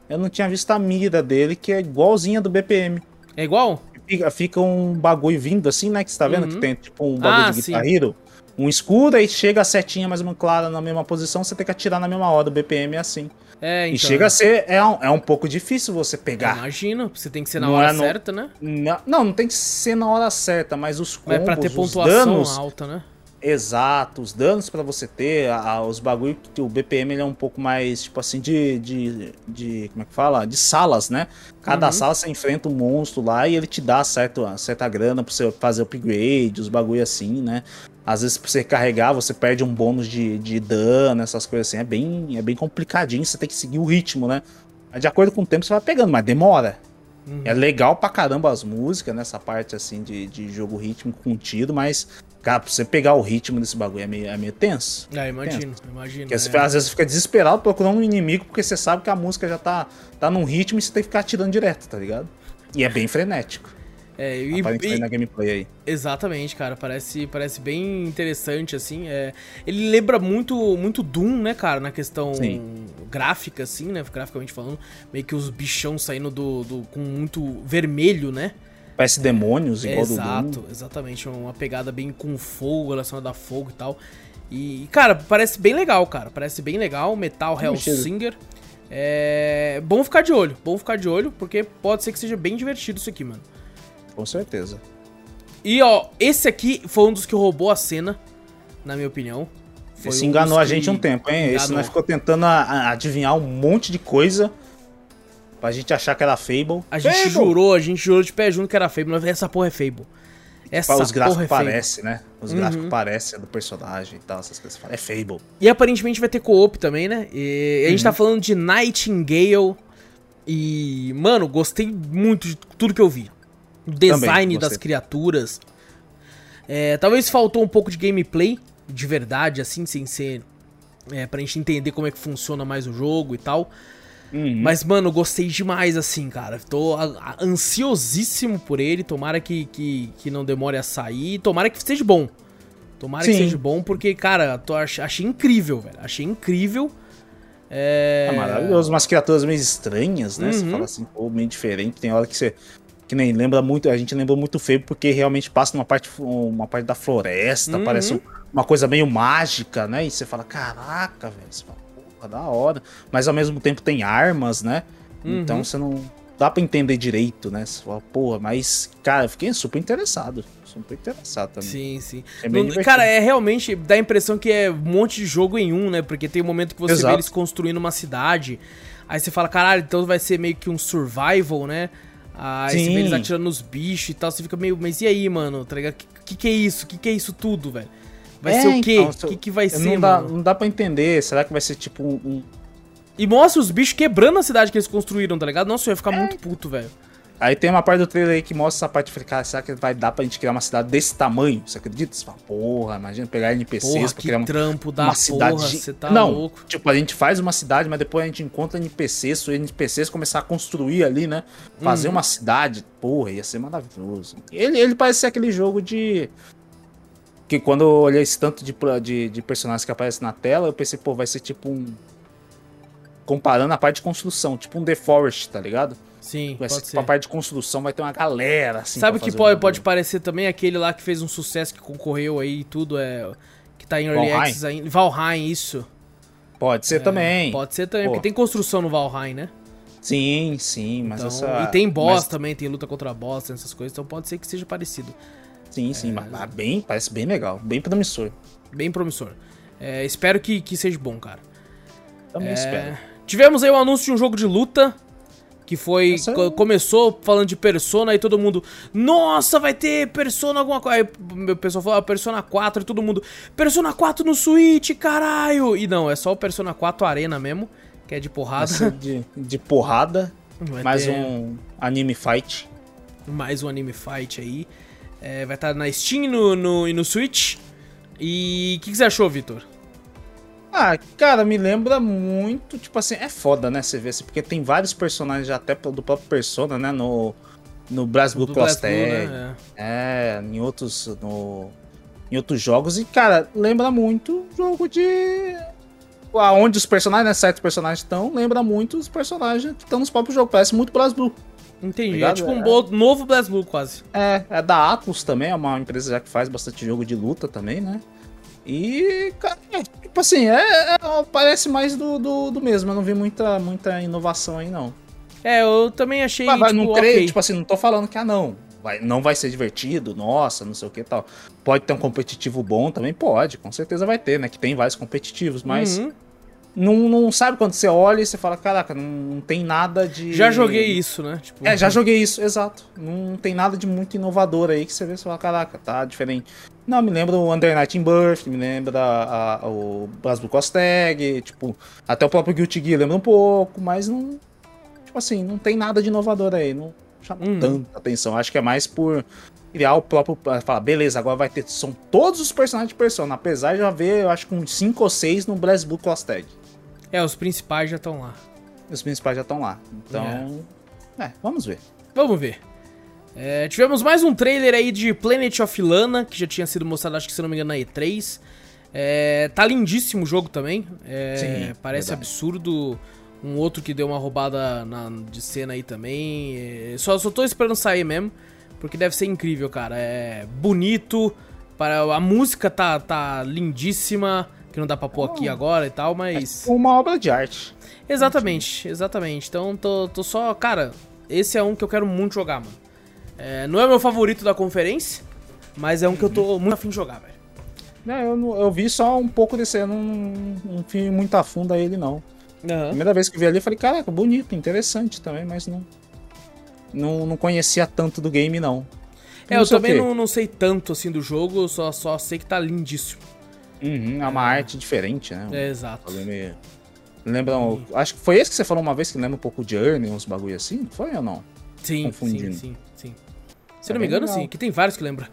[SPEAKER 2] Eu não tinha visto a mira dele, que é igualzinha do BPM.
[SPEAKER 1] É igual?
[SPEAKER 2] Fica, fica um bagulho vindo assim, né? Que você tá vendo?
[SPEAKER 1] Uhum.
[SPEAKER 2] Que tem tipo um bagulho
[SPEAKER 1] Ah,
[SPEAKER 2] de. Guitar Hero. Um escuro, aí chega a setinha mais ou menos clara na mesma posição, você tem que atirar na mesma hora. O BPM é assim.
[SPEAKER 1] É, então.
[SPEAKER 2] e chega a ser. É um, é um pouco difícil você pegar.
[SPEAKER 1] Imagina, você tem que ser na
[SPEAKER 2] Não
[SPEAKER 1] hora
[SPEAKER 2] é no-
[SPEAKER 1] certa, né?
[SPEAKER 2] Não, não, não tem que ser na hora certa, mas os combos,
[SPEAKER 1] Mas pra ter pontuação
[SPEAKER 2] danos,
[SPEAKER 1] alta, né?
[SPEAKER 2] Exato, os danos pra você ter, a- a- os bagulho que o BPM ele é um pouco mais, tipo assim, de, de, de como é que fala? De salas, né? Cada
[SPEAKER 1] Uhum.
[SPEAKER 2] sala você enfrenta um monstro lá e ele te dá certo, certa grana pra você fazer upgrade, os bagulho assim, né? Às vezes pra você carregar, você perde um bônus de, de dano, essas coisas assim, é bem, é bem complicadinho, você tem que seguir o ritmo, né? De acordo com o tempo você vai pegando, mas demora.
[SPEAKER 1] Uhum.
[SPEAKER 2] É legal pra caramba as músicas, nessa parte assim de, de jogo rítmico contido, mas, cara, pra você pegar o ritmo desse bagulho é meio, é meio tenso.
[SPEAKER 1] É, imagino, imagino.
[SPEAKER 2] Porque você
[SPEAKER 1] é.
[SPEAKER 2] às vezes fica desesperado procurando um inimigo porque você sabe que a música já tá, tá num ritmo e você tem que ficar atirando direto, tá ligado? E é bem frenético.
[SPEAKER 1] É, e-
[SPEAKER 2] Aparentemente
[SPEAKER 1] e-
[SPEAKER 2] na gameplay aí.
[SPEAKER 1] exatamente, cara, parece, parece bem interessante, assim. É, ele lembra muito, muito Doom, né, cara, na questão
[SPEAKER 2] Sim.
[SPEAKER 1] gráfica, assim, né, graficamente falando. Meio que os bichão saindo do, do- com muito vermelho, né?
[SPEAKER 2] Parece demônios igual do
[SPEAKER 1] Exato,
[SPEAKER 2] Doom.
[SPEAKER 1] exatamente. Uma pegada bem com fogo, relacionada a fogo e tal. E, cara, parece bem legal, cara. Parece bem legal. Metal Hellsinger. É bom ficar de olho, bom ficar de olho, porque pode ser que seja bem divertido isso aqui, mano.
[SPEAKER 2] Com certeza.
[SPEAKER 1] E ó, esse aqui foi um dos que roubou a cena, na minha opinião. Foi
[SPEAKER 2] Esse
[SPEAKER 1] um
[SPEAKER 2] enganou a gente um tempo, hein? Esse
[SPEAKER 1] enganou.
[SPEAKER 2] nós ficou tentando a- a- adivinhar um monte de coisa pra gente achar que era Fable.
[SPEAKER 1] A gente
[SPEAKER 2] Fable!
[SPEAKER 1] jurou, a gente jurou de pé junto que era Fable, mas essa porra é Fable. Essa
[SPEAKER 2] os gráficos
[SPEAKER 1] porra é
[SPEAKER 2] parecem, né? Os
[SPEAKER 1] Uhum.
[SPEAKER 2] gráficos parecem do personagem e tal, essas coisas. É Fable.
[SPEAKER 1] E aparentemente vai ter co-op também, né? E a gente
[SPEAKER 2] Uhum.
[SPEAKER 1] tá falando de Nightingale. E, mano, gostei muito de tudo que eu vi. O design das criaturas. É, talvez faltou um pouco de gameplay, de verdade, assim, sem ser. É, pra gente entender como é que funciona mais o jogo e tal.
[SPEAKER 2] Uhum.
[SPEAKER 1] Mas, mano, gostei demais, assim, cara. Tô ansiosíssimo por ele. Tomara que, que, que não demore a sair. Tomara que seja bom. Tomara que
[SPEAKER 2] Sim.
[SPEAKER 1] seja bom, porque, cara, tô, ach- achei incrível, velho. Achei incrível. É...
[SPEAKER 2] É maravilhoso. Umas criaturas meio estranhas, né? Você
[SPEAKER 1] Uhum.
[SPEAKER 2] fala assim, pô, meio diferente. Tem hora que você. Que nem lembra muito. A gente lembra muito feio porque realmente passa numa parte, uma parte da floresta.
[SPEAKER 1] Uhum.
[SPEAKER 2] Parece um- uma coisa meio mágica, né? E você fala, caraca, velho. Você fala, porra, da hora. Mas ao mesmo tempo tem armas, né?
[SPEAKER 1] Uhum.
[SPEAKER 2] Então você não. Dá pra entender direito, né? Você fala, porra, mas, cara, eu fiquei super interessado. Super interessado também.
[SPEAKER 1] Sim, sim.
[SPEAKER 2] É
[SPEAKER 1] Não- cara, é realmente. Dá a impressão que é um monte de jogo em um, né? Porque tem um momento que você vê
[SPEAKER 2] Exato.
[SPEAKER 1] eles construindo uma cidade. Aí você fala, caralho, então vai ser meio que um survival, né? Aí você vê
[SPEAKER 2] Sim.
[SPEAKER 1] eles atirando nos bichos e tal. Você fica meio, mas e aí, mano? Tá ligado? Que, que que é isso? Que que é isso tudo, velho? Vai
[SPEAKER 2] É,
[SPEAKER 1] ser o quê?
[SPEAKER 2] então,
[SPEAKER 1] O
[SPEAKER 2] se-
[SPEAKER 1] que, que vai ser,
[SPEAKER 2] não, dá,
[SPEAKER 1] mano?
[SPEAKER 2] não dá pra entender. Será que vai ser tipo um. um-
[SPEAKER 1] E mostra os bichos quebrando a cidade que eles construíram, tá ligado? Nossa, eu ia ficar
[SPEAKER 2] É.
[SPEAKER 1] muito puto, velho.
[SPEAKER 2] Aí tem uma parte do trailer aí que mostra essa parte. Eu falei, cara, será que vai dar pra gente criar uma cidade desse tamanho? Você acredita? Você fala, porra, imagina pegar NPCs
[SPEAKER 1] Porra,
[SPEAKER 2] pra criar uma,
[SPEAKER 1] trampo da
[SPEAKER 2] uma
[SPEAKER 1] porra,
[SPEAKER 2] cidade.
[SPEAKER 1] você tá
[SPEAKER 2] não,
[SPEAKER 1] louco.
[SPEAKER 2] tipo, a gente faz uma cidade, mas depois a gente encontra NPCs, os NPCs começar a construir ali, né? Fazer
[SPEAKER 1] Uhum.
[SPEAKER 2] uma cidade. Porra, ia ser maravilhoso. Ele, ele parece ser aquele jogo de. Que quando eu olhei esse tanto de, de, de personagens que aparecem na tela, eu pensei, pô, vai ser tipo um. Comparando a parte de construção, tipo um The Forest, tá ligado?
[SPEAKER 1] Sim,
[SPEAKER 2] ser,
[SPEAKER 1] pode
[SPEAKER 2] tipo,
[SPEAKER 1] ser.
[SPEAKER 2] parte de construção vai ter uma galera, assim.
[SPEAKER 1] Sabe o que pode, pode parecer também? Aquele lá que fez um sucesso, que concorreu aí e tudo, é... Que tá em Early? Access ainda. Valheim, isso.
[SPEAKER 2] Pode ser também.
[SPEAKER 1] Pode ser também,
[SPEAKER 2] Pô.
[SPEAKER 1] porque tem construção no Valheim, né?
[SPEAKER 2] Sim, sim, mas
[SPEAKER 1] Então,
[SPEAKER 2] essa.
[SPEAKER 1] e tem boss
[SPEAKER 2] mas-
[SPEAKER 1] também, tem luta contra boss, tem essas coisas, então pode ser que seja parecido.
[SPEAKER 2] Sim, sim, mas mas bem, parece bem legal, bem promissor.
[SPEAKER 1] Bem promissor. É, espero que, que seja bom, cara.
[SPEAKER 2] Também
[SPEAKER 1] É,
[SPEAKER 2] espero.
[SPEAKER 1] Tivemos aí o anúncio de um jogo de luta. Que foi.
[SPEAKER 2] Essa-
[SPEAKER 1] co- Começou falando de Persona e todo mundo. Nossa, vai ter Persona alguma coisa. Aí o pessoal falou, ah, Persona 4 e todo mundo. Persona 4 no Switch, caralho! E não, é só o Persona 4 Arena mesmo, que é de porrada. <laughs>
[SPEAKER 2] de, de porrada,
[SPEAKER 1] Vai
[SPEAKER 2] mais
[SPEAKER 1] ter
[SPEAKER 2] um anime fight.
[SPEAKER 1] mais um anime fight aí. É, vai estar na Steam no, no- e no Switch. E o que, que você achou, Vitor?
[SPEAKER 2] Ah, cara, me lembra muito, tipo assim, é foda, né, você vê assim, porque tem vários personagens já até do próprio Persona, né, no, no Blast Blue Tag,
[SPEAKER 1] né?
[SPEAKER 2] é, em outros, no, em outros jogos, e, cara, lembra muito jogo de... Onde os personagens, né, certos personagens estão, lembra muito os personagens que estão nos próprios jogos, parece muito Blast Blue.
[SPEAKER 1] Entendi.
[SPEAKER 2] Obrigado,
[SPEAKER 1] é tipo um
[SPEAKER 2] é.
[SPEAKER 1] novo BlazBlue quase.
[SPEAKER 2] É, é da Atlus também, é uma empresa já que faz bastante jogo de luta também, né? E, cara, é, tipo assim, é, é- parece mais do, do, do mesmo. Eu não vi muita, muita inovação aí, não.
[SPEAKER 1] É, eu também achei,
[SPEAKER 2] Mas
[SPEAKER 1] tipo,
[SPEAKER 2] não creio,
[SPEAKER 1] ok.
[SPEAKER 2] tipo assim, não tô falando que ah, não. Vai, não vai ser divertido, nossa, não sei o que tal. Pode ter um competitivo bom também? Pode, com certeza vai ter, né? Que tem vários competitivos, mas
[SPEAKER 1] Uhum.
[SPEAKER 2] Não, não sabe quando você olha e você fala, caraca, não, não tem nada de.
[SPEAKER 1] Já joguei isso, né? Tipo,
[SPEAKER 2] É, já joguei isso, exato. Não tem nada de muito inovador aí que você vê e fala, caraca, tá diferente. Não, me lembra o Under Night in Birth, me lembra a- a- o Blazblue Costag, tipo, até o próprio Guilty Gear lembra um pouco, mas não. Tipo assim, não tem nada de inovador aí, não chama
[SPEAKER 1] Uhum.
[SPEAKER 2] tanta atenção. Acho que é mais por criar o próprio. Falar, beleza, agora vai ter. São todos os personagens de Persona, apesar de já ver, eu acho que uns 5 ou 6 no Blazblue Costag.
[SPEAKER 1] É, os principais já estão lá.
[SPEAKER 2] Os principais já estão lá. Então. é, vamos ver.
[SPEAKER 1] Vamos ver. É, tivemos mais um trailer aí de Planet of Lana, que já tinha sido mostrado, acho que se não me engano, na E3. É, tá lindíssimo o jogo também. É,
[SPEAKER 2] Sim,
[SPEAKER 1] parece
[SPEAKER 2] verdade.
[SPEAKER 1] absurdo. Um outro que deu uma roubada na- de cena aí também. É, só, só tô esperando sair mesmo, porque deve ser incrível, cara. É bonito. Para, a música tá, tá lindíssima, que não dá pra pôr aqui agora e tal, mas.
[SPEAKER 2] Uma obra de arte.
[SPEAKER 1] Exatamente, exatamente. Então tô, tô só. Cara, esse é um que eu quero muito jogar, mano. É, não é meu favorito da conferência, mas é um que eu tô muito afim de jogar, velho.
[SPEAKER 2] É, eu, não- eu vi só um pouco desse, eu não, não fui muito a fundo a ele, não. Primeira vez que vi ali, eu falei, caraca, bonito, interessante também, mas não, não. Não conhecia tanto do game, não.
[SPEAKER 1] É,
[SPEAKER 2] Não
[SPEAKER 1] eu também não, não sei tanto assim do jogo, só, só sei que tá lindíssimo.
[SPEAKER 2] Uhum, é uma arte diferente, né?
[SPEAKER 1] É, exato.
[SPEAKER 2] Meio- Lembra. um- Acho que foi esse que você falou uma vez que lembra um pouco de Journey, uns bagulho assim? Foi ou não?
[SPEAKER 1] Sim,
[SPEAKER 2] confundindo.
[SPEAKER 1] sim, sim, sim. Se
[SPEAKER 2] É
[SPEAKER 1] não me engano,
[SPEAKER 2] legal.
[SPEAKER 1] sim. Que tem vários que lembram.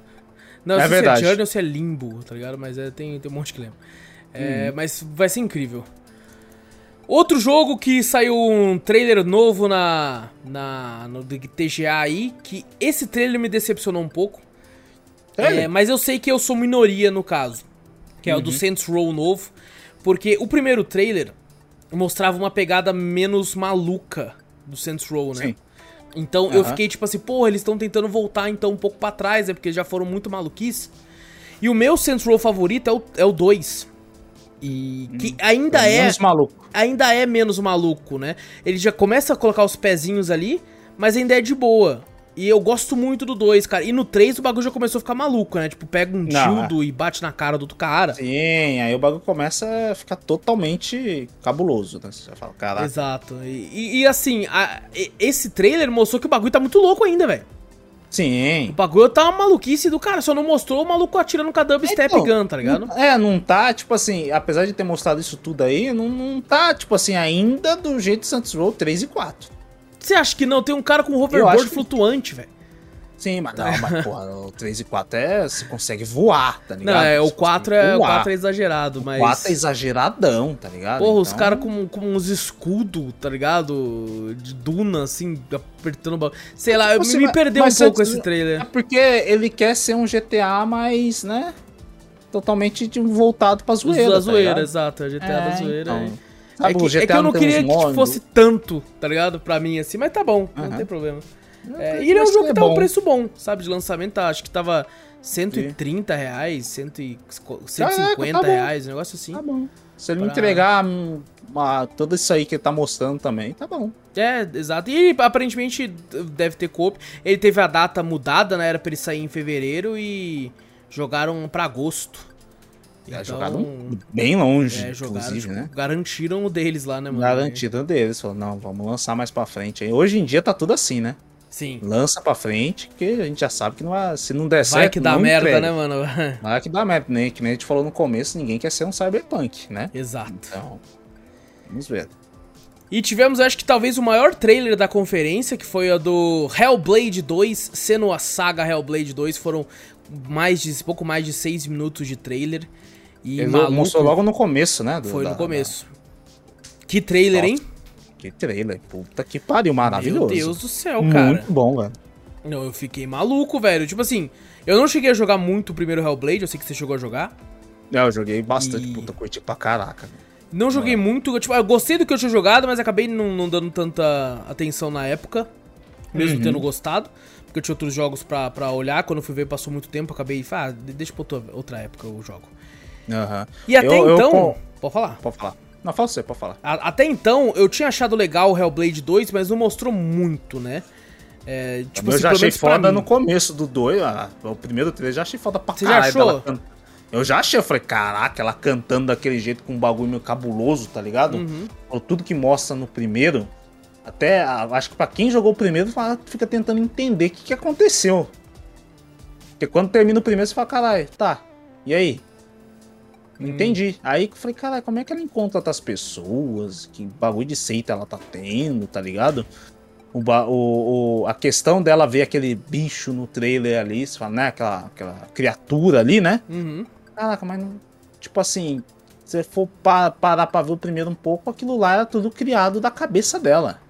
[SPEAKER 1] Não,
[SPEAKER 2] É
[SPEAKER 1] sei
[SPEAKER 2] verdade.
[SPEAKER 1] se é Journey ou se é Limbo, tá ligado? Mas é, tem, tem um monte que lembra. É,
[SPEAKER 2] Uhum.
[SPEAKER 1] Mas vai ser incrível. Outro jogo que saiu um trailer novo na, na no TGA aí, que esse trailer me decepcionou um pouco. É, mas eu sei que eu sou minoria no caso. Que é o do
[SPEAKER 2] Uhum.
[SPEAKER 1] Saints Row novo. Porque o primeiro trailer mostrava uma pegada menos maluca do Saints Row, né?
[SPEAKER 2] Sim.
[SPEAKER 1] Então eu
[SPEAKER 2] Aham.
[SPEAKER 1] fiquei tipo assim, porra, eles estão tentando voltar então um pouco pra trás, é porque já foram muito maluquice. E o meu Saints Row favorito é o, é o 2. E que ainda é,
[SPEAKER 2] Menos maluco.
[SPEAKER 1] ainda é menos maluco, né? Ele já começa a colocar os pezinhos ali, mas ainda é de boa. E eu gosto muito do 2, cara. E no 3 o bagulho já começou a ficar maluco, né? Tipo, pega um tildo e bate na cara do outro cara.
[SPEAKER 2] Sim, aí o bagulho começa a ficar totalmente cabuloso, né? Você fala, caraca.
[SPEAKER 1] Exato. E, e- assim, a- esse trailer mostrou que o bagulho tá muito louco ainda, velho. O
[SPEAKER 2] Sim.
[SPEAKER 1] bagulho tá uma maluquice do cara, só não mostrou o maluco atirando com a dubstep
[SPEAKER 2] Então,
[SPEAKER 1] gun, tá ligado?
[SPEAKER 2] não- É, não tá, tipo assim, apesar de ter mostrado isso tudo aí, não, não tá, tipo assim, ainda do jeito de Saints Row 3 e 4.
[SPEAKER 1] Você acha que não? Tem um cara com um hoverboard
[SPEAKER 2] que-
[SPEAKER 1] flutuante, velho.
[SPEAKER 2] Sim, mas não, <laughs> mas porra, o 3 e 4 é. Você consegue voar, tá ligado?
[SPEAKER 1] Não, é, o
[SPEAKER 2] Você
[SPEAKER 1] 4
[SPEAKER 2] consegue
[SPEAKER 1] é, o
[SPEAKER 2] voar.
[SPEAKER 1] 4 é exagerado, mas.
[SPEAKER 2] O 4 é exageradão, tá ligado?
[SPEAKER 1] Porra, os
[SPEAKER 2] Então,
[SPEAKER 1] caras com, com uns escudos, tá ligado? De duna, assim, apertando o bagulho. Sei lá, eu
[SPEAKER 2] Você
[SPEAKER 1] me
[SPEAKER 2] vai-
[SPEAKER 1] perdeu um pouco esse trailer.
[SPEAKER 2] É porque ele quer ser um GTA mais, né? Totalmente voltado pra zoeira.
[SPEAKER 1] da
[SPEAKER 2] tá
[SPEAKER 1] zoeira,
[SPEAKER 2] ligado?
[SPEAKER 1] exato. A GTA da
[SPEAKER 2] É,
[SPEAKER 1] zoeira.
[SPEAKER 2] então.
[SPEAKER 1] é.
[SPEAKER 2] Sabe,
[SPEAKER 1] é, que, é que eu não queria que
[SPEAKER 2] modos-
[SPEAKER 1] fosse tanto, tá ligado? Pra mim, assim, mas tá bom, não tem problema. É,
[SPEAKER 2] É,
[SPEAKER 1] e ele é um jogo
[SPEAKER 2] é
[SPEAKER 1] que tá um preço bom, sabe? De lançamento, tá, acho que tava 130 reais, 100 e- 150
[SPEAKER 2] tá bom.
[SPEAKER 1] reais, um negócio assim.
[SPEAKER 2] Tá bom. Se ele
[SPEAKER 1] Pra-
[SPEAKER 2] me entregar uma, tudo isso aí que ele tá mostrando também, tá bom.
[SPEAKER 1] É, exato. E aparentemente deve ter coop. Ele teve a data mudada, né? Era pra ele sair em fevereiro e jogaram pra agosto.
[SPEAKER 2] É
[SPEAKER 1] Então,
[SPEAKER 2] jogado bem longe,
[SPEAKER 1] é, jogaram,
[SPEAKER 2] inclusive,
[SPEAKER 1] tipo,
[SPEAKER 2] né?
[SPEAKER 1] garantiram o deles lá, né, mano?
[SPEAKER 2] Garantido deles. Falou, não, vamos lançar mais pra frente. Hoje em dia tá tudo assim, né?
[SPEAKER 1] Sim.
[SPEAKER 2] Lança pra frente, que a gente já sabe que não vai- se não der certo. <laughs>
[SPEAKER 1] Vai que dá merda,
[SPEAKER 2] entrega.
[SPEAKER 1] né, mano?
[SPEAKER 2] Vai que dá merda, né? Que nem a gente falou no começo, ninguém quer ser um cyberpunk, né?
[SPEAKER 1] Exato.
[SPEAKER 2] Então, vamos ver.
[SPEAKER 1] E tivemos, acho que talvez o maior trailer da conferência, que foi a do Hellblade 2, sendo a saga Hellblade 2, foram mais de pouco mais de 6 minutos de trailer. E
[SPEAKER 2] Ele
[SPEAKER 1] maluco,
[SPEAKER 2] mostrou logo no começo, né? do-
[SPEAKER 1] foi
[SPEAKER 2] da-
[SPEAKER 1] no começo. Que trailer,
[SPEAKER 2] Nossa,
[SPEAKER 1] hein?
[SPEAKER 2] da- Que trailer, puta que pariu, maravilhoso.
[SPEAKER 1] Meu Deus do céu, cara.
[SPEAKER 2] Muito bom, velho.
[SPEAKER 1] Não, eu fiquei maluco, velho. Tipo assim, eu não cheguei a jogar muito o primeiro Hellblade, eu sei que você chegou a jogar.
[SPEAKER 2] É, eu joguei bastante,
[SPEAKER 1] E-
[SPEAKER 2] puta, curti pra caraca.
[SPEAKER 1] Não joguei muito, tipo, eu gostei do que eu tinha jogado, mas acabei não, não dando tanta atenção na época, mesmo
[SPEAKER 2] Uhum.
[SPEAKER 1] tendo gostado. Porque eu tinha outros jogos pra, pra olhar, quando eu fui ver passou muito tempo, acabei, ah, de- deixa pra outra, outra época eu jogo.
[SPEAKER 2] Aham.
[SPEAKER 1] E até
[SPEAKER 2] Eu- eu
[SPEAKER 1] então,
[SPEAKER 2] com-
[SPEAKER 1] pode falar.
[SPEAKER 2] Pode falar. Não, fala você, pode falar.
[SPEAKER 1] A- até então, eu tinha achado legal o Hellblade 2, mas não mostrou muito, né? É, tipo
[SPEAKER 2] eu
[SPEAKER 1] assim,
[SPEAKER 2] já achei foda no começo do 2, ah, o primeiro trailer já achei foda pra
[SPEAKER 1] Você já
[SPEAKER 2] caralho.
[SPEAKER 1] achou?
[SPEAKER 2] dela can- Eu já achei, eu falei, caraca, ela cantando daquele jeito com um bagulho meio cabuloso, tá ligado?
[SPEAKER 1] Uhum.
[SPEAKER 2] Tudo que mostra no primeiro, até acho que pra quem jogou o primeiro, fica tentando entender o que, que aconteceu. Porque quando termina o primeiro, você fala, caralho, tá, e aí? Não
[SPEAKER 1] Hum.
[SPEAKER 2] entendi. Aí eu falei, caralho, como é que ela encontra outras pessoas? Que bagulho de seita ela tá tendo, tá ligado? O, o- o- a questão dela ver aquele bicho no trailer ali, você fala, né? Aquela, aquela criatura ali, né?
[SPEAKER 1] Uhum.
[SPEAKER 2] Caraca, mas não. Tipo assim, se você for pa- parar pra ver o primeiro um pouco, aquilo lá era tudo criado da cabeça dela.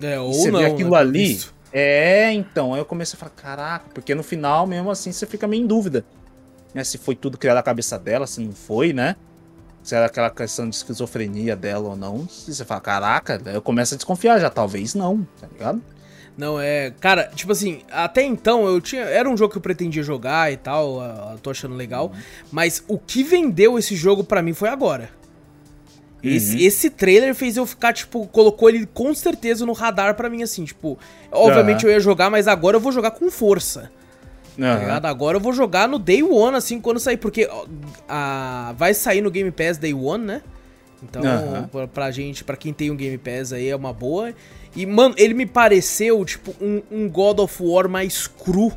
[SPEAKER 1] É, ou
[SPEAKER 2] você
[SPEAKER 1] não.
[SPEAKER 2] vê aquilo
[SPEAKER 1] né?
[SPEAKER 2] ali.
[SPEAKER 1] Isso.
[SPEAKER 2] É, então. Aí eu comecei a falar, caraca, porque no final, mesmo assim, você fica meio em dúvida. Né, se foi tudo criado da cabeça dela, se não foi, né? Se era aquela questão de esquizofrenia dela ou não. Se você fala, caraca, daí eu começo a desconfiar já. Talvez não, tá ligado?
[SPEAKER 1] Não, é. Cara, tipo assim, até então eu tinha. Era um jogo que eu pretendia jogar e tal, ah, tô achando legal. Mas o que vendeu esse jogo pra mim foi agora. Esse,
[SPEAKER 2] Uhum.
[SPEAKER 1] esse trailer fez eu ficar, tipo, colocou ele com certeza no radar pra mim, assim, tipo. Obviamente eu ia jogar, mas agora eu vou jogar com força. Tá
[SPEAKER 2] Aham.
[SPEAKER 1] ligado? Agora eu vou jogar no Day One, assim, quando sair, porque a, vai sair no Game Pass Day One, né? Então,
[SPEAKER 2] Aham.
[SPEAKER 1] pra, pra gente, pra quem tem um Game Pass aí, é uma boa. E, mano, ele me pareceu, tipo, um, um God of War mais cru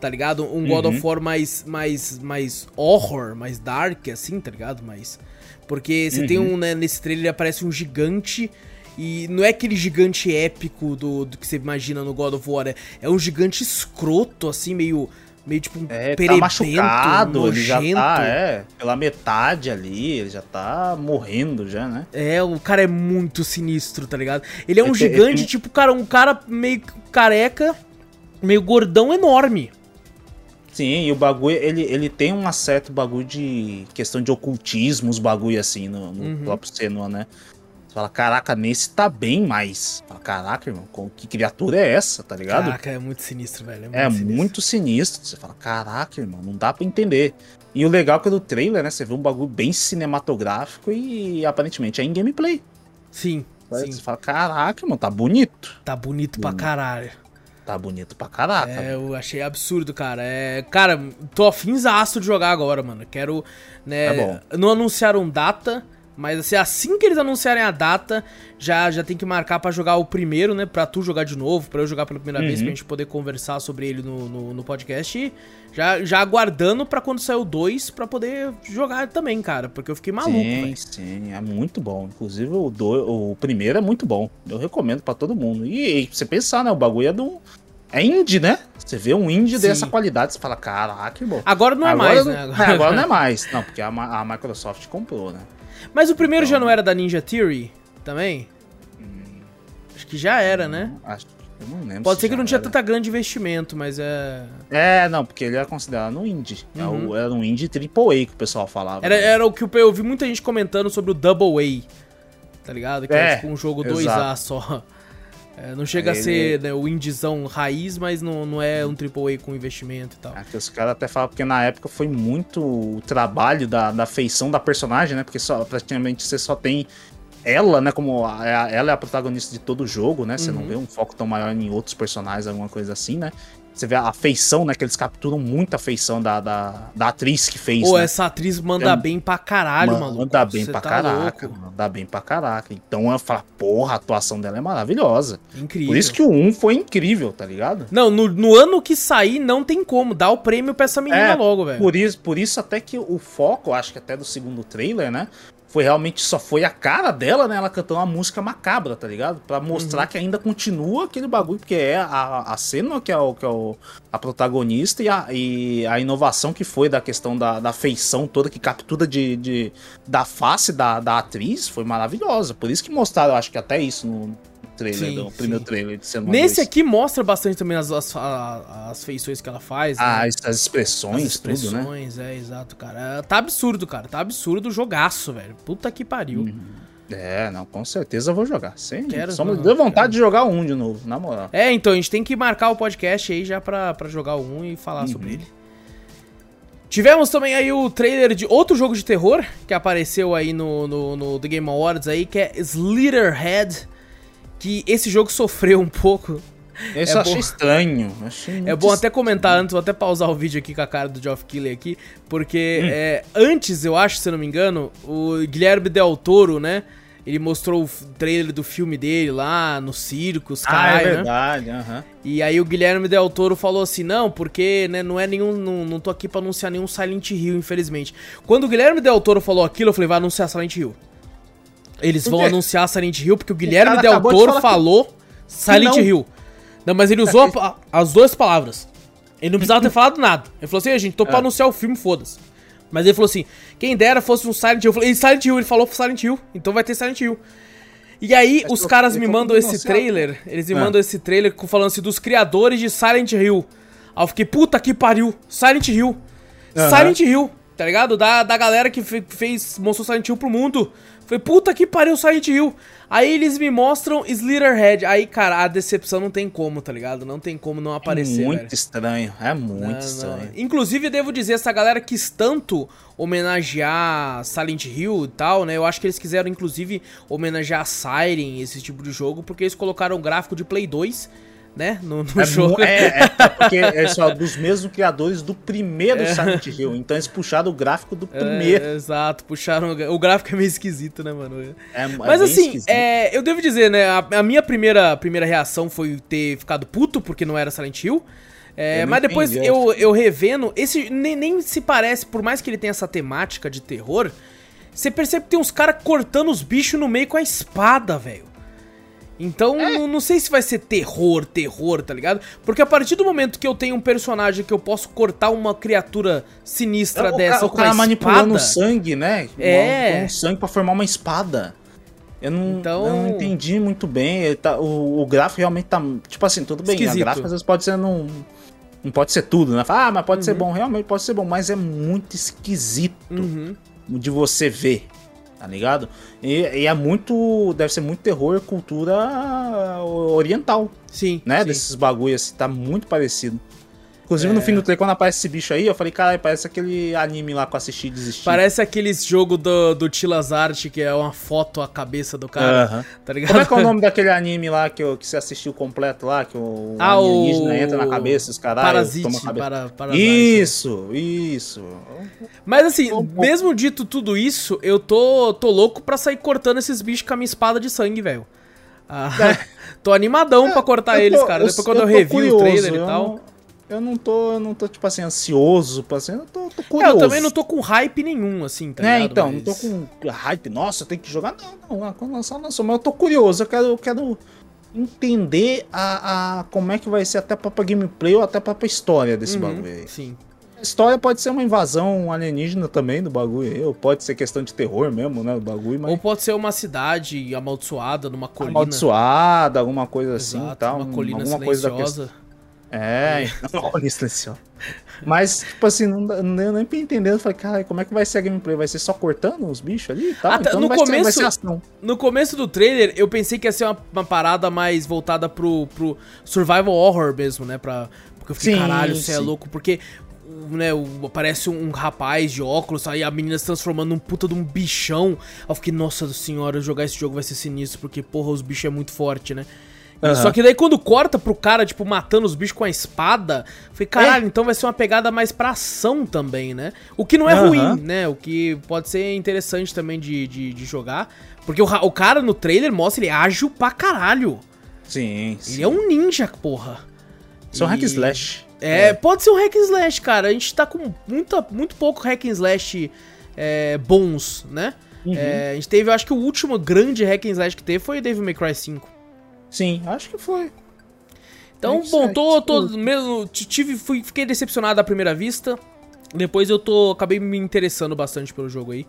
[SPEAKER 1] tá ligado? Um God of War mais, mais, mais horror, mais dark, assim, tá ligado? Mais... Porque você tem um, né, nesse trailer aparece um gigante e não é aquele gigante épico do, do que você imagina no God of War, é, é um gigante escroto, assim, meio meio tipo um
[SPEAKER 2] É, tá machucado, ele já tá, é, pela metade ali, ele já tá morrendo já, né?
[SPEAKER 1] É, o cara é muito sinistro, tá ligado? Ele é um é, gigante, é, tipo, cara, um cara meio careca, meio gordão enorme.
[SPEAKER 2] Sim, e o bagulho, ele, ele tem um certo bagulho de questão de ocultismo, os bagulho assim, no, no uhum. próprio Senua, né? Fala, caraca, nesse tá bem mais. Fala, caraca, irmão, que criatura é essa, tá ligado?
[SPEAKER 1] Caraca, é muito sinistro, velho.
[SPEAKER 2] É, muito, é sinistro. muito, sinistro. Você fala, caraca, irmão, não dá pra entender. E o legal é que no trailer, né, você vê um bagulho bem cinematográfico e aparentemente é em gameplay.
[SPEAKER 1] Sim,
[SPEAKER 2] sim. Você fala, caraca, irmão, tá bonito.
[SPEAKER 1] Tá bonito, bonito. pra caralho.
[SPEAKER 2] Tá bonito pra caraca.
[SPEAKER 1] É, eu achei absurdo, cara. É, cara, tô afinzaço de jogar agora, mano. Quero, né, é bom. não anunciaram data, mas assim, assim que eles anunciarem a data, já, já tem que marcar para jogar o primeiro, né? Pra tu jogar de novo, para eu jogar pela primeira uhum. vez, pra gente poder conversar sobre ele no, no, no podcast. E já, já aguardando para quando sair o 2, pra poder jogar também, cara. Porque eu fiquei maluco,
[SPEAKER 2] Sim, véio. sim, é muito bom. Inclusive o, do, o primeiro é muito bom. Eu recomendo para todo mundo. E, e você pensar, né? O bagulho é do. É indie, né? Você vê um indie Sim. dessa qualidade, você fala, caraca, que bom.
[SPEAKER 1] Agora não é agora, mais, né?
[SPEAKER 2] Agora... É, agora não é <laughs> mais. Não, porque a, a Microsoft comprou, né?
[SPEAKER 1] Mas o primeiro então, já não era da Ninja Theory também? Hum, acho que já era, né?
[SPEAKER 2] Acho eu não lembro.
[SPEAKER 1] Pode ser que não tinha tanta grande investimento, mas é.
[SPEAKER 2] É, não, porque ele era considerado um indie. É uhum. Era um indie AAA que o pessoal falava.
[SPEAKER 1] Era, era o que eu, eu vi muita gente comentando sobre o Double A. Tá ligado? Que é, é tipo um jogo exato. 2A só. É, não chega ele... a ser né, o indizão raiz, mas não, não é um AAA com investimento e tal. É,
[SPEAKER 2] os caras até falam, porque na época foi muito o trabalho da, da feição da personagem, né? Porque só, praticamente você só tem ela, né? Como a, ela é a protagonista de todo o jogo, né? Você uhum. não vê um foco tão maior em outros personagens, alguma coisa assim, né? Você vê a feição, né? Que eles capturam muito a feição da, da, da atriz que fez.
[SPEAKER 1] Pô,
[SPEAKER 2] né?
[SPEAKER 1] essa atriz manda é, bem pra caralho,
[SPEAKER 2] manda
[SPEAKER 1] maluco.
[SPEAKER 2] Manda bem Você pra tá caraca. Louco. Manda bem pra caraca. Então eu falo, porra, a atuação dela é maravilhosa.
[SPEAKER 1] Incrível.
[SPEAKER 2] Por isso que o 1 foi incrível, tá ligado?
[SPEAKER 1] Não, no, no ano que sair, não tem como. Dá o prêmio pra essa menina é, logo, velho.
[SPEAKER 2] Por isso, por isso até que o foco, acho que até do segundo trailer, né? Foi realmente só foi a cara dela, né? Ela cantando uma música macabra, tá ligado? Para mostrar uhum. que ainda continua aquele bagulho, porque é a, a cena que é, o, que é o, a protagonista e a, e a inovação que foi da questão da, da feição toda, que captura de, de, da face da, da atriz, foi maravilhosa. Por isso que mostraram, acho que até isso no, trailer, sim, primeiro trailer de
[SPEAKER 1] Nesse 2. aqui mostra bastante também as, as, as feições que ela faz.
[SPEAKER 2] Ah, né? as expressões, as expressões, tudo,
[SPEAKER 1] né? é, exato, cara. Tá absurdo, cara. Tá absurdo o jogaço, velho. Puta que pariu. Uhum.
[SPEAKER 2] É, não, com certeza eu vou jogar. Sim, Quero, só me deu vontade quero. de jogar um de novo, na moral.
[SPEAKER 1] É, então, a gente tem que marcar o podcast aí já pra, pra jogar um e falar uhum. sobre ele. Tivemos também aí o trailer de outro jogo de terror que apareceu aí no, no, no The Game Awards aí, que é Slitherhead que esse jogo sofreu um pouco.
[SPEAKER 2] Esse é eu achei bom... estranho. Achei
[SPEAKER 1] é bom até comentar antes, vou até pausar o vídeo aqui com a cara do Geoff Keighley aqui, porque hum. é, antes, eu acho, se eu não me engano, o Guilherme Del Toro, né? Ele mostrou o trailer do filme dele lá no circo, os
[SPEAKER 2] caras, ah, é né? verdade, né? Uhum.
[SPEAKER 1] E aí o Guilherme Del Toro falou assim, não, porque né, não é nenhum, não, não tô aqui pra anunciar nenhum Silent Hill, infelizmente. Quando o Guilherme Del Toro falou aquilo, eu falei, vai anunciar Silent Hill. Eles vão anunciar Silent Hill porque o Guilherme o Del Toro de falou. Silent que Hill. Não, mas ele usou a, as duas palavras. Ele não precisava ter <laughs> falado nada. Ele falou assim, gente, tô é. pra anunciar o filme, foda-se. Mas ele falou assim, quem dera fosse um Silent Hill. Eu falei, Silent Hill, ele falou Silent Hill, então vai ter Silent Hill. E aí, mas os caras me mandam esse trailer, eles me é. mandam esse trailer falando assim, dos criadores de Silent Hill. Aí eu fiquei, puta que pariu, Silent Hill. Uhum. Silent Hill, tá ligado? Da, da galera que fez, mostrou Silent Hill pro mundo. Falei, puta que pariu, Silent Hill. Aí eles me mostram Slitherhead. Aí, cara, a decepção não tem como, tá ligado? Não tem como não aparecer.
[SPEAKER 2] É muito velho. estranho, é muito não, estranho. Não.
[SPEAKER 1] Inclusive, devo dizer, essa galera quis tanto homenagear Silent Hill e tal, né? Eu acho que eles quiseram, inclusive, homenagear Siren, esse tipo de jogo, porque eles colocaram o gráfico de Play 2 né? No, no
[SPEAKER 2] é,
[SPEAKER 1] jogo.
[SPEAKER 2] É, é, <laughs> é porque é só dos mesmos criadores do primeiro é. Silent Hill. Então eles puxaram o gráfico do é, primeiro.
[SPEAKER 1] Exato, puxaram. O gráfico é meio esquisito, né, mano? É, é Mas assim, eu devo dizer, né? A, a, minha primeira, primeira reação foi ter ficado puto porque não era Silent Hill. Mas depois
[SPEAKER 2] entendi,
[SPEAKER 1] eu, eu revendo, esse nem, nem se parece, por mais que ele tenha essa temática de terror, você percebe que tem uns caras cortando os bichos no meio com a espada, velho. Então,
[SPEAKER 2] É.
[SPEAKER 1] não, não sei se vai ser terror, terror, tá ligado? Porque a partir do momento que eu tenho um personagem que eu posso cortar uma criatura sinistra
[SPEAKER 2] É, o,
[SPEAKER 1] dessa
[SPEAKER 2] o
[SPEAKER 1] com
[SPEAKER 2] cara
[SPEAKER 1] a
[SPEAKER 2] manipulando o
[SPEAKER 1] espada,
[SPEAKER 2] sangue, né?
[SPEAKER 1] É.
[SPEAKER 2] Com o sangue pra formar uma espada. Eu não,
[SPEAKER 1] Então-
[SPEAKER 2] eu não entendi muito bem. Tá- o, o gráfico realmente tá. Tipo assim, tudo bem.
[SPEAKER 1] Esquisito.
[SPEAKER 2] A gráfica às vezes pode ser num. Não pode ser tudo, né? Ah, mas pode ser
[SPEAKER 1] Uhum.
[SPEAKER 2] bom. Realmente pode ser bom, mas é muito esquisito
[SPEAKER 1] Uhum.
[SPEAKER 2] de você ver. Tá ligado? E, e é muito. Deve ser muito terror cultura oriental,
[SPEAKER 1] Sim,
[SPEAKER 2] né?
[SPEAKER 1] sim.
[SPEAKER 2] Desses bagulhos assim, tá muito parecido. Inclusive
[SPEAKER 1] É.
[SPEAKER 2] no fim do trailer, quando aparece esse bicho aí, eu falei, caralho, parece aquele anime lá que eu assisti e desisti.
[SPEAKER 1] Parece aqueles jogo do, do Tilas Art, que é uma foto a cabeça do cara,
[SPEAKER 2] Aham.
[SPEAKER 1] tá ligado?
[SPEAKER 2] Como é que é o nome <laughs> daquele anime lá que, eu, que você assistiu completo lá? Que o
[SPEAKER 1] Ah,
[SPEAKER 2] alienígena
[SPEAKER 1] o-
[SPEAKER 2] entra na cabeça, os caras
[SPEAKER 1] Parasite,
[SPEAKER 2] toma a cabeça.
[SPEAKER 1] para, Parasite.
[SPEAKER 2] Isso, isso.
[SPEAKER 1] Mas assim, mesmo dito tudo isso, eu tô, tô louco pra sair cortando esses bichos com a minha espada de sangue, velho. Ah, <laughs> tô animadão pra cortar
[SPEAKER 2] É. Eu
[SPEAKER 1] eles,
[SPEAKER 2] tô-
[SPEAKER 1] cara. Depois quando eu,
[SPEAKER 2] tô
[SPEAKER 1] revi o
[SPEAKER 2] curioso,
[SPEAKER 1] trailer e
[SPEAKER 2] eu
[SPEAKER 1] tal.
[SPEAKER 2] Eu não tô, eu não tô, tipo assim, ansioso, assim, eu tô, tô
[SPEAKER 1] É,
[SPEAKER 2] curioso.
[SPEAKER 1] eu também não tô com hype nenhum, assim, tá
[SPEAKER 2] É,
[SPEAKER 1] ligado?
[SPEAKER 2] então,
[SPEAKER 1] Mas-
[SPEAKER 2] não tô com hype, nossa, tem que jogar. Não, não, ah, quando lançar, lançou. Mas eu tô curioso, eu quero, eu quero entender a, a, como é que vai ser até a própria gameplay ou até a própria história desse
[SPEAKER 1] Uhum,
[SPEAKER 2] bagulho aí.
[SPEAKER 1] Sim.
[SPEAKER 2] A história pode ser uma invasão alienígena também do bagulho aí, ou pode ser questão de terror mesmo, né, do bagulho, mas
[SPEAKER 1] Ou pode ser uma cidade amaldiçoada numa colina.
[SPEAKER 2] amaldiçoada, alguma coisa assim,
[SPEAKER 1] Exato,
[SPEAKER 2] tal,
[SPEAKER 1] uma colina
[SPEAKER 2] alguma coisa da questão.
[SPEAKER 1] Silenciosa.
[SPEAKER 2] É, uma colina silenciosa. Mas, tipo assim, não, deu nem. Eu falei, cara, como é que vai ser a gameplay? Vai ser só cortando os bichos ali e tal?
[SPEAKER 1] Ah, tá,
[SPEAKER 2] então
[SPEAKER 1] no
[SPEAKER 2] ser,
[SPEAKER 1] começo-
[SPEAKER 2] ser ação.
[SPEAKER 1] No começo do trailer, eu pensei que ia ser uma, uma parada mais voltada pro, pro survival horror mesmo, né? Pra, porque eu fiquei,
[SPEAKER 2] Sim,
[SPEAKER 1] caralho, você é louco. Porque, né, aparece um rapaz de óculos, aí a menina se transformando num puta de um bichão. Aí eu fiquei, nossa senhora, jogar esse jogo vai ser sinistro, porque, porra, os bichos é muito forte, né?
[SPEAKER 2] Aham.
[SPEAKER 1] Só que daí quando corta pro cara, tipo, matando os bichos com a espada, falei, caralho, então vai ser uma pegada mais pra ação também, né? O que não é
[SPEAKER 2] Aham.
[SPEAKER 1] ruim, né? O que pode ser interessante também de, de, de jogar. Porque o, o cara no trailer mostra ele é ágil pra caralho.
[SPEAKER 2] Sim, sim.
[SPEAKER 1] Ele é um ninja, porra.
[SPEAKER 2] São
[SPEAKER 1] E-
[SPEAKER 2] hack and slash.
[SPEAKER 1] É, pode ser um hack and slash, cara. A gente tá com muita, muito pouco hack and slash é, bons, né?
[SPEAKER 2] Uhum.
[SPEAKER 1] É, a gente teve, eu acho que o último grande hack and slash que teve foi Devil May Cry 5.
[SPEAKER 2] Sim, acho que foi.
[SPEAKER 1] Então,
[SPEAKER 2] Hack
[SPEAKER 1] bom, tô, tô mesmo, tive, fui, fiquei decepcionado à primeira vista. Depois eu tô, acabei me interessando bastante pelo jogo aí.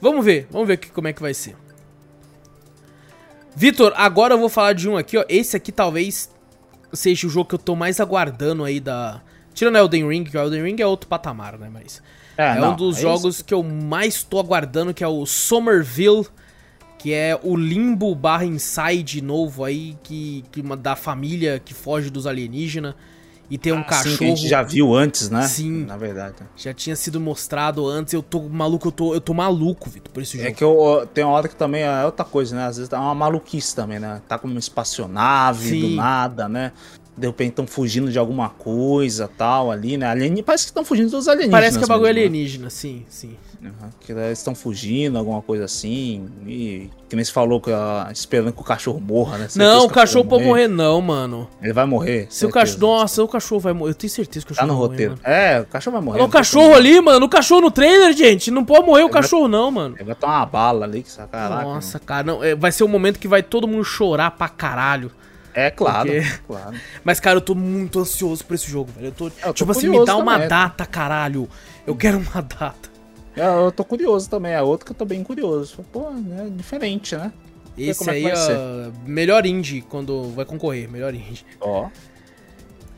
[SPEAKER 1] Vamos ver, vamos ver que, como é que vai ser. Vitor, agora eu vou falar de um aqui, ó. Esse aqui talvez seja o jogo que eu tô mais aguardando aí da... Tirando Elden Ring, que o Elden Ring é outro patamar, né, mas... É,
[SPEAKER 2] não,
[SPEAKER 1] um dos
[SPEAKER 2] é
[SPEAKER 1] jogos que eu mais tô aguardando, que é o Somerville, que é o Limbo barra Inside novo aí, que, que uma, da família que foge dos alienígenas. E tem um
[SPEAKER 2] Ah, sim,
[SPEAKER 1] cachorro.
[SPEAKER 2] que a gente já viu antes, né?
[SPEAKER 1] Sim.
[SPEAKER 2] Na verdade.
[SPEAKER 1] Já tinha sido mostrado antes. Eu tô maluco, eu tô, eu tô maluco, Vitor, por esse jogo.
[SPEAKER 2] É que eu, tem uma hora que também é outra coisa, né? Às vezes dá uma maluquice também, né? Tá como uma espaçonave
[SPEAKER 1] Sim.
[SPEAKER 2] do nada, né? De repente estão fugindo de alguma coisa tal ali, né? Alien... Parece que estão fugindo dos alienígenas.
[SPEAKER 1] Parece que é bagulho
[SPEAKER 2] mesmo, né?
[SPEAKER 1] alienígena, sim, sim.
[SPEAKER 2] Uhum, Que eles estão fugindo, alguma coisa assim. E que nem se falou que ah, esperando que o cachorro morra, né? Certeza
[SPEAKER 1] não, o cachorro
[SPEAKER 2] vai
[SPEAKER 1] pode morrer, não, mano.
[SPEAKER 2] Ele vai morrer.
[SPEAKER 1] Se o
[SPEAKER 2] certeza.
[SPEAKER 1] cachorro. Nossa, o cachorro vai morrer. Eu tenho certeza que o
[SPEAKER 2] Tá
[SPEAKER 1] cachorro
[SPEAKER 2] no
[SPEAKER 1] vai morrer,
[SPEAKER 2] roteiro.
[SPEAKER 1] mano.
[SPEAKER 2] É, o cachorro vai morrer.
[SPEAKER 1] O
[SPEAKER 2] não tem
[SPEAKER 1] cachorro ali, mano. O cachorro no trailer, gente. Não pode morrer o
[SPEAKER 2] vai-
[SPEAKER 1] cachorro, não, mano.
[SPEAKER 2] Ele vai tomar uma bala ali, que caraca.
[SPEAKER 1] Nossa, cara, não, é, vai ser um momento que vai todo mundo chorar pra caralho.
[SPEAKER 2] É claro,
[SPEAKER 1] Porque- <laughs>
[SPEAKER 2] claro.
[SPEAKER 1] Mas, cara, eu tô muito ansioso por esse jogo, velho. Eu tô,
[SPEAKER 2] tô
[SPEAKER 1] tipo assim, me dá uma
[SPEAKER 2] também.
[SPEAKER 1] data, caralho. Eu quero uma data.
[SPEAKER 2] É, Eu tô curioso também, é outro que eu tô bem curioso. Pô, é diferente, né?
[SPEAKER 1] Esse
[SPEAKER 2] como é que
[SPEAKER 1] aí
[SPEAKER 2] vai
[SPEAKER 1] é
[SPEAKER 2] ser.
[SPEAKER 1] melhor indie quando vai concorrer, melhor indie.
[SPEAKER 2] Ó.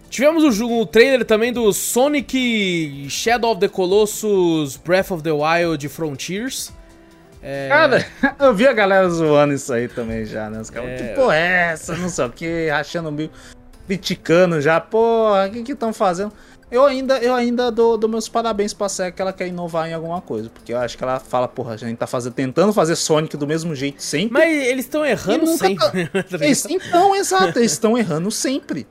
[SPEAKER 1] Tivemos o, jogo- o trailer também do Sonic Shadow of the Colossus Breath of the Wild Frontiers. É,
[SPEAKER 2] Cara, <laughs> eu vi a galera zoando isso aí também já, né? Os caras,
[SPEAKER 1] É.
[SPEAKER 2] que porra é essa? Não sei o que, rachando o bico, criticando já. Porra, o que que estão fazendo? Eu ainda, eu ainda dou, dou meus parabéns pra SEGA que ela quer inovar em alguma coisa. Porque eu acho que ela fala, porra, a gente tá fazendo, tentando fazer Sonic do mesmo jeito sempre.
[SPEAKER 1] Mas eles estão errando sempre. <laughs> tá ligado?
[SPEAKER 2] Eles- então, exato, eles estão errando sempre.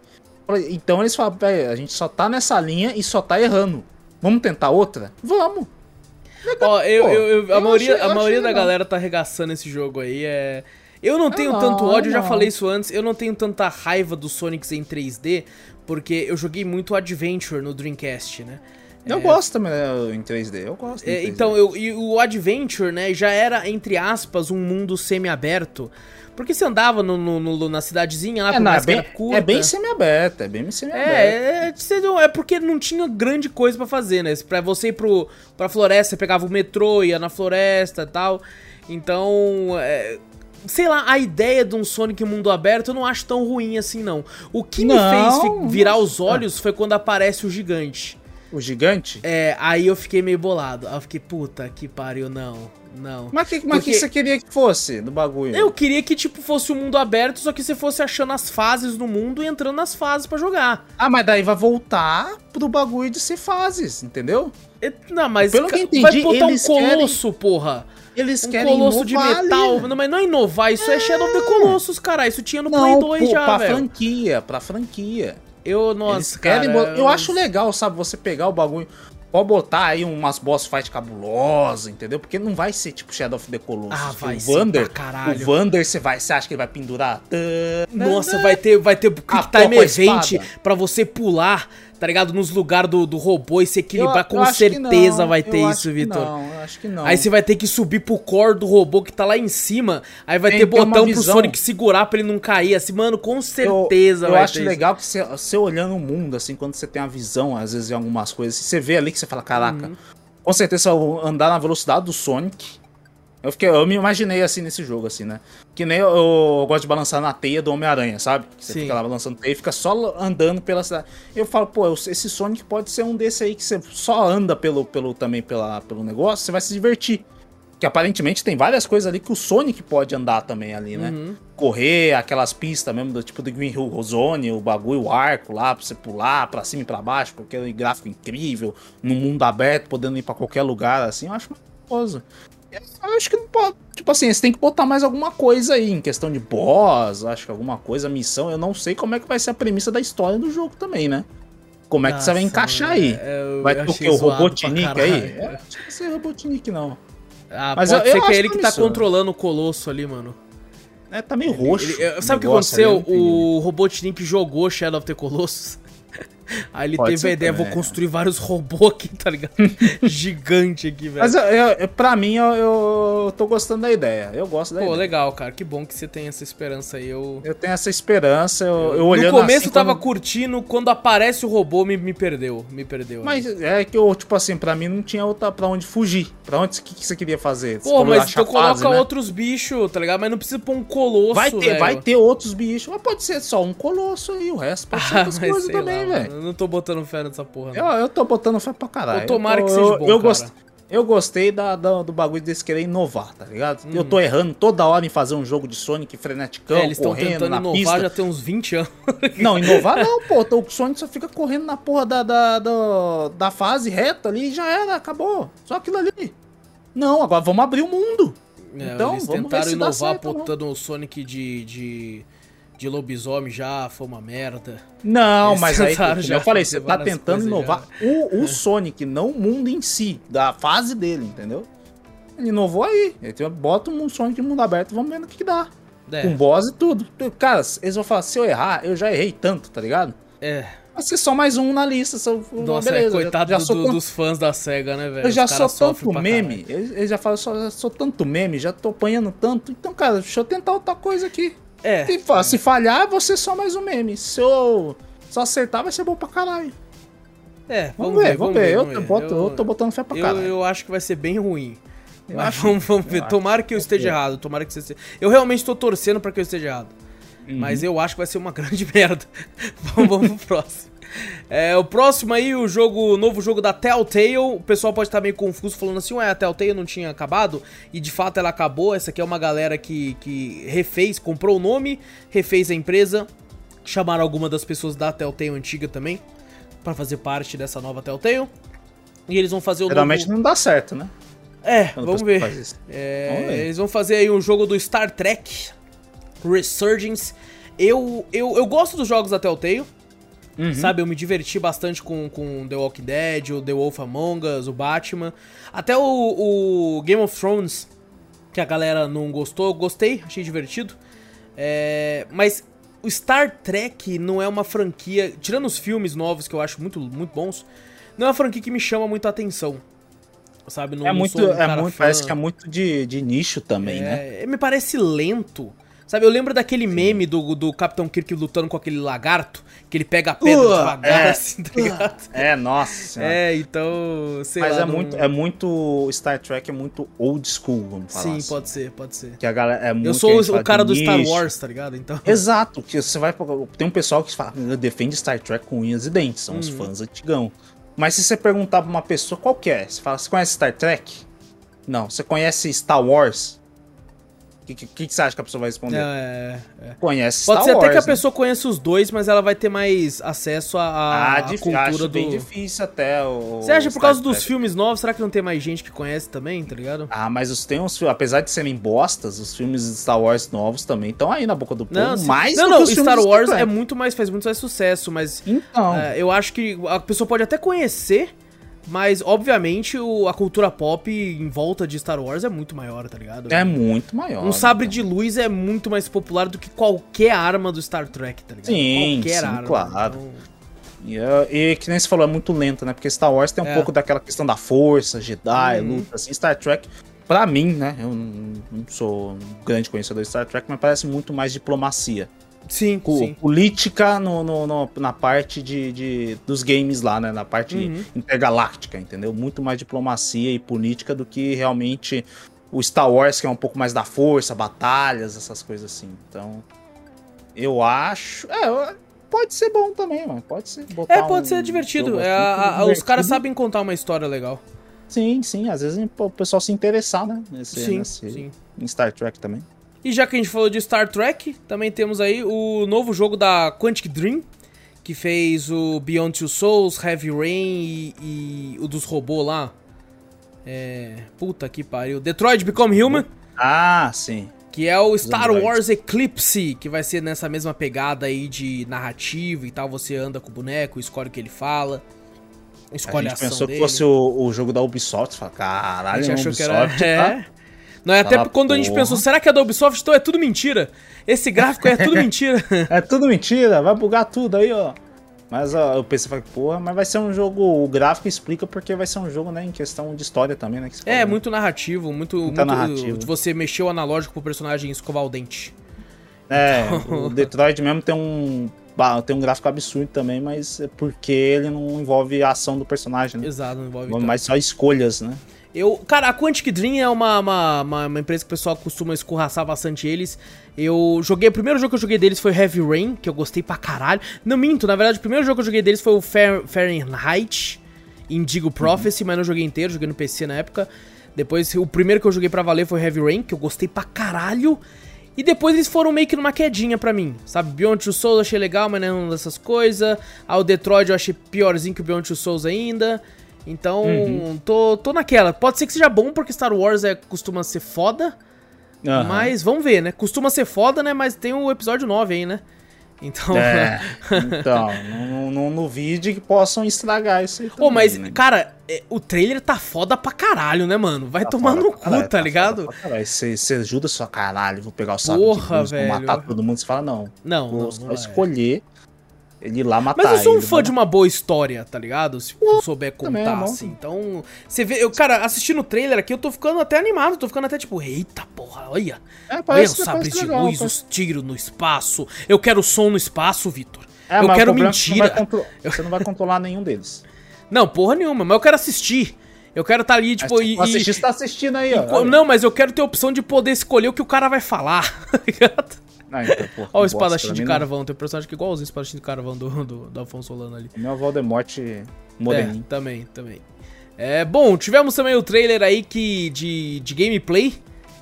[SPEAKER 2] Então eles falam, "Véi, a gente só tá nessa linha e só tá errando. Vamos tentar outra? Vamos.
[SPEAKER 1] Ó, eu,
[SPEAKER 2] Pô,
[SPEAKER 1] eu- eu- a
[SPEAKER 2] eu
[SPEAKER 1] maioria,
[SPEAKER 2] achei- eu
[SPEAKER 1] a maioria da
[SPEAKER 2] legal.
[SPEAKER 1] galera tá arregaçando esse jogo aí. É... Eu não tenho
[SPEAKER 2] não,
[SPEAKER 1] tanto ódio, eu já
[SPEAKER 2] não.
[SPEAKER 1] falei isso antes, eu não tenho tanta raiva dos Sonics em 3D, porque eu joguei muito Adventure no Dreamcast, né?
[SPEAKER 2] Eu gosto também né, em 3D, eu gosto.
[SPEAKER 1] É,
[SPEAKER 2] 3D.
[SPEAKER 1] então, eu, e o Adventure, né, já era, entre aspas, um mundo semi-aberto. Porque você andava no, no- no- na cidadezinha lá,
[SPEAKER 2] é,
[SPEAKER 1] por
[SPEAKER 2] não, é bem,
[SPEAKER 1] curta.
[SPEAKER 2] é bem semi-aberto, é bem semi-aberto.
[SPEAKER 1] É, é, é porque não tinha grande coisa pra fazer, né? Pra você ir pro, pra floresta, você pegava o metrô, ia na floresta e tal. Então, é, sei lá, a ideia de um Sonic mundo aberto eu não acho tão ruim assim, não. O que me
[SPEAKER 2] Não,
[SPEAKER 1] fez fi- virar os olhos foi quando aparece o gigante.
[SPEAKER 2] O gigante?
[SPEAKER 1] É, aí eu fiquei meio bolado. Aí eu fiquei, puta que pariu, não, não.
[SPEAKER 2] Mas o que, mas
[SPEAKER 1] Porque-
[SPEAKER 2] que você queria que fosse do bagulho?
[SPEAKER 1] Eu queria que, tipo, fosse um mundo aberto, só que você fosse achando as fases no mundo e entrando nas fases pra jogar.
[SPEAKER 2] Ah, mas daí vai voltar pro bagulho de ser fases, entendeu?
[SPEAKER 1] Não, mas
[SPEAKER 2] Pelo que eu entendi,
[SPEAKER 1] vai botar um
[SPEAKER 2] eles querem-
[SPEAKER 1] colosso, porra.
[SPEAKER 2] Eles
[SPEAKER 1] Um
[SPEAKER 2] querem
[SPEAKER 1] colosso de metal.
[SPEAKER 2] ali.
[SPEAKER 1] Não, mas não é inovar, isso é, Shadow of the Colossus, cara. Isso tinha no Play
[SPEAKER 2] Não,
[SPEAKER 1] 2
[SPEAKER 2] pô,
[SPEAKER 1] já,
[SPEAKER 2] pra
[SPEAKER 1] velho.
[SPEAKER 2] franquia, pra franquia.
[SPEAKER 1] Eu,
[SPEAKER 2] Eles
[SPEAKER 1] nossa,
[SPEAKER 2] querem
[SPEAKER 1] cara.
[SPEAKER 2] Eu acho legal, sabe, você pegar o bagulho. Pode botar aí umas boss fight cabulosas, entendeu? Porque não vai ser tipo Shadow of the Colossus.
[SPEAKER 1] Ah, vai
[SPEAKER 2] o
[SPEAKER 1] ser
[SPEAKER 2] Vander,
[SPEAKER 1] caralho.
[SPEAKER 2] O Vander, você vai, você acha que ele vai pendurar?
[SPEAKER 1] Nossa, vai ter, vai ter Quick Time Event pra você pular, tá ligado? Nos lugares do, do robô e se equilibrar.
[SPEAKER 2] Eu-
[SPEAKER 1] Com
[SPEAKER 2] eu
[SPEAKER 1] certeza
[SPEAKER 2] não,
[SPEAKER 1] vai
[SPEAKER 2] eu
[SPEAKER 1] ter isso, Vitor.
[SPEAKER 2] Não, eu acho que não.
[SPEAKER 1] Aí você vai ter que subir pro core do robô que tá lá em cima. Aí vai
[SPEAKER 2] Tem
[SPEAKER 1] ter botão pro. Sonic segurar pra ele não cair. Assim, mano, com
[SPEAKER 2] eu,
[SPEAKER 1] certeza
[SPEAKER 2] eu
[SPEAKER 1] vai
[SPEAKER 2] acho
[SPEAKER 1] isso.
[SPEAKER 2] legal que você, você olhando o mundo, assim, quando você tem a visão, às vezes, em algumas coisas, você vê ali que você fala, caraca,
[SPEAKER 1] Uhum.
[SPEAKER 2] com certeza eu andar na velocidade do Sonic. Eu, fiquei, eu me imaginei assim nesse jogo, assim, né? Que nem eu, eu gosto de balançar na teia do Homem-Aranha, sabe? Que você
[SPEAKER 1] Sim.
[SPEAKER 2] fica lá balançando teia e fica só andando pela cidade. Eu falo, pô, esse Sonic pode ser um desse aí que você só anda pelo, pelo, também pela, pelo negócio, você vai se divertir. Que aparentemente tem várias coisas ali que o Sonic pode andar também ali, né?
[SPEAKER 1] Uhum.
[SPEAKER 2] Correr, aquelas pistas mesmo, do tipo do Green Hill Zone, o bagulho, o arco lá, pra você pular pra cima e pra baixo, com aquele gráfico incrível, no mundo aberto, podendo ir pra qualquer lugar, assim, eu acho maravilhoso. Eu acho que não pode. Tipo assim, você tem que botar mais alguma coisa aí, em questão de boss, acho que alguma coisa, missão. Eu não sei como é que vai ser a premissa da história do jogo também, né? Como é que você vai encaixar aí?
[SPEAKER 1] é, eu
[SPEAKER 2] Vai ter o que? O Robotnik aí? É, acho que vai ser Robotnik, não.
[SPEAKER 1] Ah,
[SPEAKER 2] Mas
[SPEAKER 1] pode
[SPEAKER 2] eu-
[SPEAKER 1] ser
[SPEAKER 2] eu
[SPEAKER 1] que é ele que tá
[SPEAKER 2] promissor.
[SPEAKER 1] controlando o Colosso ali, mano.
[SPEAKER 2] É, tá meio roxo.
[SPEAKER 1] Ele- eu- sabe o que
[SPEAKER 2] ali,
[SPEAKER 1] aconteceu?
[SPEAKER 2] eu entendi.
[SPEAKER 1] O Robotnik jogou Shadow of the Colossus. Aí ele
[SPEAKER 2] Pode
[SPEAKER 1] teve a ideia,
[SPEAKER 2] também,
[SPEAKER 1] vou
[SPEAKER 2] é.
[SPEAKER 1] construir vários robôs aqui, tá ligado? <laughs> Gigante aqui, velho.
[SPEAKER 2] Mas eu, eu, pra mim, eu, eu tô gostando da ideia. Eu gosto da
[SPEAKER 1] Pô,
[SPEAKER 2] ideia.
[SPEAKER 1] legal, cara. Que bom que você tem essa esperança aí. Eu...
[SPEAKER 2] Eu tenho essa esperança. Eu, eu
[SPEAKER 1] no
[SPEAKER 2] olhando
[SPEAKER 1] começo
[SPEAKER 2] assim,
[SPEAKER 1] eu tava
[SPEAKER 2] quando-
[SPEAKER 1] curtindo, quando aparece o robô, me, me perdeu. Me perdeu.
[SPEAKER 2] Mas é que eu, tipo assim, pra mim não tinha outra pra onde fugir. Pra onde o que, que você queria fazer?
[SPEAKER 1] Pô, mas então coloca
[SPEAKER 2] fase, né?
[SPEAKER 1] outros bichos, tá ligado? Mas não precisa pôr um colosso,
[SPEAKER 2] Vai ter, vai ter outros bichos. Mas pode ser só um colosso aí. O resto pode ser <laughs>
[SPEAKER 1] Ah,
[SPEAKER 2] outras coisas também, velho.
[SPEAKER 1] Eu não tô botando fé nessa porra,
[SPEAKER 2] Eu,
[SPEAKER 1] não.
[SPEAKER 2] eu tô botando fé pra caralho.
[SPEAKER 1] Pô, tomara
[SPEAKER 2] eu tô-
[SPEAKER 1] que seja
[SPEAKER 2] eu,
[SPEAKER 1] bom,
[SPEAKER 2] eu
[SPEAKER 1] cara.
[SPEAKER 2] gost- Eu gostei da, da- do bagulho deles querer inovar, tá ligado? Eu
[SPEAKER 1] Uhum.
[SPEAKER 2] tô errando toda hora em fazer um jogo de Sonic freneticão,
[SPEAKER 1] É, eles estão
[SPEAKER 2] correndo
[SPEAKER 1] tentando
[SPEAKER 2] na
[SPEAKER 1] inovar
[SPEAKER 2] pista.
[SPEAKER 1] já tem uns 20 anos. <laughs>
[SPEAKER 2] Não, inovar não, pô. O Sonic só fica correndo na porra da, da, da, da fase reta ali e já era, acabou. Só aquilo ali. Não, agora vamos abrir o mundo.
[SPEAKER 1] É,
[SPEAKER 2] Então,
[SPEAKER 1] eles tentaram inovar
[SPEAKER 2] não.
[SPEAKER 1] botando o Sonic de, de, de lobisomem já, foi uma merda.
[SPEAKER 2] Não,
[SPEAKER 1] Eles
[SPEAKER 2] mas <laughs> aí,
[SPEAKER 1] já
[SPEAKER 2] eu falei, você tá tentando inovar o, o Sonic, não o mundo em si, da fase dele, entendeu? Ele inovou aí. Ele bota um Sonic de mundo aberto, vamos ver no que, que dá.
[SPEAKER 1] É,
[SPEAKER 2] Com boss e tudo. Cara, eles vão falar, se eu errar, eu já errei tanto, tá ligado?
[SPEAKER 1] é.
[SPEAKER 2] Vai ser só mais um na lista. Só,
[SPEAKER 1] Nossa, é,
[SPEAKER 2] beleza,
[SPEAKER 1] coitado
[SPEAKER 2] já, já
[SPEAKER 1] do-
[SPEAKER 2] sou
[SPEAKER 1] dos fãs da SEGA, né, velho?
[SPEAKER 2] Eu já sou tanto meme.
[SPEAKER 1] caralho.
[SPEAKER 2] Ele já fala, só, sou tanto meme, já tô apanhando tanto. Então, cara, deixa eu tentar outra coisa aqui.
[SPEAKER 1] É,
[SPEAKER 2] Se, fa- se falhar, você só mais um meme. Se eu só acertar, vai ser bom pra caralho.
[SPEAKER 1] é,
[SPEAKER 2] Vamos, ver, vamos ver. Eu,
[SPEAKER 1] vamos
[SPEAKER 2] boto- eu tô botando fé pra
[SPEAKER 1] eu,
[SPEAKER 2] caralho.
[SPEAKER 1] eu acho que vai ser bem ruim.
[SPEAKER 2] Eu
[SPEAKER 1] Mas
[SPEAKER 2] acho-
[SPEAKER 1] vamos, vamos ver.
[SPEAKER 2] eu.
[SPEAKER 1] Tomara que eu esteja
[SPEAKER 2] Vamos ver.
[SPEAKER 1] errado. Tomara que você esteja... Eu realmente tô torcendo pra que eu esteja errado.
[SPEAKER 2] Uhum.
[SPEAKER 1] Mas eu acho que vai ser uma <laughs> grande merda. vamos, vamos pro próximo. É, o próximo aí, o jogo, o novo jogo da Telltale. O pessoal pode estar meio confuso falando assim, ué, a Telltale não tinha acabado? E de fato ela acabou. Essa aqui é uma galera que, que refez, comprou o nome, refez a empresa. Chamaram alguma das pessoas da Telltale antiga também pra fazer parte dessa nova Telltale. E eles vão fazer o
[SPEAKER 2] Geralmente
[SPEAKER 1] novo...
[SPEAKER 2] não dá certo, né?
[SPEAKER 1] É, vamos ver. É,
[SPEAKER 2] Vamos ver.
[SPEAKER 1] eles vão fazer aí um jogo do Star Trek Resurgence. Eu, eu, eu gosto dos jogos da Telltale,
[SPEAKER 2] Uhum.
[SPEAKER 1] sabe? Eu me diverti bastante com, com The Walking Dead, o The Wolf Among Us, o Batman. Até o, o Game of Thrones que a galera não gostou. Eu gostei, achei divertido. É, mas o Star Trek não é uma franquia, tirando os filmes novos que eu acho muito, muito bons, não é uma franquia que me chama muito a atenção. Sabe? Não,
[SPEAKER 2] é
[SPEAKER 1] não
[SPEAKER 2] muito,
[SPEAKER 1] sou um
[SPEAKER 2] é muito
[SPEAKER 1] fã.
[SPEAKER 2] parece que é muito de, de nicho também, né?
[SPEAKER 1] É, Me parece lento. Sabe, eu lembro daquele meme do, do Capitão Kirk lutando com aquele lagarto, que ele pega a pedra
[SPEAKER 2] Uh,
[SPEAKER 1] devagar,
[SPEAKER 2] é.
[SPEAKER 1] assim, tá ligado?
[SPEAKER 2] É, nossa.
[SPEAKER 1] É, então, sei
[SPEAKER 2] Mas
[SPEAKER 1] lá.
[SPEAKER 2] é
[SPEAKER 1] não-
[SPEAKER 2] muito, é muito Star Trek é muito old school, vamos falar
[SPEAKER 1] Sim,
[SPEAKER 2] assim.
[SPEAKER 1] pode ser, pode ser.
[SPEAKER 2] Que a galera é muito
[SPEAKER 1] Eu sou o, cara
[SPEAKER 2] de
[SPEAKER 1] do Star. Wars, tá ligado? Então. <laughs>
[SPEAKER 2] Exato, que você vai. Tem um pessoal que fala, defende Star Trek com unhas e dentes, são os
[SPEAKER 1] Uhum.
[SPEAKER 2] fãs antigão. Mas se você perguntar pra uma pessoa qual que é, você fala, você conhece Star Trek? Não. Você conhece Star Wars? O que, que, que você acha que a pessoa vai responder?
[SPEAKER 1] É, é.
[SPEAKER 2] Conhece
[SPEAKER 1] Pode
[SPEAKER 2] Star
[SPEAKER 1] ser
[SPEAKER 2] Wars.
[SPEAKER 1] até que a
[SPEAKER 2] né?
[SPEAKER 1] pessoa conheça os dois, mas ela vai ter mais acesso à,
[SPEAKER 2] Ah, dif-
[SPEAKER 1] cultura
[SPEAKER 2] acho
[SPEAKER 1] do.
[SPEAKER 2] bem difícil até o.
[SPEAKER 1] Você acha por
[SPEAKER 2] Star
[SPEAKER 1] causa dos
[SPEAKER 2] Trek.
[SPEAKER 1] filmes novos, será que não tem mais gente que conhece também, tá ligado?
[SPEAKER 2] Ah, mas os, tem uns, fi- apesar de serem bostas, os filmes de Star Wars novos também estão aí na boca do povo.
[SPEAKER 1] Não, sim.
[SPEAKER 2] mais
[SPEAKER 1] não, não,
[SPEAKER 2] filmes
[SPEAKER 1] Star Wars é muito mais, faz muito mais sucesso, mas
[SPEAKER 2] Então.
[SPEAKER 1] é, eu acho que a pessoa pode até conhecer, mas obviamente o- a cultura pop em volta de Star Wars é muito maior, tá ligado?
[SPEAKER 2] É muito maior.
[SPEAKER 1] Um sabre
[SPEAKER 2] então.
[SPEAKER 1] de luz é muito mais popular do que qualquer arma do Star Trek, tá ligado?
[SPEAKER 2] Sim,
[SPEAKER 1] qualquer
[SPEAKER 2] sim,
[SPEAKER 1] arma.
[SPEAKER 2] claro.
[SPEAKER 1] então-
[SPEAKER 2] E, é- e que nem você falou, é muito lento, né? Porque Star Wars tem um
[SPEAKER 1] É.
[SPEAKER 2] pouco daquela questão da força, Jedi,
[SPEAKER 1] Uhum.
[SPEAKER 2] luta, assim. Star Trek, pra mim, né? Eu não, não sou um grande conhecedor de Star Trek, mas parece muito mais diplomacia.
[SPEAKER 1] Sim,
[SPEAKER 2] Co-
[SPEAKER 1] sim.
[SPEAKER 2] Política no, no- no- na parte de, de- dos games lá, né? Na parte
[SPEAKER 1] Uhum.
[SPEAKER 2] intergaláctica, entendeu? Muito mais diplomacia e política do que realmente o Star Wars, que é um pouco mais da força, batalhas, essas coisas assim. Então, eu acho. É, pode ser bom também, mano. Pode ser.
[SPEAKER 1] É, pode
[SPEAKER 2] um
[SPEAKER 1] ser divertido. É,
[SPEAKER 2] assim,
[SPEAKER 1] a- a- os
[SPEAKER 2] divertido.
[SPEAKER 1] caras sabem contar uma história legal.
[SPEAKER 2] Sim, sim. Às vezes o pessoal se interessar, né? Nesse,
[SPEAKER 1] sim,
[SPEAKER 2] nesse-
[SPEAKER 1] sim.
[SPEAKER 2] Em Star Trek também.
[SPEAKER 1] E já que a gente falou de Star Trek, também temos aí o novo jogo da Quantic Dream, que fez o Beyond Two Souls, Heavy Rain e, e o dos robôs lá. É. Puta que pariu. Detroit Become Human,
[SPEAKER 2] Ah, sim.
[SPEAKER 1] que é o Star. Wars Eclipse, que vai ser nessa mesma pegada aí de narrativa e tal. Você anda com o boneco, escolhe o que ele fala, escolhe a,
[SPEAKER 2] a gente
[SPEAKER 1] ação
[SPEAKER 2] pensou
[SPEAKER 1] dele.
[SPEAKER 2] que fosse o, o jogo da Ubisoft. Fala,
[SPEAKER 1] a
[SPEAKER 2] caralho,
[SPEAKER 1] gente
[SPEAKER 2] é
[SPEAKER 1] achou que
[SPEAKER 2] Ubisoft,
[SPEAKER 1] era. <laughs>
[SPEAKER 2] tá?
[SPEAKER 1] É. Não, é até
[SPEAKER 2] Fala,
[SPEAKER 1] quando a gente
[SPEAKER 2] porra.
[SPEAKER 1] pensou, será que é da Ubisoft? Então é tudo mentira. Esse gráfico é tudo <laughs> mentira.
[SPEAKER 2] É tudo mentira, vai bugar tudo aí, ó. Mas ó, eu pensei, falei, porra, mas vai ser um jogo. O gráfico explica porque vai ser um jogo, né, em questão de história também, né?
[SPEAKER 1] É, muito narrativo, muito.
[SPEAKER 2] Muita
[SPEAKER 1] muito
[SPEAKER 2] narrativa.
[SPEAKER 1] de Você mexeu o analógico pro personagem escovar o dente.
[SPEAKER 2] É, o Detroit mesmo tem um. Tem um gráfico absurdo também, mas é porque ele não envolve a ação do personagem, né?
[SPEAKER 1] Exato, não envolve
[SPEAKER 2] mais só escolhas, né?
[SPEAKER 1] Eu, cara, a Quantic Dream é uma, uma, uma, uma empresa que o pessoal costuma escorraçar bastante eles. Eu joguei, o primeiro jogo que eu joguei deles foi Heavy Rain, que eu gostei pra caralho. Não minto, na verdade, o primeiro jogo que eu joguei deles foi o Fahr- Fahrenheit Indigo Prophecy, mas não joguei inteiro, joguei no PC na época. Depois, o primeiro que eu joguei pra valer foi Heavy Rain, que eu gostei pra caralho. E depois eles foram meio que numa quedinha pra mim, sabe? Beyond Two Souls eu achei legal, mas não é uma dessas coisas. Ah, o Detroit eu achei piorzinho que o Beyond Two Souls ainda. Então, tô, tô naquela. Pode ser que seja bom, porque Star Wars é, costuma ser foda.
[SPEAKER 2] Aham.
[SPEAKER 1] Mas vamos ver, né? Costuma ser foda, né? Mas tem o episódio 9 aí, né? Então.
[SPEAKER 2] É, <laughs> então, não, não, não que possam estragar isso aí
[SPEAKER 1] Pô,
[SPEAKER 2] também,
[SPEAKER 1] mas,
[SPEAKER 2] né?
[SPEAKER 1] cara, é, o trailer tá foda pra caralho, né, mano? Vai
[SPEAKER 2] Tá
[SPEAKER 1] tomar no cu,
[SPEAKER 2] caralho,
[SPEAKER 1] tá
[SPEAKER 2] foda
[SPEAKER 1] ligado?
[SPEAKER 2] Você, ajuda sua caralho, vou pegar o saco
[SPEAKER 1] Porra,
[SPEAKER 2] de luz, vou
[SPEAKER 1] velho.
[SPEAKER 2] matar todo mundo. Você fala, não.
[SPEAKER 1] Não,
[SPEAKER 2] Vou
[SPEAKER 1] não,
[SPEAKER 2] só
[SPEAKER 1] não é.
[SPEAKER 2] escolher ele ir lá matar
[SPEAKER 1] Mas eu sou um
[SPEAKER 2] ele,
[SPEAKER 1] fã
[SPEAKER 2] né?
[SPEAKER 1] de uma boa história, tá ligado? Se souber
[SPEAKER 2] também é
[SPEAKER 1] contar,
[SPEAKER 2] bom.
[SPEAKER 1] assim. Então, você vê, eu, cara, assistindo o trailer aqui, eu tô ficando até animado, tô ficando até tipo, eita porra, olha.
[SPEAKER 2] É,
[SPEAKER 1] Olha
[SPEAKER 2] parece,
[SPEAKER 1] os sabres de
[SPEAKER 2] legal,
[SPEAKER 1] luz,
[SPEAKER 2] parece-
[SPEAKER 1] os tiros no espaço. Eu quero som no espaço, Vitor.
[SPEAKER 2] É,
[SPEAKER 1] eu quero
[SPEAKER 2] problema é que você não
[SPEAKER 1] mentira.
[SPEAKER 2] contro- Você não vai controlar nenhum deles. <laughs>
[SPEAKER 1] Não, porra nenhuma, mas eu quero assistir. Eu quero estar ali, tipo, e.
[SPEAKER 2] assistir, você tá assistindo aí, ó. Olha.
[SPEAKER 1] não, mas eu quero ter a opção de poder escolher o que o cara vai falar, <laughs> tá ligado?
[SPEAKER 2] Ah, então, pô,
[SPEAKER 1] Olha o espadachim de
[SPEAKER 2] mim não.
[SPEAKER 1] carvão, tem um personagem que é igualzinho o espadachim de carvão do, do, do Afonso Solano ali.
[SPEAKER 2] O meu Voldemort moreninho.
[SPEAKER 1] É, também, também. É, bom, tivemos também o trailer aí que de, de gameplay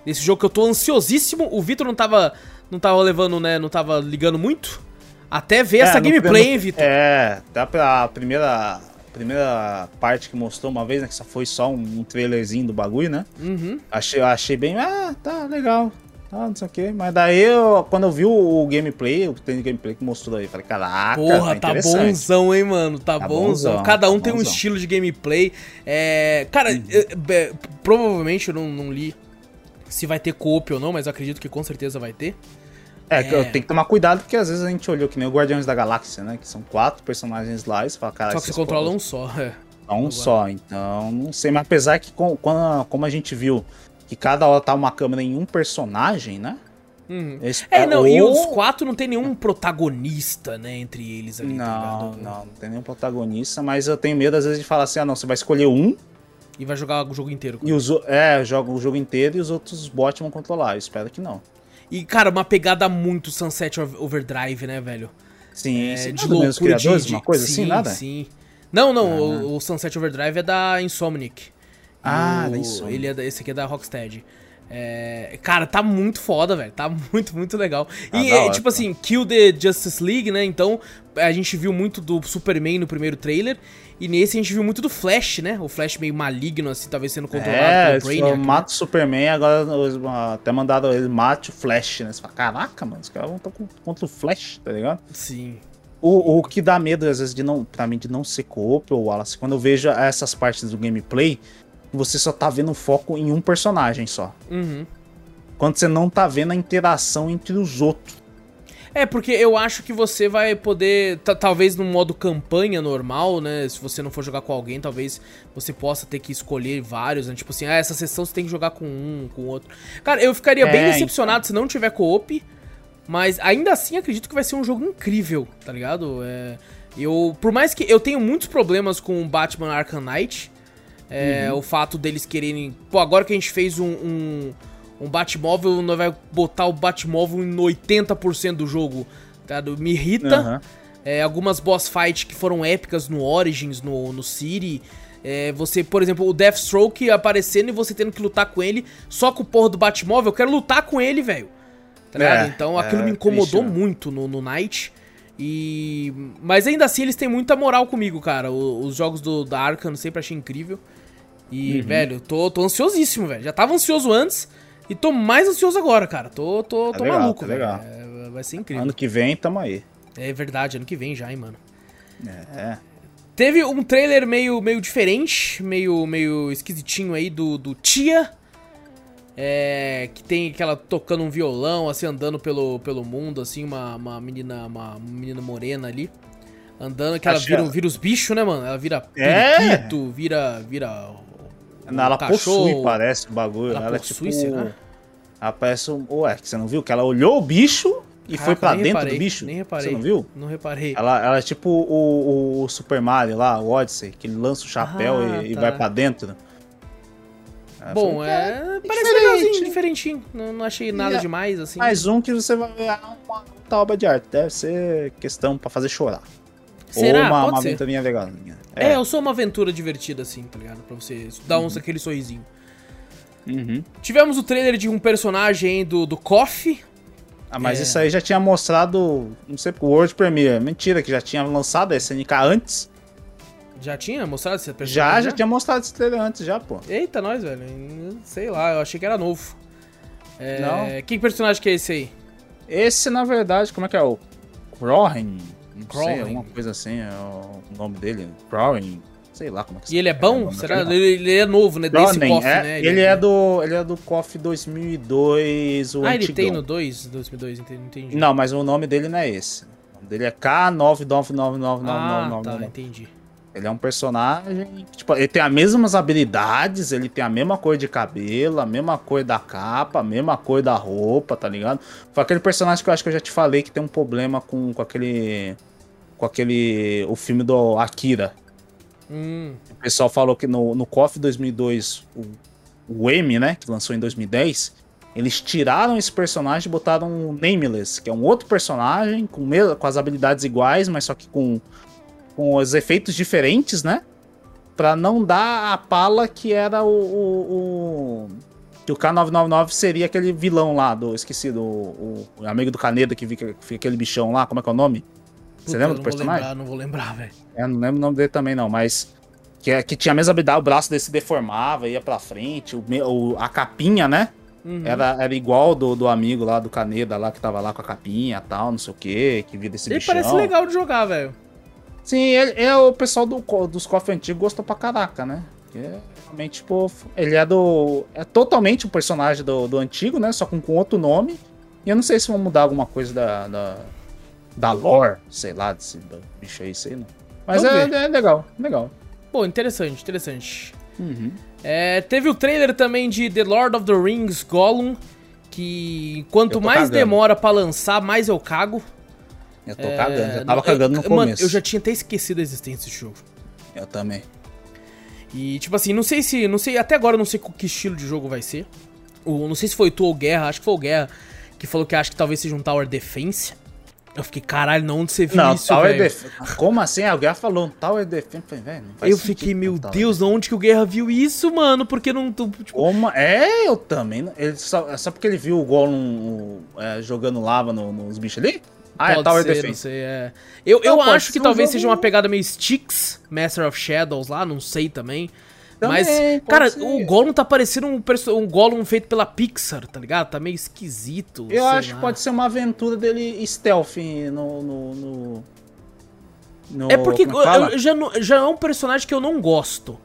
[SPEAKER 1] desse jogo que eu tô ansiosíssimo. O Vitor não tava, não tava levando, né, não tava ligando muito. Até ver essa
[SPEAKER 2] no
[SPEAKER 1] gameplay, hein, Vitor?
[SPEAKER 2] É, dá pra primeira, primeira parte que mostrou uma vez, né? Que só foi só um, um trailerzinho do bagulho, né?
[SPEAKER 1] Uhum.
[SPEAKER 2] Achei, achei bem, ah, tá legal. Ah, não sei o quê. Mas daí, eu, quando eu vi o, o gameplay, o de gameplay que mostrou aí, falei, caraca,
[SPEAKER 1] Porra, tá
[SPEAKER 2] interessante.
[SPEAKER 1] bonzão, hein, mano? Tá,
[SPEAKER 2] Tá
[SPEAKER 1] bonzão.
[SPEAKER 2] bonzão,
[SPEAKER 1] Cada um
[SPEAKER 2] tá
[SPEAKER 1] tem um
[SPEAKER 2] bonzão.
[SPEAKER 1] estilo de gameplay. É. Cara,
[SPEAKER 2] Uhum.
[SPEAKER 1] é, é, provavelmente eu não, não li Se vai ter co-op ou não, mas eu acredito que com certeza vai ter.
[SPEAKER 2] É, é. tem que tomar cuidado porque às vezes a gente olhou que nem o Guardiões da Galáxia, né? Que são quatro personagens lá e você fala, cara,
[SPEAKER 1] Só que você controla um só, é.
[SPEAKER 2] Um Agora. só, então não sei, mas apesar que com, com, como a gente viu que cada hora tá uma câmera em um personagem, né?
[SPEAKER 1] Uhum. É, não, ou... e os quatro não tem nenhum protagonista, né, entre eles ali,
[SPEAKER 2] tá não, tá não, não tem nenhum protagonista, mas eu tenho medo às vezes de falar assim, ah não, você vai escolher um
[SPEAKER 1] e vai jogar o jogo inteiro.
[SPEAKER 2] E os, é, joga o jogo inteiro e os outros bots vão controlar. Eu espero que não.
[SPEAKER 1] E, cara, uma pegada muito Sunset Overdrive, né, velho?
[SPEAKER 2] Sim, é, sim. de loucura criadores, de, uma coisa assim, sim, assim, nada?
[SPEAKER 1] Sim, Não, não, ah. o, o, Sunset Overdrive é da Insomniac.
[SPEAKER 2] Ah,
[SPEAKER 1] o,
[SPEAKER 2] da Insomniac.
[SPEAKER 1] Ele é esse aqui é da Rocksteady. É, cara, tá muito foda, velho. Tá <laughs> muito, muito legal. Ah, e, é, tipo assim, Kill the Justice League, né? Então, a gente viu muito do Superman no primeiro trailer. E nesse a gente viu muito do Flash, né? O Flash meio maligno, assim, talvez sendo controlado
[SPEAKER 2] é, pelo Brainiac. Né? mata o Superman, agora até mandaram ele mate o Flash, né? Você fala, caraca, mano, os caras vão estar contra o Flash, tá ligado?
[SPEAKER 1] Sim.
[SPEAKER 2] O, o que dá medo, às vezes, de não, pra mim, de não ser co-op, ou Wallace, quando eu vejo essas partes do gameplay, você só tá vendo foco em um personagem só.
[SPEAKER 1] Uhum.
[SPEAKER 2] Quando você não tá vendo a interação entre os outros.
[SPEAKER 1] É, porque eu acho que você vai poder, talvez no modo campanha normal, né? Se você não for jogar com alguém, talvez você possa ter que escolher vários, né? Tipo assim, ah, essa sessão você tem que jogar com um, com outro. Cara, eu ficaria é, bem decepcionado então. se não tiver co-op, mas ainda assim acredito que vai ser um jogo incrível, tá ligado? É, eu, por mais que eu tenho muitos problemas com Batman Arkham Knight, é, uhum. o fato deles quererem. Pô, agora que a gente fez um, um um Batmóvel, nós vai botar o Batmóvel em 80% do jogo, tá? Me irrita. Uhum. É, algumas boss fights que foram épicas no Origins, no, no City. É, você, por exemplo, o Deathstroke aparecendo e você tendo que lutar com ele só com o porra do Batmóvel. Eu quero lutar com ele, velho. Tá? É, então aquilo é, me incomodou triste, muito no, no Night. E... Mas ainda assim eles têm muita moral comigo, cara. O, os jogos do, da Arkham sempre achei incrível. E, uhum. velho, tô, tô ansiosíssimo, velho. Já tava ansioso antes. E tô mais ansioso agora, cara. Tô, tô, é tô legal, maluco, tá velho. É, vai ser incrível.
[SPEAKER 2] Ano que vem, tamo aí.
[SPEAKER 1] É verdade, ano que vem já, hein, mano.
[SPEAKER 2] É.
[SPEAKER 1] Teve um trailer meio, meio diferente, meio, meio esquisitinho aí do, do Tia. É, que tem aquela tocando um violão, assim, andando pelo, pelo mundo, assim, uma, uma menina uma menina morena ali. Andando, que ela vira, vira os bichos, né, mano? Ela vira
[SPEAKER 2] é.
[SPEAKER 1] vira, vira
[SPEAKER 2] não, ela cachorro. possui, parece o bagulho.
[SPEAKER 1] Ela,
[SPEAKER 2] ela
[SPEAKER 1] é possui, é tipo. Será?
[SPEAKER 2] Ela parece um. Ué, você não viu? Que ela olhou o bicho e Caraca, foi pra dentro
[SPEAKER 1] reparei,
[SPEAKER 2] do bicho.
[SPEAKER 1] Nem reparei.
[SPEAKER 2] Você não viu?
[SPEAKER 1] Não reparei.
[SPEAKER 2] Ela, ela é tipo o, o, Super Mario lá, o Odyssey, que lança o chapéu ah, e, tá. e, vai pra dentro.
[SPEAKER 1] Ela Bom, falou, é. Parece diferente. legalzinho, diferentinho. Não, não achei nada é, demais, assim.
[SPEAKER 2] Mais um que você vai ver uma, uma obra de arte. Deve ser questão pra fazer chorar.
[SPEAKER 1] Será?
[SPEAKER 2] Ou uma,
[SPEAKER 1] Pode
[SPEAKER 2] uma
[SPEAKER 1] ser.
[SPEAKER 2] aventurinha legal.
[SPEAKER 1] É. é. eu sou uma aventura divertida, assim, tá ligado? Pra você dar uns uhum. aquele sorrisinho.
[SPEAKER 2] Uhum.
[SPEAKER 1] Tivemos o trailer de um personagem do, do Coffee.
[SPEAKER 2] Ah, mas é... isso aí já tinha mostrado, não sei, pro World Premiere. Mentira, que já tinha lançado a SNK antes.
[SPEAKER 1] Já tinha mostrado esse
[SPEAKER 2] personagem? Já, já, já tinha mostrado esse trailer antes, já, pô.
[SPEAKER 1] Eita, nós, velho. Sei lá, eu achei que era novo. É... Não. Que personagem que é esse aí?
[SPEAKER 2] Esse, na verdade, como é que é? O Crohen? Não Crohen. sei, alguma coisa assim, é o nome dele. Crohen. Sei lá como é que
[SPEAKER 1] E ele é bom? Será? Ele, ele, é novo, né? Desse
[SPEAKER 2] KOF, é, né? Ele, ele é, é, do, ele é do KOF 2002, o
[SPEAKER 1] Ah,
[SPEAKER 2] antigão.
[SPEAKER 1] ele tem no 2, 2002, entendi.
[SPEAKER 2] Não, mas o nome dele não é esse. O nome dele é K99999999.
[SPEAKER 1] Ah, tá, entendi.
[SPEAKER 2] Ele é um personagem. Tipo, ele tem as mesmas habilidades, ele tem a mesma cor de cabelo, a mesma cor da capa, a mesma cor da roupa, tá ligado? Foi aquele personagem que eu acho que eu já te falei que tem um problema com, com aquele. Com aquele. O filme do Akira.
[SPEAKER 1] Hum.
[SPEAKER 2] O pessoal falou que no, no KOF 2002, o, o M, né, que lançou em 2010, eles tiraram esse personagem e botaram o Nameless, que é um outro personagem com, com as habilidades iguais, mas só que com, com os efeitos diferentes, né? Pra não dar a pala que era o. o, o que o K999 seria aquele vilão lá do. Esqueci, do o, o amigo do Caneda que fica, fica aquele bichão lá, como é que é o nome? Você lembra do personagem?
[SPEAKER 1] Lembrar, não vou lembrar, velho.
[SPEAKER 2] É, não lembro o nome dele também, não, mas. Que, é, que tinha a mesma habilidade, o braço dele se deformava, ia pra frente, o, o a capinha, né? Uhum. Era, era igual do, do amigo lá, do Caneda lá, que tava lá com a capinha e tal, não sei o que, que vira esse
[SPEAKER 1] Ele
[SPEAKER 2] bichão.
[SPEAKER 1] parece legal de jogar, velho.
[SPEAKER 2] Sim, ele, é o pessoal do, dos cofres antigos gostou pra caraca, né? É Realmente, tipo, ele é do. É totalmente o personagem do, do antigo, né? Só com, com outro nome. E eu não sei se vão mudar alguma coisa da. da, da lore, sei lá, desse bicho aí, sei não. Mas é, é, legal, legal.
[SPEAKER 1] Pô, interessante, interessante.
[SPEAKER 2] Uhum.
[SPEAKER 1] É, teve o trailer também de The Lord of the Rings Gollum, que quanto mais cagando. demora para lançar, mais eu cago.
[SPEAKER 2] Eu tô é, cagando, já tava cagando no começo. Mano,
[SPEAKER 1] eu já tinha até esquecido a existência desse jogo.
[SPEAKER 2] Eu também.
[SPEAKER 1] E, tipo assim, não sei se. Não sei, até agora eu não sei que estilo de jogo vai ser. O, não sei se foi tu ou Guerra, acho que foi o Guerra, que falou que acha que talvez seja um Tower Defense. Eu fiquei, caralho, não, onde você viu não, isso, Tower
[SPEAKER 2] Defense. Como assim? A Guerra falou um Tower Defense. Velho,
[SPEAKER 1] eu fiquei, meu Deus, onde que o Guerra viu isso, mano? Porque não. Tipo...
[SPEAKER 2] Como? É, eu também. Ele só, só porque ele viu o Gollum é, jogando lava no, nos bichos ali?
[SPEAKER 1] Ah, é Pode é Tower ser, Defense. Não sei, é. Eu, eu acho que talvez seja uma pegada meio Styx, Master of Shadows lá, não sei também. Também, Mas, cara, ser. o Gollum tá parecendo um, um Gollum feito pela Pixar, tá ligado? Tá meio esquisito.
[SPEAKER 2] Eu acho lá. que pode ser uma aventura dele stealth no. no, no,
[SPEAKER 1] no é porque é já, já é um personagem que eu não gosto,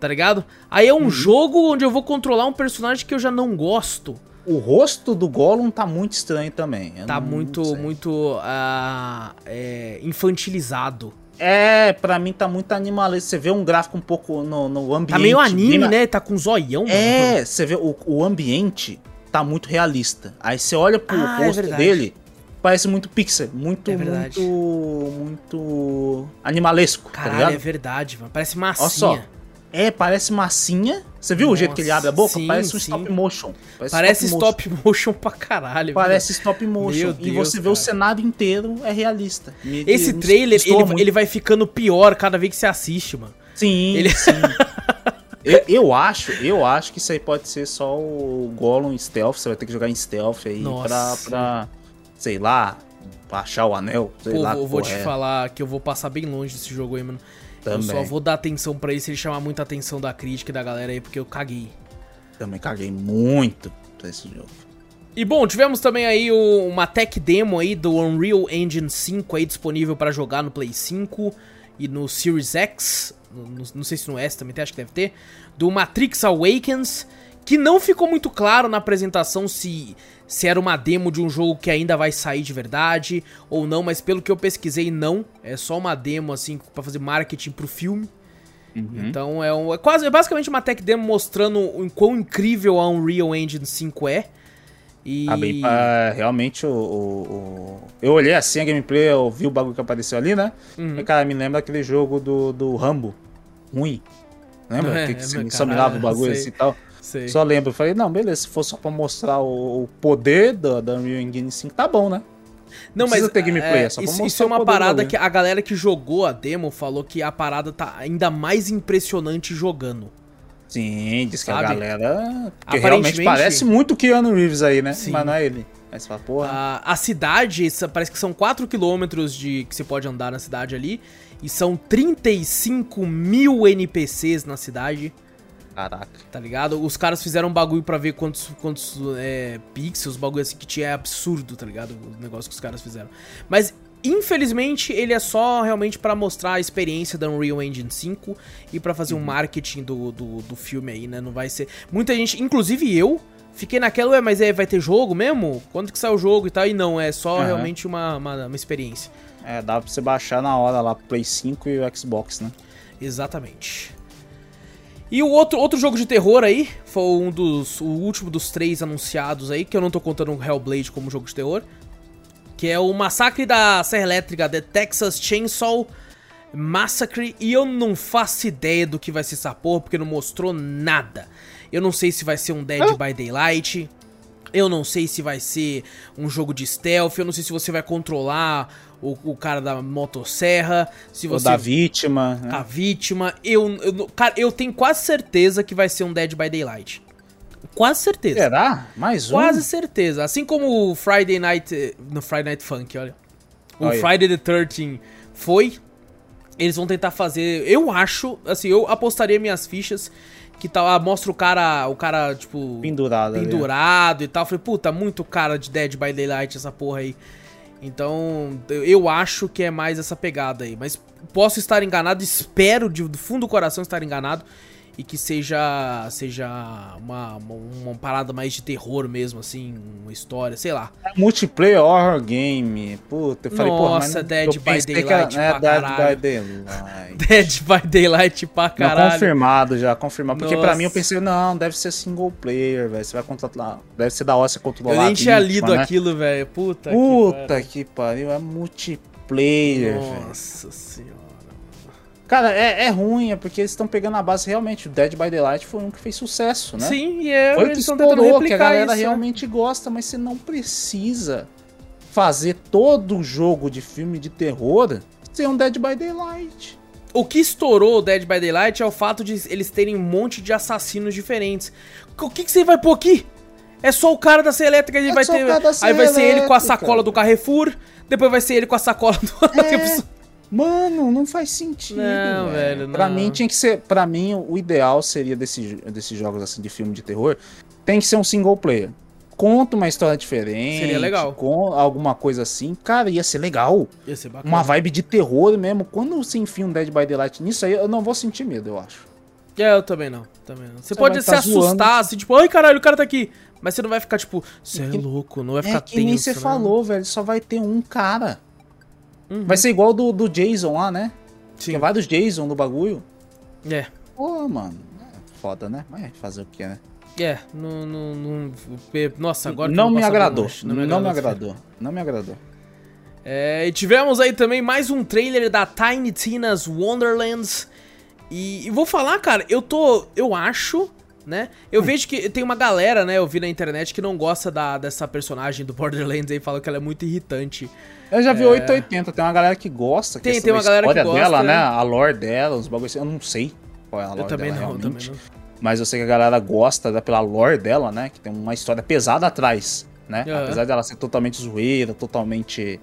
[SPEAKER 1] tá ligado? Aí é um uhum. jogo onde eu vou controlar um personagem que eu já não gosto.
[SPEAKER 2] O rosto do Gollum tá muito estranho também.
[SPEAKER 1] Eu tá muito, muito uh, é, infantilizado.
[SPEAKER 2] É, pra mim tá muito animalista. Você vê um gráfico um pouco no, no ambiente. Tá
[SPEAKER 1] meio anime, bem... né? Tá com zoião.
[SPEAKER 2] É, mano. você vê o, o ambiente tá muito realista. Aí você olha pro ah, é rosto é dele, parece muito pixel, muito, é muito, muito animalesco.
[SPEAKER 1] Tá Caralho, tá é verdade, mano. Parece massinha. Olha só.
[SPEAKER 2] É, parece massinha. Você viu Nossa, o jeito que ele abre a boca?
[SPEAKER 1] Sim,
[SPEAKER 2] parece um
[SPEAKER 1] sim.
[SPEAKER 2] stop motion.
[SPEAKER 1] Parece, parece stop, stop motion. motion pra caralho.
[SPEAKER 2] Parece velho. stop motion. Deus, e você cara. vê o cenário inteiro é realista.
[SPEAKER 1] Me, Esse me, trailer, ele, ele vai ficando pior cada vez que você assiste, mano.
[SPEAKER 2] Sim, ele... sim. <laughs> eu, eu, acho, eu acho que isso aí pode ser só o Gollum stealth. Você vai ter que jogar em stealth aí pra, pra, sei lá, achar o anel. Sei
[SPEAKER 1] Pô,
[SPEAKER 2] lá,
[SPEAKER 1] vou, vou te é. falar que eu vou passar bem longe desse jogo aí, mano. Também. Eu só vou dar atenção para isso se ele chamar muita atenção da crítica e da galera aí, porque eu caguei.
[SPEAKER 2] Também caguei muito pra esse jogo.
[SPEAKER 1] E bom, tivemos também aí uma tech demo aí do Unreal Engine 5 aí disponível para jogar no Play 5 e no Series X, no, não sei se no S também tem, acho que deve ter, do Matrix Awakens, que não ficou muito claro na apresentação se se era uma demo de um jogo que ainda vai sair de verdade ou não, mas pelo que eu pesquisei, não. É só uma demo, assim, para fazer marketing pro filme. Uhum. Então é, um, é quase é basicamente uma tech demo mostrando o quão incrível a Unreal Engine 5 é.
[SPEAKER 2] E... Ah, bem, uh, realmente o, o, o, Eu olhei assim a gameplay, eu vi o bagulho que apareceu ali, né? Uhum. E, cara, me lembra aquele jogo do, do Rambo. Ruim. Lembra? É, que, que é, só me lava o bagulho assim e tal. Sei. Só lembro, falei, não, beleza, se for só pra mostrar o, o poder da, da Unreal Engine 5, tá bom, né?
[SPEAKER 1] Não, mas ter gameplay, é, é só pra isso, isso é uma parada que a galera que jogou a demo falou que a parada tá ainda mais impressionante jogando.
[SPEAKER 2] Sim, diz Sabe? que a galera. Que realmente parece muito Keanu Reeves aí, né? Sim. Mas não é ele. Aí você fala, porra.
[SPEAKER 1] A, a cidade, parece que são 4 km de que você pode andar na cidade ali. E são 35 mil NPCs na cidade.
[SPEAKER 2] Caraca.
[SPEAKER 1] Tá ligado? Os caras fizeram um bagulho pra ver quantos, quantos é, pixels, bagulho assim que tinha é absurdo, tá ligado? O negócio que os caras fizeram. Mas, infelizmente, ele é só realmente para mostrar a experiência da Unreal Engine 5 e para fazer uhum. um marketing do, do, do filme aí, né? Não vai ser. Muita gente, inclusive eu, fiquei naquela, ué, mas é, vai ter jogo mesmo? Quando que sai o jogo e tal? E não, é só uhum. realmente uma, uma, uma, experiência.
[SPEAKER 2] É, dá pra você baixar na hora lá, Play 5 e o Xbox, né?
[SPEAKER 1] Exatamente. E o outro, outro jogo de terror aí, foi um dos. O último dos três anunciados aí, que eu não tô contando o Hellblade como jogo de terror. Que é o Massacre da Serra Elétrica The Texas Chainsaw Massacre. E eu não faço ideia do que vai ser essa porra, porque não mostrou nada. Eu não sei se vai ser um Dead ah. by Daylight. Eu não sei se vai ser um jogo de stealth. Eu não sei se você vai controlar o, o cara da motosserra, se você...
[SPEAKER 2] Ou da vítima.
[SPEAKER 1] Né? A vítima. Eu, eu, cara, eu tenho quase certeza que vai ser um Dead by Daylight. Quase certeza.
[SPEAKER 2] Será? Mais
[SPEAKER 1] um? Quase certeza. Assim como o Friday Night... No Friday Night Funk, olha. O olha. Friday the 13 foi. Eles vão tentar fazer... Eu acho, assim, eu apostaria minhas fichas que tal, ah, mostra o cara, o cara, tipo...
[SPEAKER 2] Pendurado.
[SPEAKER 1] Pendurado ali. e tal. falei, puta, muito cara de Dead by Daylight essa porra aí. Então, eu acho que é mais essa pegada aí. Mas posso estar enganado, espero de, do fundo do coração estar enganado. E que seja seja uma, uma parada mais de terror mesmo, assim, uma história, sei lá.
[SPEAKER 2] Multiplayer horror game. Puta, eu falei, pô,
[SPEAKER 1] Nossa,
[SPEAKER 2] não-
[SPEAKER 1] Dead
[SPEAKER 2] eu
[SPEAKER 1] by
[SPEAKER 2] que
[SPEAKER 1] Daylight
[SPEAKER 2] era-
[SPEAKER 1] pra
[SPEAKER 2] é, Dead
[SPEAKER 1] caralho.
[SPEAKER 2] by Daylight. <laughs>
[SPEAKER 1] Dead by Daylight pra
[SPEAKER 2] Não,
[SPEAKER 1] caralho.
[SPEAKER 2] confirmado já, confirmado. Porque pra
[SPEAKER 1] Nossa.
[SPEAKER 2] mim eu pensei, não, deve ser single player, velho. Você vai controlar. Deve ser da hora você controlar.
[SPEAKER 1] Eu nem tinha lido
[SPEAKER 2] né?
[SPEAKER 1] aquilo, velho. Puta, que
[SPEAKER 2] Puta
[SPEAKER 1] pariu.
[SPEAKER 2] que pariu, é multiplayer, velho.
[SPEAKER 1] Nossa senhora.
[SPEAKER 2] Cara, é, é ruim, é porque eles estão pegando a base realmente. O Dead by Daylight foi um que fez sucesso, né?
[SPEAKER 1] Sim, e é,
[SPEAKER 2] Foi o que estourou, que a galera
[SPEAKER 1] isso. né?
[SPEAKER 2] realmente gosta, mas você não precisa fazer todo jogo de filme de terror ser um Dead by Daylight.
[SPEAKER 1] O que estourou o Dead by Daylight é o fato de eles terem um monte de assassinos diferentes. O que, que você vai pôr aqui? É só o cara da serra elétrica, ele
[SPEAKER 2] É
[SPEAKER 1] vai
[SPEAKER 2] o
[SPEAKER 1] ter. Aí vai ser ele com a sacola do Carrefour, depois vai ser ele com a sacola do.
[SPEAKER 2] É. Mano, não faz sentido.
[SPEAKER 1] Não, velho,
[SPEAKER 2] Pra
[SPEAKER 1] não.
[SPEAKER 2] mim tinha que ser. Para mim, o ideal seria desse, desses jogos assim de filme de terror. Tem que ser um single player. Conta uma história diferente.
[SPEAKER 1] Seria legal.
[SPEAKER 2] Com alguma coisa assim. Cara, ia ser legal.
[SPEAKER 1] Ia ser bacana.
[SPEAKER 2] Uma vibe de terror mesmo. Quando você enfia um Dead by Daylight nisso aí, eu não vou sentir medo, eu acho.
[SPEAKER 1] É, eu também não. Também não. Você,
[SPEAKER 2] Você
[SPEAKER 1] pode se
[SPEAKER 2] tá
[SPEAKER 1] assustar,
[SPEAKER 2] zoando.
[SPEAKER 1] assim, tipo, ai caralho, o cara tá aqui. Mas você não vai ficar, tipo, você é
[SPEAKER 2] que-
[SPEAKER 1] louco, não vai ficar
[SPEAKER 2] É que nem
[SPEAKER 1] tenso,
[SPEAKER 2] você
[SPEAKER 1] né?
[SPEAKER 2] falou, velho. Só vai ter um cara.
[SPEAKER 1] Uhum.
[SPEAKER 2] Vai ser igual do, do Jason lá, né?
[SPEAKER 1] Sim.
[SPEAKER 2] Tem vários Jason no bagulho.
[SPEAKER 1] É.
[SPEAKER 2] Pô, mano. É foda, né? Mas fazer o que, né?
[SPEAKER 1] É, não. não, não- nossa, agora
[SPEAKER 2] não
[SPEAKER 1] eu vou
[SPEAKER 2] me
[SPEAKER 1] passar
[SPEAKER 2] agradou. Não me agradou. Não me agradou.
[SPEAKER 1] É, e tivemos aí também mais um trailer da Tiny Tina's Wonderlands. E, e vou falar, cara, eu tô. Eu acho, né? Eu vejo que tem uma galera, né? Eu vi na internet que não gosta da, dessa personagem do Borderlands aí, fala que ela é muito irritante.
[SPEAKER 2] Eu já vi 880, tem uma galera que gosta.
[SPEAKER 1] É. Tem- tem uma galera que gosta,
[SPEAKER 2] dela,
[SPEAKER 1] né?
[SPEAKER 2] né? A lore dela, os bagulhos assim. Eu não sei qual é a lore
[SPEAKER 1] eu também
[SPEAKER 2] dela
[SPEAKER 1] não, eu
[SPEAKER 2] realmente.
[SPEAKER 1] também não.
[SPEAKER 2] Mas eu sei que a galera gosta da, pela lore dela, né? Que tem uma história pesada atrás, né?
[SPEAKER 1] Aham.
[SPEAKER 2] Apesar dela ser totalmente zoeira, totalmente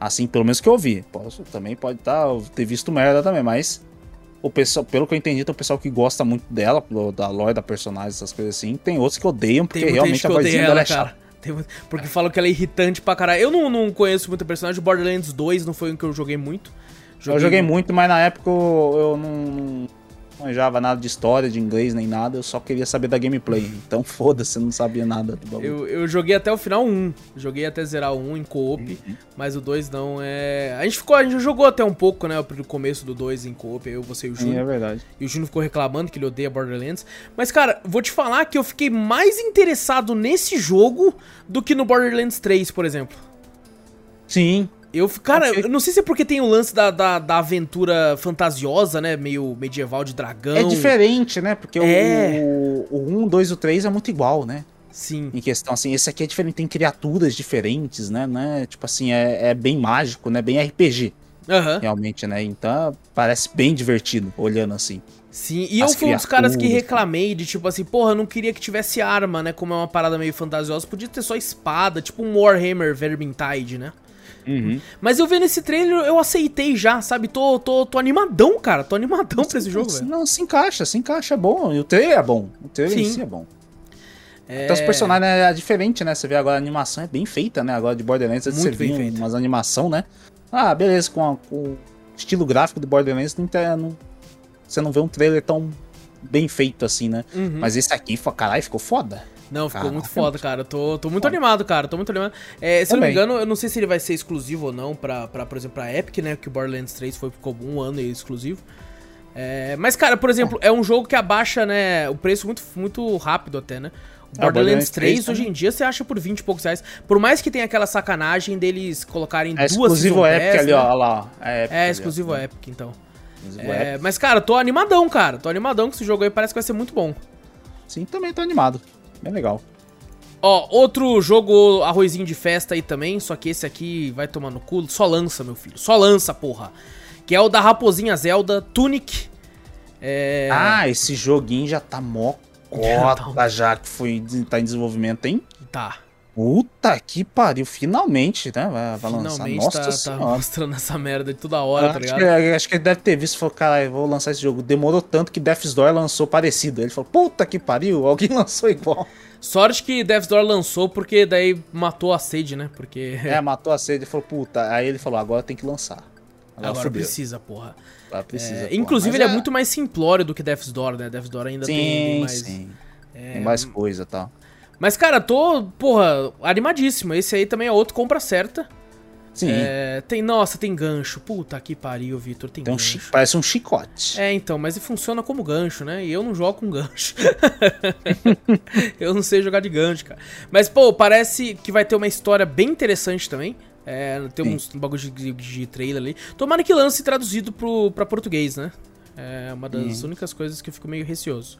[SPEAKER 2] assim, pelo menos que eu vi. Posso, também pode tá, ter visto merda também, mas o pessoal, pelo que eu entendi, tem o pessoal que gosta muito dela, da lore da personagem, essas coisas assim. Tem outros que odeiam, porque realmente a vozinha dela
[SPEAKER 1] ela,
[SPEAKER 2] é chata.
[SPEAKER 1] muito- porque falam que ela é irritante pra caralho. Eu não, não conheço muito personagem. O Borderlands 2 não foi um que eu joguei muito.
[SPEAKER 2] Eu joguei muito, mas na época eu, eu não manjava nada de história, de inglês, nem nada. Eu só queria saber da gameplay. Então <laughs> foda-se, eu não sabia nada do bagulho.
[SPEAKER 1] Eu, eu joguei até o final 1. Joguei até zerar o 1 em co-op,
[SPEAKER 2] Uhum.
[SPEAKER 1] mas o 2 não é. A gente ficou, a gente jogou até um pouco, né? No começo do 2 em co-op, eu, você e o Júnior.
[SPEAKER 2] é verdade.
[SPEAKER 1] E o Júnior ficou reclamando que ele odeia Borderlands. Mas, cara, vou te falar que eu fiquei mais interessado nesse jogo do que no Borderlands 3, por exemplo.
[SPEAKER 2] Sim,
[SPEAKER 1] Eu, cara, eu não sei se é porque tem o lance da, da, da aventura fantasiosa, né? Meio medieval de dragão.
[SPEAKER 2] é diferente, né? Porque
[SPEAKER 1] É.
[SPEAKER 2] o, o 1, 2 e o 3 é muito igual, né?
[SPEAKER 1] Sim.
[SPEAKER 2] Em questão, assim, esse aqui é diferente, tem criaturas diferentes, né? né? Tipo assim, é, é bem mágico, né? Bem RPG,
[SPEAKER 1] Aham.
[SPEAKER 2] realmente, né? Então, parece bem divertido, olhando assim.
[SPEAKER 1] Sim, e eu fui um dos caras que reclamei de tipo assim, porra, eu não queria que tivesse arma, né? Como é uma parada meio fantasiosa, podia ter só espada, tipo um Warhammer Vermintide, né?
[SPEAKER 2] Uhum.
[SPEAKER 1] Mas eu vendo esse trailer, eu aceitei já, sabe? Tô, tô, tô animadão, cara. Tô animadão pra esse jogo, velho.
[SPEAKER 2] Não, se encaixa, se encaixa, é bom. E o trailer é bom. O trailer em
[SPEAKER 1] Sim.
[SPEAKER 2] si é bom.
[SPEAKER 1] É...
[SPEAKER 2] Então os personagens né, é diferente, né? Você vê agora a animação é bem feita, né? Agora de Borderlands,
[SPEAKER 1] Muito
[SPEAKER 2] você
[SPEAKER 1] bem feita.
[SPEAKER 2] umas animação, né? Ah, beleza, com, a- com o estilo gráfico do Borderlands, não, não- você não vê um trailer tão bem feito assim, né?
[SPEAKER 1] Uhum.
[SPEAKER 2] Mas esse aqui, caralho, ficou foda.
[SPEAKER 1] Não, ficou
[SPEAKER 2] Caraca.
[SPEAKER 1] muito foda, cara. Eu Tô, tô muito animado, cara. Tô muito animado. É, se eu não me engano, eu não sei se ele vai ser exclusivo ou não pra, pra por exemplo, pra Epic, né? Que o Borderlands 3 foi, ficou um ano aí exclusivo. É, mas, cara, por exemplo, é um jogo que abaixa, né, o preço muito, muito rápido até, né? O
[SPEAKER 2] É, o
[SPEAKER 1] Borderlands
[SPEAKER 2] Borderlands
[SPEAKER 1] 3,
[SPEAKER 2] 3
[SPEAKER 1] hoje em dia, você acha por 20 e poucos reais. Por mais que tenha aquela sacanagem deles colocarem
[SPEAKER 2] É
[SPEAKER 1] duas
[SPEAKER 2] exclusivo Epic
[SPEAKER 1] Pass,
[SPEAKER 2] ali,
[SPEAKER 1] né?
[SPEAKER 2] ó, lá. É, Epic
[SPEAKER 1] É,
[SPEAKER 2] ali,
[SPEAKER 1] exclusivo Epic, então.
[SPEAKER 2] Exclusivo
[SPEAKER 1] É,
[SPEAKER 2] Epic.
[SPEAKER 1] mas, cara, tô animadão, cara. Tô animadão com esse jogo aí. Parece que vai ser muito bom.
[SPEAKER 2] Sim, também tô animado. Bem legal.
[SPEAKER 1] Ó, outro jogo arrozinho de festa aí também, só que esse aqui vai tomar no cu. Só lança, meu filho. Só lança, porra. Que é o da Raposinha Zelda, Tunic. É...
[SPEAKER 2] Ah, esse joguinho já tá mó <laughs>
[SPEAKER 1] Já tá.
[SPEAKER 2] cota já que foi, tá em desenvolvimento, hein?
[SPEAKER 1] Tá.
[SPEAKER 2] Puta que pariu, finalmente, né? Vai, vai lançar.
[SPEAKER 1] Finalmente
[SPEAKER 2] Nossa
[SPEAKER 1] tá, tá mostrando essa merda de toda hora, tá
[SPEAKER 2] acho,
[SPEAKER 1] ligado?
[SPEAKER 2] que, acho que ele deve ter visto e falou, cara, eu vou lançar esse jogo. Demorou tanto que Death's Door lançou parecido. Ele falou, puta que pariu, alguém <laughs> lançou igual.
[SPEAKER 1] Sorte que Death's Door lançou, porque daí matou a sede, né? Porque. <laughs>
[SPEAKER 2] É, matou a sede e falou, puta. Aí ele falou, agora tem que lançar.
[SPEAKER 1] Agora,
[SPEAKER 2] fudeu.
[SPEAKER 1] precisa, porra.
[SPEAKER 2] Agora precisa.
[SPEAKER 1] É,
[SPEAKER 2] porra.
[SPEAKER 1] inclusive,
[SPEAKER 2] Mas
[SPEAKER 1] ele é... muito mais simplório do que Death's Door, né? Death's Door ainda tem
[SPEAKER 2] Sim,
[SPEAKER 1] mais.
[SPEAKER 2] sim.
[SPEAKER 1] É,
[SPEAKER 2] Tem mais coisa e tal.
[SPEAKER 1] Mas, cara, tô, porra, animadíssimo. Esse aí também é outro compra certa.
[SPEAKER 2] Sim.
[SPEAKER 1] É, tem, nossa, tem gancho. Puta que pariu, Vitor, tem,
[SPEAKER 2] tem um
[SPEAKER 1] gancho.
[SPEAKER 2] parece um chicote.
[SPEAKER 1] É, então, mas ele funciona como gancho, né? E eu não jogo com gancho. <laughs> eu não sei jogar de gancho, cara. Mas, pô, parece que vai ter uma história bem interessante também. É, tem
[SPEAKER 2] Sim.
[SPEAKER 1] uns bagulho de, de trailer ali. Tomara que lance traduzido pro, pra português, né? É uma das
[SPEAKER 2] Uhum.
[SPEAKER 1] únicas coisas que eu fico meio receoso.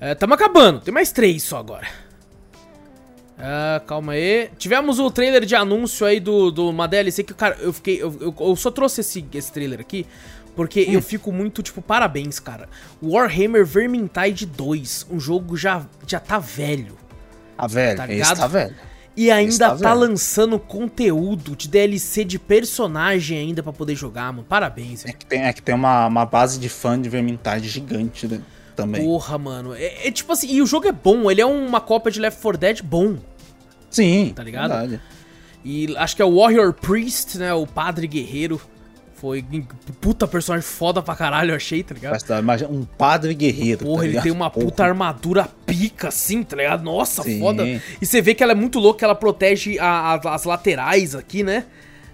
[SPEAKER 1] É, tamo acabando, tem mais três só agora. Ah, calma aí. Tivemos o trailer de anúncio aí do, do uma DLC que, cara, eu fiquei. Eu, eu, eu só trouxe esse, esse trailer aqui porque
[SPEAKER 2] Hum.
[SPEAKER 1] eu fico muito, tipo, parabéns, cara. Warhammer Vermintide 2, um jogo já, já tá velho.
[SPEAKER 2] Tá velho,
[SPEAKER 1] Tá ligado?
[SPEAKER 2] tá velho.
[SPEAKER 1] E ainda tá
[SPEAKER 2] velho.
[SPEAKER 1] lançando conteúdo de DLC de personagem ainda pra poder jogar, mano. Parabéns,
[SPEAKER 2] É que tem, é que tem uma, uma base de fã de Vermintide gigante né, também.
[SPEAKER 1] Porra, mano. É, é tipo assim, e o jogo é bom, ele é uma cópia de Left 4 Dead bom.
[SPEAKER 2] Sim,
[SPEAKER 1] Tá ligado?
[SPEAKER 2] verdade.
[SPEAKER 1] E acho que é o Warrior Priest, né? O padre guerreiro. Foi puta personagem foda pra caralho, eu achei, tá ligado?
[SPEAKER 2] Da- imagina um padre guerreiro.
[SPEAKER 1] Porra,
[SPEAKER 2] tá
[SPEAKER 1] ele tem uma
[SPEAKER 2] Porra.
[SPEAKER 1] puta armadura pica, assim, tá ligado? Nossa,
[SPEAKER 2] Sim.
[SPEAKER 1] foda. E você vê que ela é muito louca, ela protege a- a- as laterais aqui, né?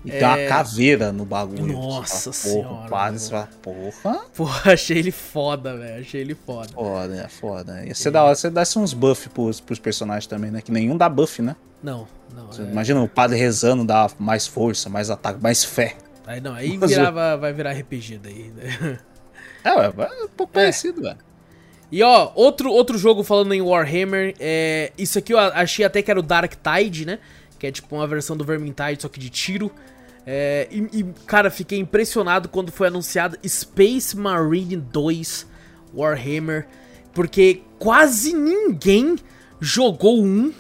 [SPEAKER 2] E tem uma
[SPEAKER 1] É.
[SPEAKER 2] caveira no bagulho.
[SPEAKER 1] Nossa
[SPEAKER 2] fala,
[SPEAKER 1] senhora,
[SPEAKER 2] Porra, você fala, porra.
[SPEAKER 1] Porra, <laughs> achei ele foda, velho. Achei ele foda.
[SPEAKER 2] Foda, é foda. Ia ser da hora você desse uns buff pros, pros personagens também, né? Que nenhum dá buff, né?
[SPEAKER 1] Não, não. É-
[SPEAKER 2] Imagina o padre rezando, dá mais força, mais ataque, mais fé.
[SPEAKER 1] Aí não, aí <laughs> virava, vai virar RPG daí. né?
[SPEAKER 2] É, ué, é um pouco parecido, velho.
[SPEAKER 1] E ó, outro, outro jogo falando em Warhammer, é, isso aqui eu achei até que era o Dark Tide, né? Que é tipo uma versão do Vermintide, só que de tiro. É, e, e, cara, fiquei impressionado quando foi anunciado Space Marine 2 Warhammer, porque quase ninguém jogou um,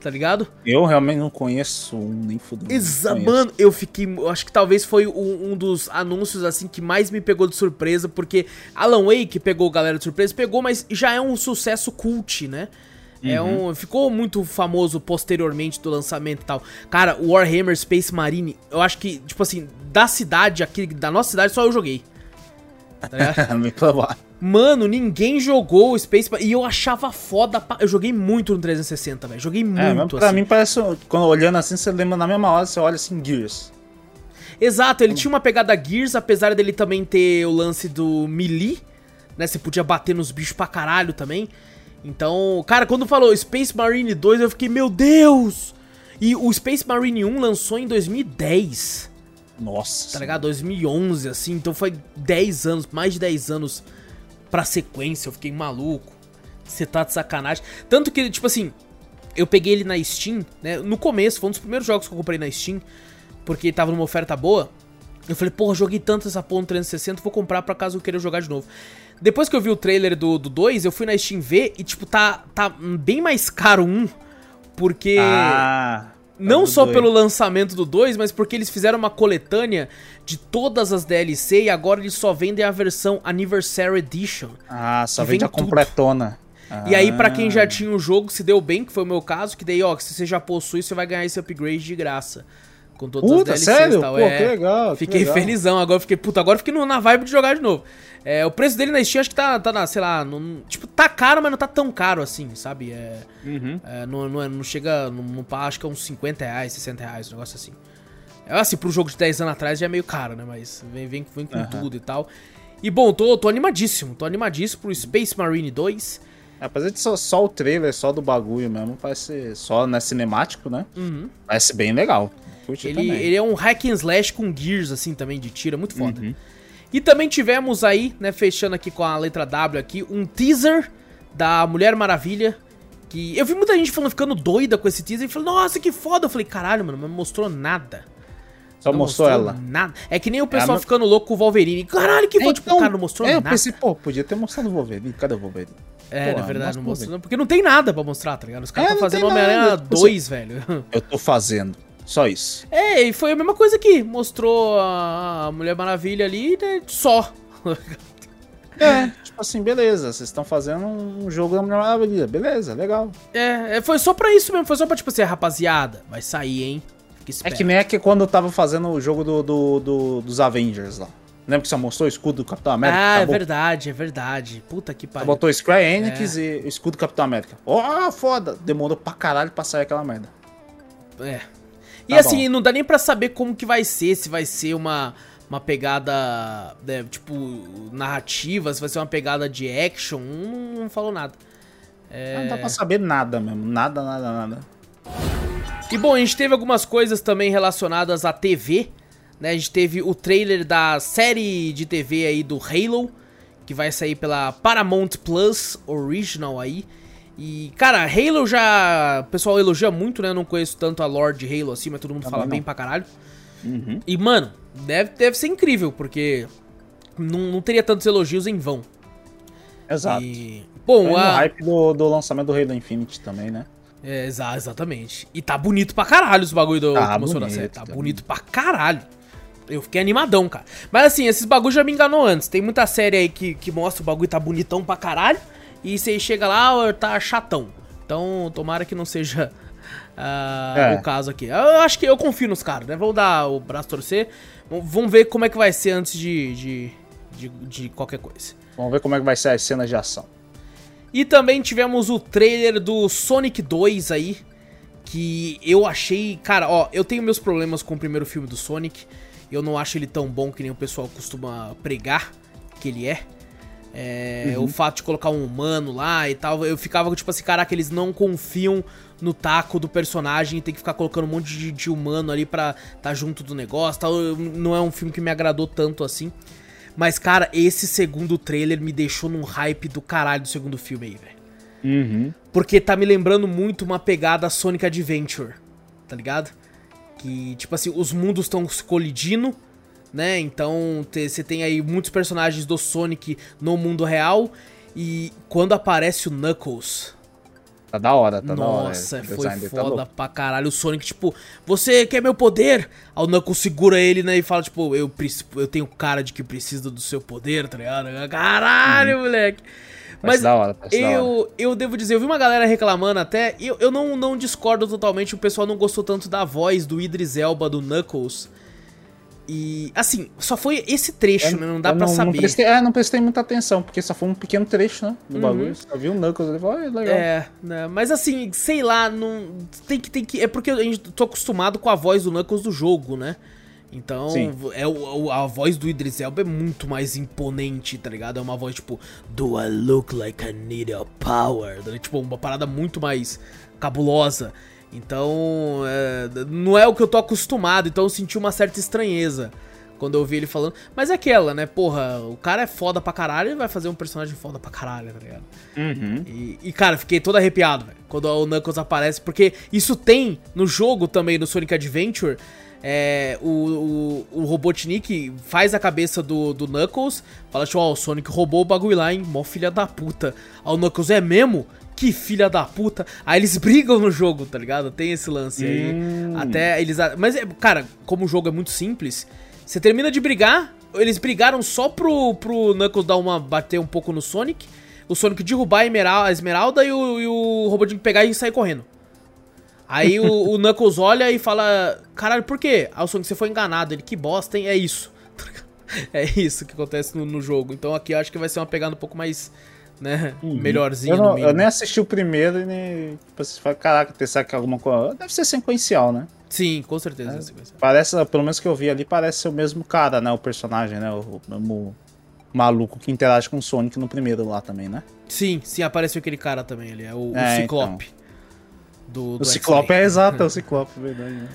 [SPEAKER 1] tá ligado?
[SPEAKER 2] Eu realmente não conheço um nem conheço.
[SPEAKER 1] mano, eu fiquei. Eu acho que talvez foi um, um dos anúncios assim que mais me pegou de surpresa, porque Alan Wake pegou a galera de surpresa, pegou, mas já é um sucesso cult, né? É
[SPEAKER 2] Uhum.
[SPEAKER 1] um, ficou muito famoso posteriormente do lançamento e tal. Cara, o Warhammer Space Marine, eu acho que, tipo assim, da cidade aqui, da nossa cidade, só eu joguei. Tá ligado? <laughs>
[SPEAKER 2] Me.
[SPEAKER 1] Mano, ninguém jogou o Space Marine. E eu achava foda. pa- Eu joguei muito no 360, velho. Joguei muito,
[SPEAKER 2] É, pra
[SPEAKER 1] assim.
[SPEAKER 2] mim parece. Quando olhando assim, você lembra na mesma hora, você olha assim, Gears.
[SPEAKER 1] Exato, ele tinha uma pegada Gears, apesar dele também ter o lance do melee, né? Você podia bater nos bichos pra caralho também. Então, cara, quando falou Space Marine 2, eu fiquei, meu Deus! E o Space Marine 1 lançou em 2010,
[SPEAKER 2] Nossa.
[SPEAKER 1] tá ligado? 2011, assim, então foi 10 anos, mais de 10 anos pra sequência, eu fiquei maluco. Você tá de sacanagem. Tanto que, tipo assim, eu peguei ele na Steam, né? No começo, foi um dos primeiros jogos que eu comprei na Steam, porque tava numa oferta boa. Eu falei, porra, joguei tanto essa porra no 360, vou comprar pra caso eu queira jogar de novo. Depois que eu vi o trailer do, do 2, eu fui na Steam ver e, tipo, tá, tá bem mais caro um, porque.
[SPEAKER 2] Ah.
[SPEAKER 1] Não
[SPEAKER 2] do
[SPEAKER 1] só
[SPEAKER 2] dois.
[SPEAKER 1] pelo lançamento do 2, mas porque eles fizeram uma coletânea de todas as DLC e agora eles só vendem a versão Anniversary Edition.
[SPEAKER 2] Ah, só vende a
[SPEAKER 1] tudo.
[SPEAKER 2] completona.
[SPEAKER 1] E aí, pra quem já
[SPEAKER 2] Ah.
[SPEAKER 1] tinha o jogo, se deu bem, que foi o meu caso, que daí, ó, se você já possui, você vai ganhar esse upgrade de graça. Com todas
[SPEAKER 2] Puta,
[SPEAKER 1] as DLCs
[SPEAKER 2] sério?
[SPEAKER 1] e tal.
[SPEAKER 2] Pô,
[SPEAKER 1] é,
[SPEAKER 2] que legal, que
[SPEAKER 1] Fiquei
[SPEAKER 2] legal.
[SPEAKER 1] felizão. Agora fiquei, puta, agora fiquei no- na vibe de jogar de novo. É, o preço dele na Steam acho que tá, tá na, sei lá, não- tipo, tá caro, mas não tá tão caro assim, sabe? É,
[SPEAKER 2] Uhum.
[SPEAKER 1] é, não, não, é- não chega, não, não acho que é uns 50 reais, 60 reais, um negócio assim. É assim, pro jogo de 10 anos atrás já é meio caro, né? Mas vem, vem, vem com
[SPEAKER 2] Aham.
[SPEAKER 1] tudo e tal. E bom, tô, tô animadíssimo, tô animadíssimo pro Space Marine 2.
[SPEAKER 2] Apesar de só, só o trailer, só do bagulho mesmo, parece só né, cinemático, né?
[SPEAKER 1] Uhum.
[SPEAKER 2] Parece bem legal. Curti
[SPEAKER 1] Ele,
[SPEAKER 2] também.
[SPEAKER 1] ele é um hack and slash com gears, assim, também, de tira, muito foda.
[SPEAKER 2] Uhum.
[SPEAKER 1] E também tivemos aí, né, fechando aqui com a letra W aqui, um teaser da Mulher Maravilha. Que eu vi muita gente falando, ficando doida com esse teaser e falando, nossa, que foda. Eu falei, caralho, mano, mas não mostrou nada.
[SPEAKER 2] Só
[SPEAKER 1] Não
[SPEAKER 2] mostrou ela.
[SPEAKER 1] Nada. É que nem o pessoal
[SPEAKER 2] a-
[SPEAKER 1] ficando louco com o Wolverine. Caralho, que foda. tipo,
[SPEAKER 2] então,
[SPEAKER 1] o cara não mostrou
[SPEAKER 2] é, eu
[SPEAKER 1] nada.
[SPEAKER 2] pensei, pô, podia ter mostrado o Wolverine. Cadê o Wolverine?
[SPEAKER 1] É, na verdade, não mostrou. Porque não tem nada pra mostrar, tá ligado? Os caras
[SPEAKER 2] É,
[SPEAKER 1] estão
[SPEAKER 2] tem
[SPEAKER 1] fazendo Homem-Aranha
[SPEAKER 2] nada, tipo
[SPEAKER 1] 2, velho.
[SPEAKER 2] Eu tô fazendo. Só isso.
[SPEAKER 1] É, e foi a mesma coisa aqui. Mostrou a Mulher Maravilha ali, né, só.
[SPEAKER 2] É, tipo assim, beleza. Vocês estão fazendo um jogo da Mulher Maravilha. Beleza, legal.
[SPEAKER 1] É, é, foi só pra isso mesmo. Foi só pra, tipo assim, rapaziada, vai sair, hein?
[SPEAKER 2] É que nem é que quando eu tava fazendo o jogo do, do, do- dos Avengers lá. Lembra que você mostrou o escudo do Capitão América?
[SPEAKER 1] Ah, é
[SPEAKER 2] Acabou-
[SPEAKER 1] verdade, é verdade. Puta que pariu.
[SPEAKER 2] Botou Square Enix e o escudo do Capitão América. Ó, foda! Demorou pra caralho pra sair aquela merda.
[SPEAKER 1] É. E
[SPEAKER 2] Tá
[SPEAKER 1] assim,
[SPEAKER 2] bom.
[SPEAKER 1] não dá nem pra saber como que vai ser, se vai ser uma, uma pegada, né, tipo, narrativa, se vai ser uma pegada de action, não, não falou nada. É.
[SPEAKER 2] Não dá pra saber nada mesmo. Nada, nada, nada.
[SPEAKER 1] E bom, a gente teve algumas coisas também relacionadas à TV, né? A gente teve o trailer da série de TV aí do Halo, que vai sair pela Paramount Plus Original aí. E, cara, Halo já. O pessoal elogia muito, né? Eu não conheço tanto a lore de Halo assim, mas todo mundo
[SPEAKER 2] Também
[SPEAKER 1] fala
[SPEAKER 2] não.
[SPEAKER 1] bem pra caralho.
[SPEAKER 2] Uhum.
[SPEAKER 1] E, mano, deve, deve ser incrível, porque não, não teria tantos elogios em vão.
[SPEAKER 2] Exato.
[SPEAKER 1] E, bom, a,
[SPEAKER 2] hype do, do lançamento do Halo Infinite também, né?
[SPEAKER 1] É, exa- exatamente. E tá bonito pra caralho os bagulho do
[SPEAKER 2] Tá bonito,
[SPEAKER 1] série. Tá
[SPEAKER 2] tá
[SPEAKER 1] bonito pra caralho. Eu fiquei animadão, cara. Mas assim, esses bagulho já me enganou antes. Tem muita série aí que, que mostra o bagulho tá bonitão pra caralho. E você chega lá, ó, tá chatão. Então, tomara que não seja <laughs> ah,
[SPEAKER 2] É.
[SPEAKER 1] o caso aqui. Eu acho que eu confio nos caras, né? Vou dar o braço torcer. Vamos ver como é que vai ser antes de, de, de, de qualquer coisa.
[SPEAKER 2] Vamos ver como é que vai ser as cenas de ação.
[SPEAKER 1] E também tivemos o trailer do Sonic 2 aí, que eu achei, cara, ó, eu tenho meus problemas com o primeiro filme do Sonic. Eu não acho ele tão bom que nem o pessoal costuma pregar que ele é. É, O fato de colocar um humano lá e tal, eu ficava tipo assim, caraca, eles não confiam no taco do personagem e tem que ficar colocando um monte de, de humano ali pra tá junto do negócio tal. Não é um filme que me agradou tanto assim. Mas, cara, esse segundo trailer me deixou num hype do caralho do segundo filme aí, velho.
[SPEAKER 2] Uhum.
[SPEAKER 1] Porque tá me lembrando muito uma pegada Sonic Adventure, tá ligado? Que, tipo assim, os mundos estão se colidindo, né? Então você tem aí muitos personagens do Sonic no mundo real. E quando aparece o Knuckles,
[SPEAKER 2] Tá da hora, tá da hora.
[SPEAKER 1] nossa, foi
[SPEAKER 2] tá
[SPEAKER 1] foda
[SPEAKER 2] louco.
[SPEAKER 1] pra caralho. O Sonic, tipo, você quer meu poder? Aí o Knuckles segura ele, né, e fala, tipo, eu, eu tenho cara de que precisa do seu poder, tá ligado? Caralho, moleque.
[SPEAKER 2] Parece
[SPEAKER 1] Mas
[SPEAKER 2] hora.
[SPEAKER 1] eu, eu devo dizer, eu vi uma galera reclamando até, eu, eu não, não discordo totalmente, o pessoal não gostou tanto da voz do Idris Elba, do Knuckles. E, assim, só foi esse trecho, né, não dá pra
[SPEAKER 2] não,
[SPEAKER 1] saber.
[SPEAKER 2] Não prestei, é, não prestei muita atenção, porque só foi um pequeno trecho, né? Do
[SPEAKER 1] Uhum.
[SPEAKER 2] bagulho. Só vi o Knuckles ali e falei, "Ah, legal.
[SPEAKER 1] É, né? Mas assim, sei lá, não. Tem que, tem que. É porque a gente tô acostumado com a voz do Knuckles do jogo, né? Então,
[SPEAKER 2] Sim.
[SPEAKER 1] é o, a voz do Idris Elba é muito mais imponente, tá ligado? É uma voz tipo, Do I look like I need a power? Ligado? Tipo, uma parada muito mais cabulosa. Então, é, não é o que eu tô acostumado, então eu senti uma certa estranheza quando eu ouvi ele falando. Mas é aquela, né? Porra, o cara é foda pra caralho e vai fazer um personagem foda pra caralho, tá ligado?
[SPEAKER 2] Uhum.
[SPEAKER 1] E, e, cara, fiquei todo arrepiado, velho, quando o Knuckles aparece, porque isso tem no jogo também, no Sonic Adventure. É, o, o, o Robotnik faz a cabeça do, do Knuckles, fala tipo, ó, o Sonic roubou o bagulho lá, hein, mó filha da puta. Aí o Knuckles é mesmo? Que filha da puta. Aí eles <laughs> brigam no jogo, tá ligado? Tem esse lance aí.
[SPEAKER 2] Hum.
[SPEAKER 1] Até eles. Mas, é, cara, como o jogo é muito simples, você termina de brigar, eles brigaram só pro, pro Knuckles dar uma. bater um pouco no Sonic, o Sonic derrubar a Esmeralda, a Esmeralda e, o, e o Robotnik pegar e sair correndo. Aí o, o <laughs> Knuckles olha e fala: Caralho, por quê? Aí o Sonic, você foi enganado. Ele, que bosta, hein? É isso. <laughs> É isso que acontece no, no jogo. Então aqui eu acho que vai ser uma pegada um pouco mais, né, melhorzinha
[SPEAKER 2] Eu,
[SPEAKER 1] no
[SPEAKER 2] não- eu nem assisti o primeiro e nem. Tipo, você fala, caraca, pensar que alguma coisa. Deve ser sequencial, né?
[SPEAKER 1] Sim, com certeza. coisa.
[SPEAKER 2] Parece, pelo menos que eu vi ali, parece ser o mesmo cara, né? O personagem, né? O, mesmo maluco que interage com o Sonic no primeiro lá também, né?
[SPEAKER 1] Sim, sim, apareceu aquele cara também ali, é o, o
[SPEAKER 2] É,
[SPEAKER 1] Ciclope. Do, do
[SPEAKER 2] O Ciclope é exato, é o <laughs> Ciclope, verdade. Né?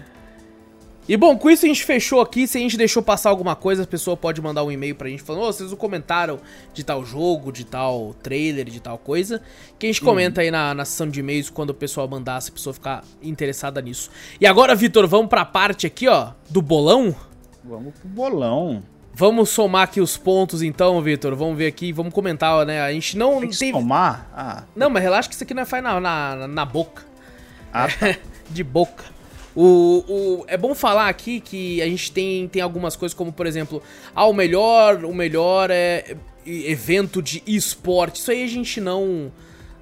[SPEAKER 1] E bom, com isso a gente fechou aqui. Se a gente deixou passar alguma coisa, a pessoa pode mandar um e-mail pra gente falando: Ô, vocês não comentaram de tal jogo, de tal trailer, de tal coisa. Que a gente comenta aí na, na sessão de e-mails quando o pessoal mandar, se a pessoa ficar interessada nisso. E agora, Vitor, vamos pra parte aqui, ó, do bolão.
[SPEAKER 2] Vamos pro bolão.
[SPEAKER 1] Vamos somar aqui os pontos então, Vitor. Vamos ver aqui, vamos comentar, né? A gente não
[SPEAKER 2] Tem
[SPEAKER 1] teve.
[SPEAKER 2] somar? Ah,
[SPEAKER 1] Não, mas relaxa que isso aqui não é faz na, na, na boca.
[SPEAKER 2] ah tá. <laughs>
[SPEAKER 1] de boca. O, o, é bom falar aqui que a gente tem, tem algumas coisas como, por exemplo, ah, o melhor, o melhor é evento de esporte. Isso aí a gente não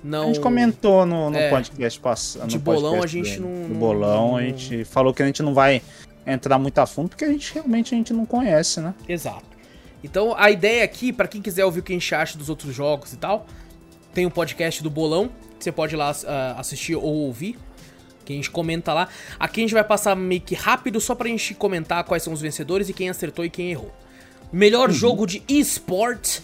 [SPEAKER 1] não...
[SPEAKER 2] A gente comentou no, no
[SPEAKER 1] É.
[SPEAKER 2] podcast passado.
[SPEAKER 1] De bolão, a gente não-
[SPEAKER 2] No bolão, a
[SPEAKER 1] não-
[SPEAKER 2] gente falou que a gente não vai entrar muito a fundo, porque a gente realmente a gente não conhece, né?
[SPEAKER 1] Exato. Então a ideia aqui, pra quem quiser ouvir o que a gente acha dos outros jogos e tal, tem um podcast do Bolão, que você pode ir lá ah, assistir ou ouvir, que a gente comenta lá. Aqui a gente vai passar meio que rápido só pra gente comentar quais são os vencedores e quem acertou e quem errou. Melhor jogo de eSport.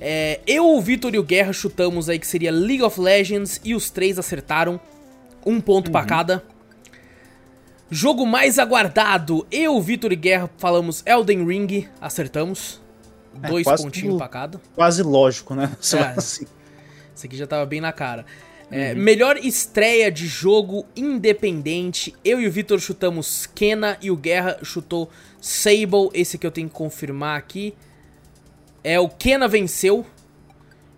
[SPEAKER 1] É, eu, o Vitor e o Guerra chutamos aí que seria League of Legends e os três acertaram. Um ponto pra cada. Jogo mais aguardado. Eu, Vitor e Guerra falamos Elden Ring, acertamos.
[SPEAKER 2] É,
[SPEAKER 1] Dois
[SPEAKER 2] quase
[SPEAKER 1] pontinhos
[SPEAKER 2] tudo.
[SPEAKER 1] pra cada.
[SPEAKER 2] Quase lógico, né? <laughs>
[SPEAKER 1] É.
[SPEAKER 2] assim.
[SPEAKER 1] Esse aqui já tava bem na cara. É, Melhor estreia de jogo independente. Eu e o Vitor chutamos Kena e o Guerra chutou Sable. Esse aqui eu tenho que confirmar aqui. É o Kena venceu.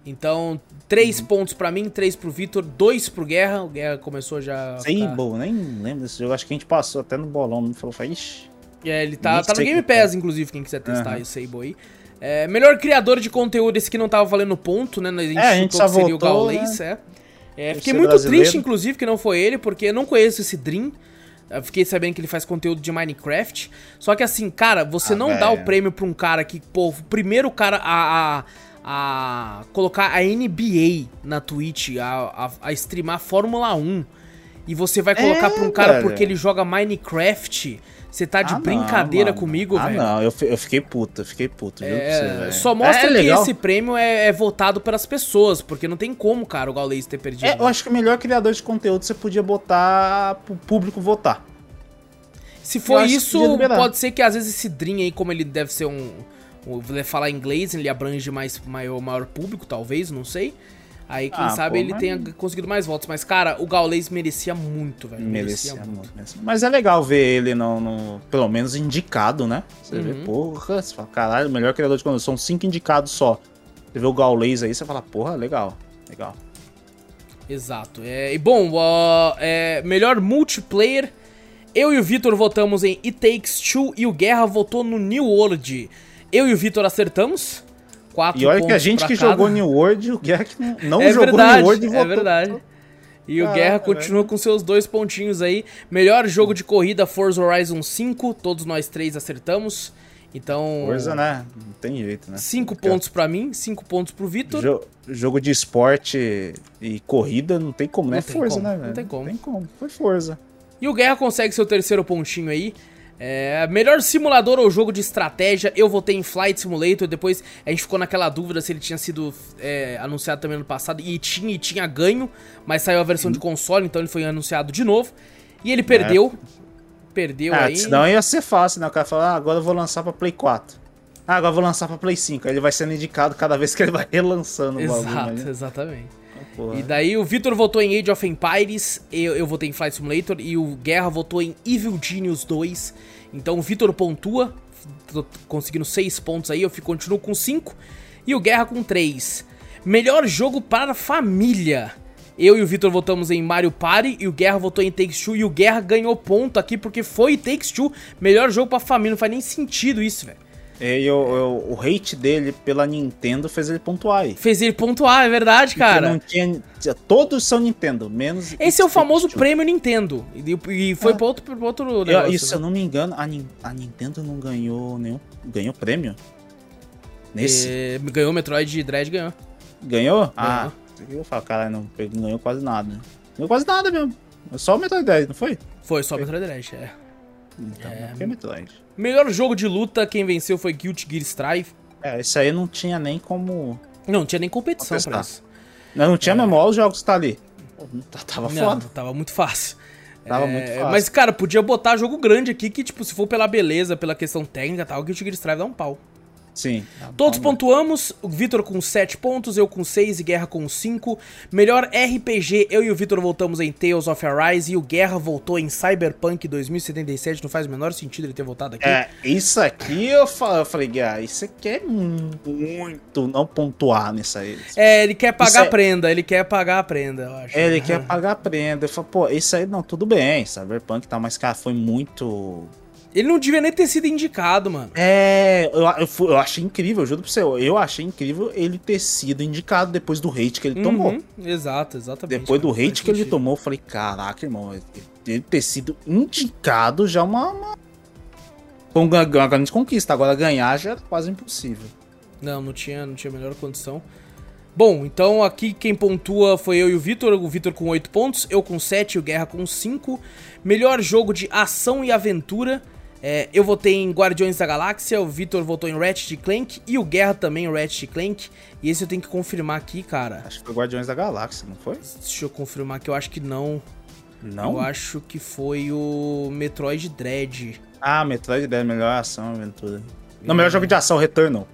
[SPEAKER 1] Então, três
[SPEAKER 2] Uhum.
[SPEAKER 1] pontos pra mim, três pro Vitor, dois pro Guerra. O Guerra começou já.
[SPEAKER 2] Sable, nem lembro desse jogo. Acho que a gente passou até no bolão. Não falou, ixi.
[SPEAKER 1] É, ele tá, tá no Game Pass, inclusive, quem quiser testar aí o Sable aí. É, melhor criador de conteúdo, esse que não tava valendo ponto, né? A gente,
[SPEAKER 2] É, a gente
[SPEAKER 1] chutou
[SPEAKER 2] só
[SPEAKER 1] que seria o
[SPEAKER 2] votou,
[SPEAKER 1] Gaules, é. É, fiquei muito
[SPEAKER 2] brasileiro.
[SPEAKER 1] triste, inclusive, que não foi ele, porque eu não conheço esse Dream. Eu fiquei sabendo que ele faz conteúdo de Minecraft. Só que assim, cara, você
[SPEAKER 2] Ah,
[SPEAKER 1] não dá o prêmio pra um cara que, pô, o primeiro cara a, a, a colocar a NBA na Twitch, a, a, a streamar Fórmula 1, e você vai colocar
[SPEAKER 2] É,
[SPEAKER 1] pra um cara
[SPEAKER 2] velho.
[SPEAKER 1] porque ele joga Minecraft. Você tá de
[SPEAKER 2] Ah, não,
[SPEAKER 1] brincadeira
[SPEAKER 2] mano.
[SPEAKER 1] comigo,
[SPEAKER 2] ah,
[SPEAKER 1] velho.
[SPEAKER 2] não, eu, eu fiquei puto, eu fiquei puto, você,
[SPEAKER 1] É,
[SPEAKER 2] velho.
[SPEAKER 1] só mostra
[SPEAKER 2] é,
[SPEAKER 1] que
[SPEAKER 2] legal.
[SPEAKER 1] esse prêmio é, é votado pelas pessoas, porque não tem como, cara, o Gaules ter perdido.
[SPEAKER 2] É, eu acho que o melhor criador de conteúdo você podia botar pro público votar.
[SPEAKER 1] Se for isso, pode ser que às vezes esse Dream aí, como ele deve ser um. um falar inglês, ele abrange mais maior, maior público, talvez, não sei. Aí, quem
[SPEAKER 2] Ah,
[SPEAKER 1] sabe,
[SPEAKER 2] pô,
[SPEAKER 1] ele
[SPEAKER 2] mas-
[SPEAKER 1] tenha conseguido mais votos. Mas, cara, o Gaules merecia muito, velho.
[SPEAKER 2] Merecia muito. merecia. Mas é legal ver ele no, no- pelo menos indicado, né? Você vê,
[SPEAKER 1] Uhum.
[SPEAKER 2] porra, você fala, caralho, melhor criador de conteúdo. São cinco indicados só. Você vê o Gaules aí, você fala, porra, legal, legal.
[SPEAKER 1] Exato. É, e bom, ó, é, melhor multiplayer. Eu e o Vitor votamos em It Takes Two e o Guerra votou no New World. Eu e o Vitor acertamos. Quatro
[SPEAKER 2] E olha que a gente que
[SPEAKER 1] cada.
[SPEAKER 2] jogou New World, o Guerra que não, não
[SPEAKER 1] é
[SPEAKER 2] jogou
[SPEAKER 1] verdade,
[SPEAKER 2] New World e
[SPEAKER 1] é
[SPEAKER 2] votou.
[SPEAKER 1] verdade. E o
[SPEAKER 2] Caraca,
[SPEAKER 1] Guerra continua com seus dois pontinhos aí. Melhor jogo de corrida, Forza Horizon 5. Todos nós três acertamos. Então,
[SPEAKER 2] Coisa, né? Não tem jeito, né?
[SPEAKER 1] cinco pontos pra mim, cinco pontos pro Vitor.
[SPEAKER 2] Jo- jogo de esporte e corrida não tem como, né?
[SPEAKER 1] Não
[SPEAKER 2] É
[SPEAKER 1] tem
[SPEAKER 2] Forza,
[SPEAKER 1] como,
[SPEAKER 2] né,
[SPEAKER 1] não
[SPEAKER 2] velho?
[SPEAKER 1] tem como.
[SPEAKER 2] Tem como, foi Forza.
[SPEAKER 1] E o Guerra consegue seu terceiro pontinho aí. É, melhor simulador ou jogo de estratégia, eu votei em Flight Simulator. Depois a gente ficou naquela dúvida se ele tinha sido é, anunciado também no passado. E tinha, e tinha ganho, mas saiu a versão de console, então ele foi anunciado de novo. E ele perdeu. Perdeu
[SPEAKER 2] Ah,
[SPEAKER 1] aí.
[SPEAKER 2] senão ia ser fácil, né? O cara fala, ah, agora eu vou lançar pra Play 4. Ah, agora eu vou lançar pra Play 5. Aí ele vai sendo indicado cada vez que ele vai relançando o bagulho.
[SPEAKER 1] Exato,
[SPEAKER 2] né?
[SPEAKER 1] exatamente. E daí o Vitor votou em Age of Empires, eu, eu votei em Flight Simulator e o Guerra votou em Evil Genius 2. Então o Vitor pontua, tô conseguindo 6 pontos aí, eu fico, continuo com 5 e o Guerra com 3. Melhor jogo para família. Eu e o Vitor votamos em Mario Party e o Guerra votou em Takes Two e o Guerra ganhou ponto aqui porque foi Takes Two, melhor jogo pra família, não faz nem sentido isso, velho.
[SPEAKER 2] E o, o, o hate dele pela Nintendo fez ele pontuar aí.
[SPEAKER 1] Fez ele pontuar, é verdade,
[SPEAKER 2] Porque
[SPEAKER 1] cara.
[SPEAKER 2] Não tinha, todos são Nintendo, menos.
[SPEAKER 1] Esse é o famoso prêmio Nintendo. E, e foi
[SPEAKER 2] Ah.
[SPEAKER 1] pra outro, pra outro
[SPEAKER 2] Eu-
[SPEAKER 1] negócio.
[SPEAKER 2] e se
[SPEAKER 1] né?
[SPEAKER 2] eu não me engano, a, a Nintendo não ganhou nenhum. Ganhou prêmio? Nesse?
[SPEAKER 1] É, ganhou Metroid Dread, ganhou.
[SPEAKER 2] Ganhou? Ah, eu falo, caralho, não, não ganhou quase nada. Ganhou quase nada mesmo. Só o Metroid 10, não foi?
[SPEAKER 1] Foi só Metroid Dread, é.
[SPEAKER 2] Então,
[SPEAKER 1] É.
[SPEAKER 2] foi Metroid.
[SPEAKER 1] Melhor jogo de luta, quem venceu foi Guilty Gear Strive.
[SPEAKER 2] É, isso aí não tinha nem como.
[SPEAKER 1] Não, não tinha nem competição
[SPEAKER 2] Contestar.
[SPEAKER 1] pra isso.
[SPEAKER 2] Não, não tinha mesmo, olha os jogos que tá ali. Tá- Tava
[SPEAKER 1] Não,
[SPEAKER 2] foda.
[SPEAKER 1] tava muito fácil.
[SPEAKER 2] Tava
[SPEAKER 1] É,
[SPEAKER 2] muito fácil.
[SPEAKER 1] Mas, cara, podia botar jogo grande aqui que, tipo, se for pela beleza, pela questão técnica e tal, Guilty Gear Strive dá um pau.
[SPEAKER 2] Sim.
[SPEAKER 1] Todos
[SPEAKER 2] Então,
[SPEAKER 1] pontuamos, o Vitor com 7 pontos, eu com 6 e Guerra com 5. Melhor RPG, eu e o Vitor voltamos em Tales of Arise e o Guerra voltou em Cyberpunk 2077. Não faz o menor sentido ele ter voltado aqui.
[SPEAKER 2] É, isso aqui eu fa- eu falei, ah, isso aqui é muito não pontuar nisso aí.
[SPEAKER 1] É, ele quer pagar
[SPEAKER 2] Isso é-
[SPEAKER 1] a prenda, ele quer pagar a prenda, eu acho.
[SPEAKER 2] Ele quer pagar a prenda. Eu falo, pô, isso aí não, tudo bem, Cyberpunk e tal, mas, cara, foi muito.
[SPEAKER 1] Ele não devia nem ter sido indicado, mano.
[SPEAKER 2] É, eu, eu, eu achei incrível, juro pra você, eu, achei incrível ele ter sido indicado depois do hate que ele tomou.
[SPEAKER 1] Uhum, Exato, exatamente.
[SPEAKER 2] Depois do
[SPEAKER 1] cara, faz
[SPEAKER 2] hate que ele
[SPEAKER 1] sentido.
[SPEAKER 2] tomou, eu falei, caraca, irmão, ele ter sido indicado já é uma, uma, foi uma, grande conquista. Agora ganhar já era quase impossível.
[SPEAKER 1] Não, não tinha, não tinha a menor condição. Bom, então aqui quem pontua foi eu e o Vitor, o Vitor com 8 pontos, eu com 7 e o Guerra com 5. Melhor jogo de ação e aventura. É, eu votei em Guardiões da Galáxia, o Vitor votou em Ratchet Clank e o Guerra também em Ratchet Clank. E esse eu tenho que confirmar aqui, cara.
[SPEAKER 2] Acho que foi Guardiões da Galáxia, não foi?
[SPEAKER 1] Deixa eu confirmar que eu acho que não.
[SPEAKER 2] Não?
[SPEAKER 1] Eu acho que foi o Metroid Dread.
[SPEAKER 2] Ah, Metroid 10, melhor ação aventura. Não, melhor jogo de ação, Returnal.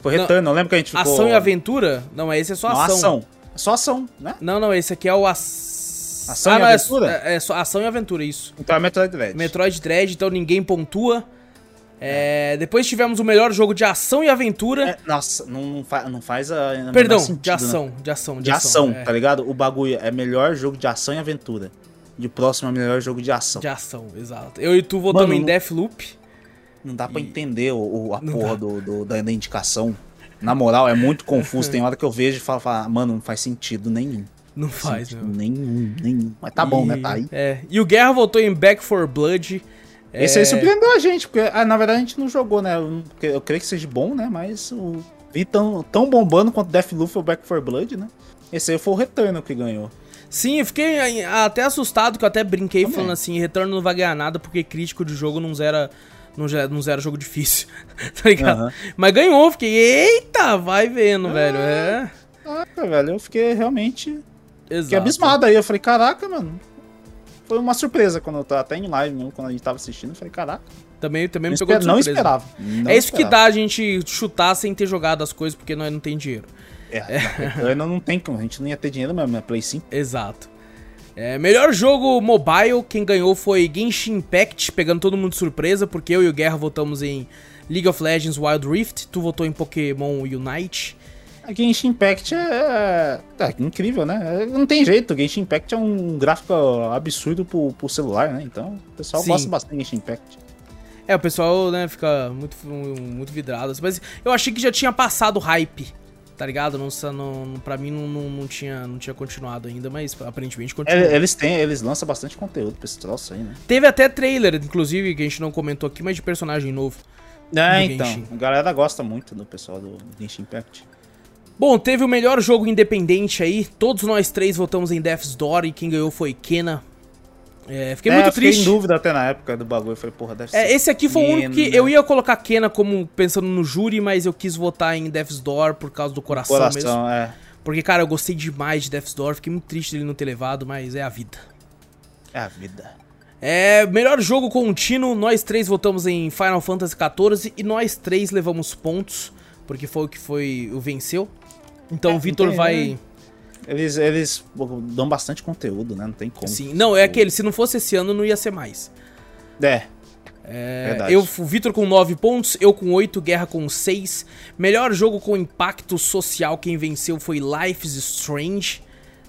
[SPEAKER 2] Foi
[SPEAKER 1] Não,
[SPEAKER 2] Returnal, lembra que a gente ficou...
[SPEAKER 1] Ação e aventura? Não, esse é só
[SPEAKER 2] Não,
[SPEAKER 1] ação.
[SPEAKER 2] ação. É só ação, né?
[SPEAKER 1] Não, não, esse aqui é o ass...
[SPEAKER 2] Ação e
[SPEAKER 1] não, é-
[SPEAKER 2] aventura?
[SPEAKER 1] É, é só ação e aventura, isso.
[SPEAKER 2] Então é Metroid Dread.
[SPEAKER 1] Metroid Dread, então ninguém pontua. É, Depois tivemos o melhor jogo de ação e aventura.
[SPEAKER 2] É, nossa, não, não, fa- não faz a... não
[SPEAKER 1] Perdão,
[SPEAKER 2] faz sentido,
[SPEAKER 1] de
[SPEAKER 2] né?
[SPEAKER 1] ação, de ação,
[SPEAKER 2] De ação,
[SPEAKER 1] é,
[SPEAKER 2] tá ligado? O bagulho é melhor jogo de ação e aventura. De próximo é melhor jogo de ação.
[SPEAKER 1] De ação, exato. Eu e tu votamos
[SPEAKER 2] Mano,
[SPEAKER 1] em Deathloop.
[SPEAKER 2] Não dá pra entender o, o- a
[SPEAKER 1] Não
[SPEAKER 2] porra do, do- da, da indicação. Na moral, é muito confuso. <laughs> Tem hora que eu vejo e falo, falo, "Ah, mano, não faz sentido nenhum.
[SPEAKER 1] Não faz,
[SPEAKER 2] sentido
[SPEAKER 1] meu.
[SPEAKER 2] nenhum, nenhum. Mas tá bom,
[SPEAKER 1] E-
[SPEAKER 2] né? Tá aí.
[SPEAKER 1] É. E o Guerra votou em Back for Blood.
[SPEAKER 2] Esse
[SPEAKER 1] É,
[SPEAKER 2] aí surpreendeu a gente, porque ah, na verdade a gente não jogou, né? Eu, eu creio que seja bom, né? Mas o vi tão, tão bombando quanto Deathloop ou Back 4 Blood, né? Esse aí foi o Returnal que ganhou.
[SPEAKER 1] Sim, eu fiquei até assustado, que eu até brinquei
[SPEAKER 2] Também.
[SPEAKER 1] falando assim, Retorno não vai ganhar nada, porque crítico de jogo não zera, não zera, não zera jogo difícil, <laughs> tá ligado? Mas ganhou, fiquei, eita, vai vendo, velho, é...
[SPEAKER 2] Caraca, velho, eu fiquei realmente
[SPEAKER 1] Exato.
[SPEAKER 2] fiquei abismado aí. Eu falei, caraca, mano. Foi uma surpresa quando eu tava até em live mesmo, quando a gente tava assistindo. Eu falei, caraca,
[SPEAKER 1] Também, também
[SPEAKER 2] não,
[SPEAKER 1] me pegou de
[SPEAKER 2] esper- não
[SPEAKER 1] surpresa.
[SPEAKER 2] esperava. Não
[SPEAKER 1] é isso que
[SPEAKER 2] esperava.
[SPEAKER 1] dá a gente chutar sem ter jogado as coisas, porque nós não tem dinheiro.
[SPEAKER 2] É, <laughs> Returnal não tem como, a gente não ia ter dinheiro mesmo, né? Play 5.
[SPEAKER 1] Exato. É, melhor jogo mobile, quem ganhou foi Genshin Impact, pegando todo mundo de surpresa, porque eu e o Guerra votamos em League of Legends Wild Rift, tu votou em Pokémon Unite.
[SPEAKER 2] Genshin Impact é, é incrível, né? É, Não tem jeito, Genshin Impact é um gráfico absurdo pro, pro celular, né? Então o pessoal
[SPEAKER 1] Sim.
[SPEAKER 2] gosta bastante de Genshin Impact.
[SPEAKER 1] É, o pessoal, né, fica muito, muito vidrado. Mas eu achei que já tinha passado o hype, tá ligado? Não, não, pra mim não, não, não tinha, não tinha continuado ainda, mas aparentemente continua.
[SPEAKER 2] É, Eles têm, eles lançam bastante conteúdo pra esse troço aí, né?
[SPEAKER 1] Teve até trailer, inclusive, que a gente não comentou aqui, mas de personagem novo.
[SPEAKER 2] É, então. A galera gosta muito do pessoal do Genshin Impact.
[SPEAKER 1] Bom, teve o melhor jogo independente aí. Todos nós três votamos em Death's Door e quem ganhou foi Kena. É, fiquei
[SPEAKER 2] é,
[SPEAKER 1] muito
[SPEAKER 2] eu fiquei
[SPEAKER 1] triste.
[SPEAKER 2] em dúvida até na época do bagulho. Eu falei, porra, deve
[SPEAKER 1] É,
[SPEAKER 2] ser.
[SPEAKER 1] esse aqui foi o único que eu ia colocar Kena como pensando no júri, mas eu quis votar em Death's Door por causa do coração, mesmo.
[SPEAKER 2] Coração, é.
[SPEAKER 1] Porque, cara, eu gostei demais de Death's Door, fiquei muito triste dele não ter levado, mas é a vida.
[SPEAKER 2] É a vida.
[SPEAKER 1] É, melhor jogo contínuo, nós três votamos em Final Fantasy XIV e nós três levamos pontos, porque foi o que foi o venceu. Então
[SPEAKER 2] É,
[SPEAKER 1] o Vitor vai.
[SPEAKER 2] né? Eles, eles dão bastante conteúdo, né? Não tem como.
[SPEAKER 1] Sim, não, é aquele, se não fosse esse ano, não ia ser mais.
[SPEAKER 2] É.
[SPEAKER 1] É,
[SPEAKER 2] Verdade.
[SPEAKER 1] eu, o Vitor com 9 pontos, eu com 8, Guerra com 6. Melhor jogo com impacto social, quem venceu foi Life is Strange,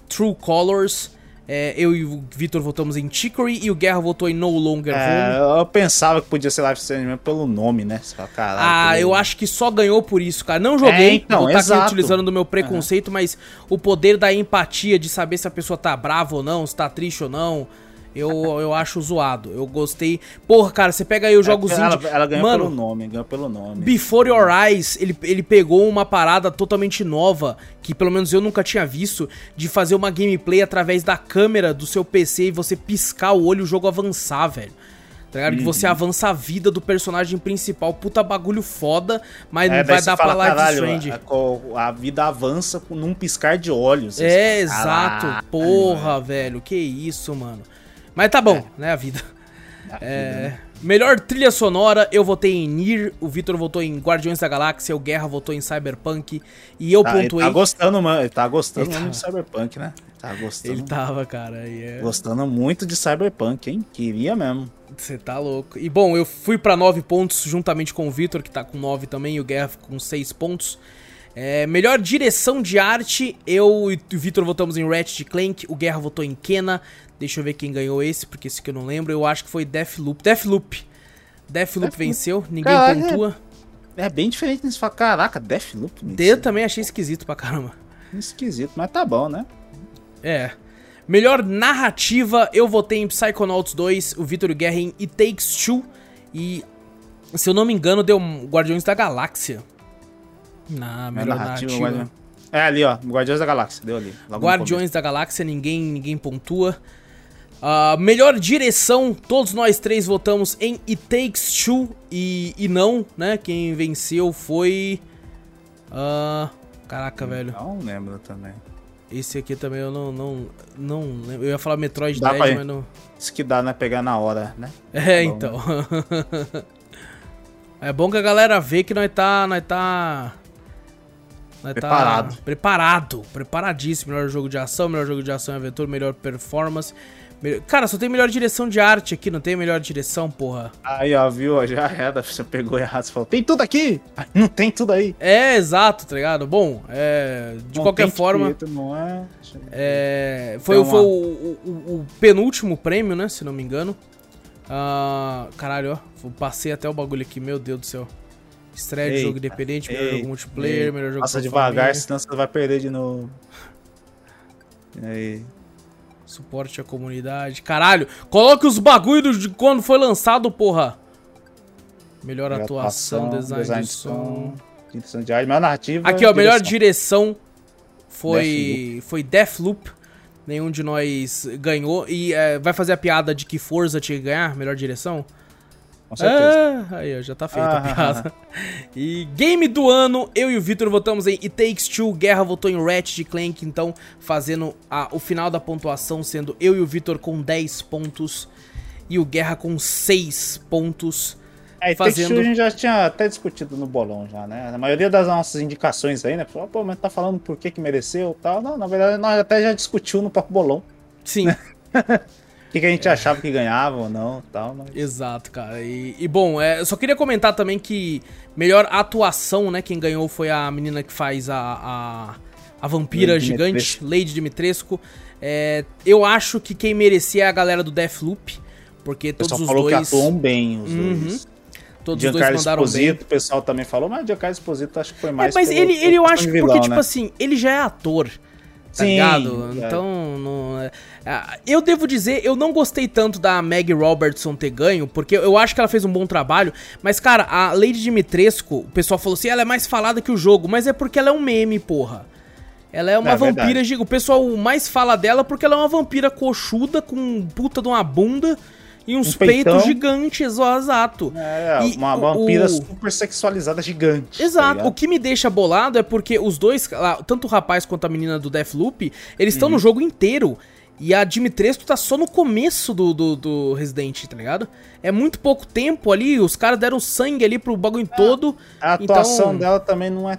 [SPEAKER 1] True Colors. É, eu e o Vitor votamos em Chicory e o Guerra votou em No Longer
[SPEAKER 2] É,
[SPEAKER 1] Home.
[SPEAKER 2] eu pensava que podia ser Life Strange mesmo pelo nome, né? Fala, caralho.
[SPEAKER 1] Ah,
[SPEAKER 2] pelo-
[SPEAKER 1] eu acho que só ganhou por isso, cara. Não joguei,
[SPEAKER 2] É, então,
[SPEAKER 1] vou tá aqui utilizando do meu preconceito, mas o poder da empatia, de saber se a pessoa tá brava ou não, se tá triste ou não, eu, eu acho zoado. Eu gostei. Porra, cara, você pega aí os jogos
[SPEAKER 2] ela,
[SPEAKER 1] indie.
[SPEAKER 2] ela ganhou
[SPEAKER 1] Mano,
[SPEAKER 2] pelo nome, ganhou pelo nome.
[SPEAKER 1] Before Your Eyes, ele, ele pegou uma parada totalmente nova, que pelo menos eu nunca tinha visto, de fazer uma gameplay através da câmera do seu PC e você piscar o olho e o jogo avançar, velho. Tá ligado? Que
[SPEAKER 2] Uhum.
[SPEAKER 1] você avança a vida do personagem principal. Puta bagulho foda, mas
[SPEAKER 2] É,
[SPEAKER 1] não vai dar
[SPEAKER 2] fala,
[SPEAKER 1] pra Life
[SPEAKER 2] caralho,
[SPEAKER 1] Strange.
[SPEAKER 2] A, a vida avança num piscar de olhos.
[SPEAKER 1] É,
[SPEAKER 2] fala,
[SPEAKER 1] exato.
[SPEAKER 2] "Caralho,
[SPEAKER 1] Porra, velho. Que isso, mano. Mas tá bom, né, a vida.
[SPEAKER 2] a vida,
[SPEAKER 1] É,
[SPEAKER 2] né?
[SPEAKER 1] melhor trilha sonora, eu votei em Nier, o Vitor votou em Guardiões da Galáxia, o Guerra votou em Cyberpunk e eu
[SPEAKER 2] Tá, ele
[SPEAKER 1] pontuei.
[SPEAKER 2] tá gostando, mano. Ele tá gostando
[SPEAKER 1] Ele tá-
[SPEAKER 2] de Cyberpunk, né? Tá gostando.
[SPEAKER 1] Ele tava, cara, e é...
[SPEAKER 2] Gostando muito de Cyberpunk, hein? Queria mesmo.
[SPEAKER 1] Você tá louco. E bom, eu fui pra 9 pontos juntamente com o Vitor, que tá com 9 também, e o Guerra com 6 pontos. É, melhor direção de arte, eu e o Vitor votamos em Ratchet Clank, o Guerra votou em Kena. Deixa eu ver quem ganhou esse, porque esse que eu não lembro. Eu acho que foi Deathloop. Deathloop. Deathloop venceu, ninguém
[SPEAKER 2] Caralho,
[SPEAKER 1] pontua.
[SPEAKER 2] É bem diferente nesse caraca, Deathloop.
[SPEAKER 1] Eu também achei esquisito pra caramba.
[SPEAKER 2] Esquisito, mas tá bom, né?
[SPEAKER 1] É. Melhor narrativa, eu votei em Psychonauts 2, o Vitor Guerra em It Takes Two. E, se eu não me engano, deu Guardiões da Galáxia. Na melhor narrativa.
[SPEAKER 2] Guardião- É ali, ó, Guardiões da Galáxia, deu ali.
[SPEAKER 1] Guardiões da Galáxia, ninguém, ninguém pontua. Ah, melhor direção, todos nós três votamos em It Takes Two e, e não, né? Quem venceu foi. ah, caraca, velho.
[SPEAKER 2] Não lembro também.
[SPEAKER 1] Esse aqui também eu não. não, não lembro. Eu ia falar Metroid
[SPEAKER 2] Dá pra
[SPEAKER 1] Dread,
[SPEAKER 2] ir.
[SPEAKER 1] mas não.
[SPEAKER 2] Isso que dá, né? Pegar na hora, né? <laughs>
[SPEAKER 1] É,
[SPEAKER 2] bom,
[SPEAKER 1] então. <laughs> é bom que a galera vê que nós tá. Nós tá. Nós
[SPEAKER 2] Preparado.
[SPEAKER 1] Tá preparado. Preparadíssimo. Melhor jogo de ação, melhor jogo de ação e aventura, melhor performance. Cara, só tem melhor direção de arte aqui, não tem melhor direção, porra.
[SPEAKER 2] Aí, ó, viu? Já era, <laughs> você pegou errado, você falou, tem tudo aqui! Aí, Não tem tudo aí.
[SPEAKER 1] É, exato, tá ligado? Bom, é, de
[SPEAKER 2] Não
[SPEAKER 1] qualquer forma,
[SPEAKER 2] Twitter, Não é...
[SPEAKER 1] é, foi,
[SPEAKER 2] Tem
[SPEAKER 1] foi o, o- o penúltimo prêmio, né? Se não me engano. Ah, caralho, ó. Passei até o bagulho aqui, meu Deus do céu. Estreia de jogo independente, melhor jogo
[SPEAKER 2] eita,
[SPEAKER 1] multiplayer,
[SPEAKER 2] eita.
[SPEAKER 1] melhor jogo
[SPEAKER 2] Passa devagar,
[SPEAKER 1] família,
[SPEAKER 2] senão você vai perder de novo. E <laughs> aí?
[SPEAKER 1] Suporte à comunidade. Caralho, coloque os bagulhos de quando foi lançado, porra. Melhor atuação, design, de som.
[SPEAKER 2] Direção de arte, melhor narrativa.
[SPEAKER 1] Aqui, ó, melhor
[SPEAKER 2] direção.
[SPEAKER 1] direção foi foi Deathloop. Nenhum de nós ganhou. E é, vai fazer a piada de que Forza tinha que ganhar, melhor direção?
[SPEAKER 2] Com certeza.
[SPEAKER 1] Ah, aí, ó, já tá feita a
[SPEAKER 2] Ah.
[SPEAKER 1] piada. E game do ano, eu e o Vitor votamos em It Takes Two, Guerra votou em Ratchet Clank, então fazendo a- o final da pontuação sendo eu e o Vitor com 10 pontos e o Guerra com 6 pontos.
[SPEAKER 2] É,
[SPEAKER 1] fazendo-
[SPEAKER 2] a gente já tinha até discutido no bolão já, né? Na maioria das nossas indicações aí, né? Pessoal, pô, mas tá falando por que que mereceu e tal. Não, na verdade, nós até já discutiu no próprio bolão.
[SPEAKER 1] Sim,
[SPEAKER 2] O <laughs> que, que a gente achava que ganhava ou não tal. Mas...
[SPEAKER 1] exato, cara. E, e, bom, é, eu só queria comentar também que melhor atuação, né? Quem ganhou foi a menina que faz a, a, a vampira
[SPEAKER 2] Lady
[SPEAKER 1] gigante,
[SPEAKER 2] Dimitrescu.
[SPEAKER 1] Lady Dimitrescu. É, eu acho que quem merecia é a galera do Deathloop, porque todos os
[SPEAKER 2] falou
[SPEAKER 1] dois...
[SPEAKER 2] que atuam bem os
[SPEAKER 1] Uhum.
[SPEAKER 2] dois.
[SPEAKER 1] Todos os dois
[SPEAKER 2] Giancarlo
[SPEAKER 1] mandaram bem.
[SPEAKER 2] Esposito, o pessoal também falou, mas Giancarlo Esposito acho que foi
[SPEAKER 1] É,
[SPEAKER 2] mais
[SPEAKER 1] mas
[SPEAKER 2] pelo-
[SPEAKER 1] ele, ele eu acho porque,
[SPEAKER 2] vilão,
[SPEAKER 1] tipo
[SPEAKER 2] né?
[SPEAKER 1] assim, ele já é ator. Tá
[SPEAKER 2] Sim,
[SPEAKER 1] ligado?
[SPEAKER 2] é.
[SPEAKER 1] Então, não, é- ah, eu devo dizer, eu não gostei tanto da Meg Robertson ter ganho, porque eu acho que ela fez um bom trabalho, mas, cara, a Lady Dimitrescu, o pessoal falou assim, ela é mais falada que o jogo, mas é porque ela é um meme, porra. Ela é uma
[SPEAKER 2] É
[SPEAKER 1] vampira,
[SPEAKER 2] verdade.
[SPEAKER 1] o pessoal mais fala dela porque ela é uma vampira coxuda, com puta de uma bunda e uns
[SPEAKER 2] Um peitão.
[SPEAKER 1] peitos gigantes, ó, exato.
[SPEAKER 2] É,
[SPEAKER 1] E
[SPEAKER 2] uma vampira
[SPEAKER 1] o-
[SPEAKER 2] super sexualizada gigante. tá
[SPEAKER 1] Exato.
[SPEAKER 2] ligado?
[SPEAKER 1] o que me deixa bolado é porque os dois, tanto o rapaz quanto a menina do Deathloop, eles
[SPEAKER 2] Uhum.
[SPEAKER 1] estão no jogo inteiro. E a Dimitrescu tá só no começo do, do, do Resident, tá ligado? É muito pouco tempo ali, os caras deram sangue ali pro bagulho todo.
[SPEAKER 2] A atuação
[SPEAKER 1] então-
[SPEAKER 2] dela também não é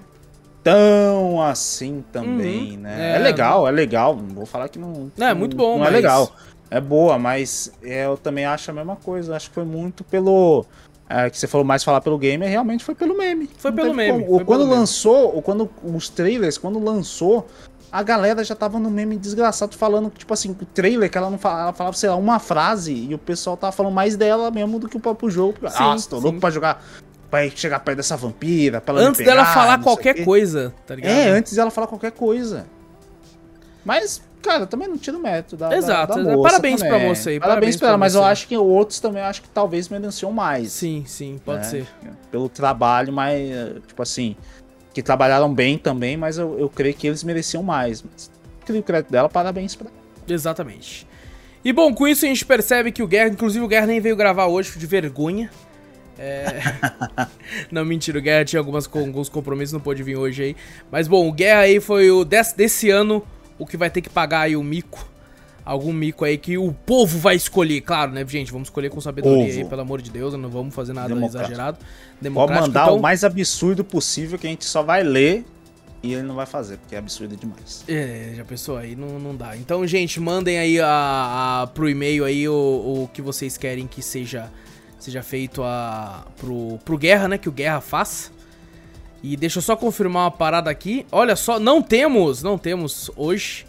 [SPEAKER 2] tão assim também,
[SPEAKER 1] Uhum.
[SPEAKER 2] né?
[SPEAKER 1] É.
[SPEAKER 2] É... legal, é legal. Não vou falar que não.
[SPEAKER 1] É,
[SPEAKER 2] não-
[SPEAKER 1] muito bom,
[SPEAKER 2] Não
[SPEAKER 1] mas-
[SPEAKER 2] é legal. É boa, mas é, eu também acho a mesma coisa. Acho que foi muito pelo. é, que você falou mais falar pelo game, realmente foi pelo meme.
[SPEAKER 1] Foi
[SPEAKER 2] Não
[SPEAKER 1] pelo meme, foi
[SPEAKER 2] quando
[SPEAKER 1] pelo meme.
[SPEAKER 2] lançou, ou quando os trailers, quando lançou, a galera já tava no meme desgraçado falando, tipo assim, o trailer que ela não falava, ela falava, sei lá, uma frase, e o pessoal tava falando mais dela mesmo do que o próprio jogo.
[SPEAKER 1] Sim,
[SPEAKER 2] Nossa, tô
[SPEAKER 1] sim.
[SPEAKER 2] louco pra jogar. Pra chegar perto dessa vampira, pra ela
[SPEAKER 1] Antes dela
[SPEAKER 2] pegar,
[SPEAKER 1] falar
[SPEAKER 2] sei o
[SPEAKER 1] qualquer coisa, tá ligado?
[SPEAKER 2] É, antes dela falar qualquer coisa. Mas, cara, também não tira o mérito da, da-
[SPEAKER 1] Exato,
[SPEAKER 2] da
[SPEAKER 1] exato.
[SPEAKER 2] moça
[SPEAKER 1] Parabéns
[SPEAKER 2] também.
[SPEAKER 1] pra moça aí,
[SPEAKER 2] Parabéns,
[SPEAKER 1] parabéns
[SPEAKER 2] pra ela, mas
[SPEAKER 1] você.
[SPEAKER 2] eu acho que outros também acho que talvez mereciam mais.
[SPEAKER 1] Sim, sim, pode
[SPEAKER 2] né?
[SPEAKER 1] ser.
[SPEAKER 2] Pelo trabalho, mas, tipo assim, que trabalharam bem também, mas eu, eu creio que eles mereciam mais. Mas, crio o crédito dela, parabéns pra
[SPEAKER 1] Exatamente. E bom, com isso a gente percebe que o Guerra, inclusive o Guerra nem veio gravar hoje de vergonha. É... <laughs> não, mentira, o Guerra tinha algumas, alguns compromissos, não pôde vir hoje aí. Mas bom, o Guerra aí foi o desse, desse ano o que vai ter que pagar aí o mico. Algum mico aí que o povo vai escolher, claro, né, gente? Vamos escolher com sabedoria aí, pelo amor de Deus, não vamos fazer nada
[SPEAKER 2] Democrático.
[SPEAKER 1] exagerado.
[SPEAKER 2] Pode
[SPEAKER 1] Democrático,
[SPEAKER 2] mandar
[SPEAKER 1] então,
[SPEAKER 2] o mais absurdo possível que a gente só vai ler e ele não vai fazer, porque é absurdo demais.
[SPEAKER 1] É, já pensou aí, não, não dá. Então, gente, mandem aí a, a- pro e-mail aí o, o que vocês querem que seja, seja feito a, pro, pro Guerra, né? Que o Guerra faça. E deixa eu só confirmar uma parada aqui. Olha só, não temos, não temos hoje.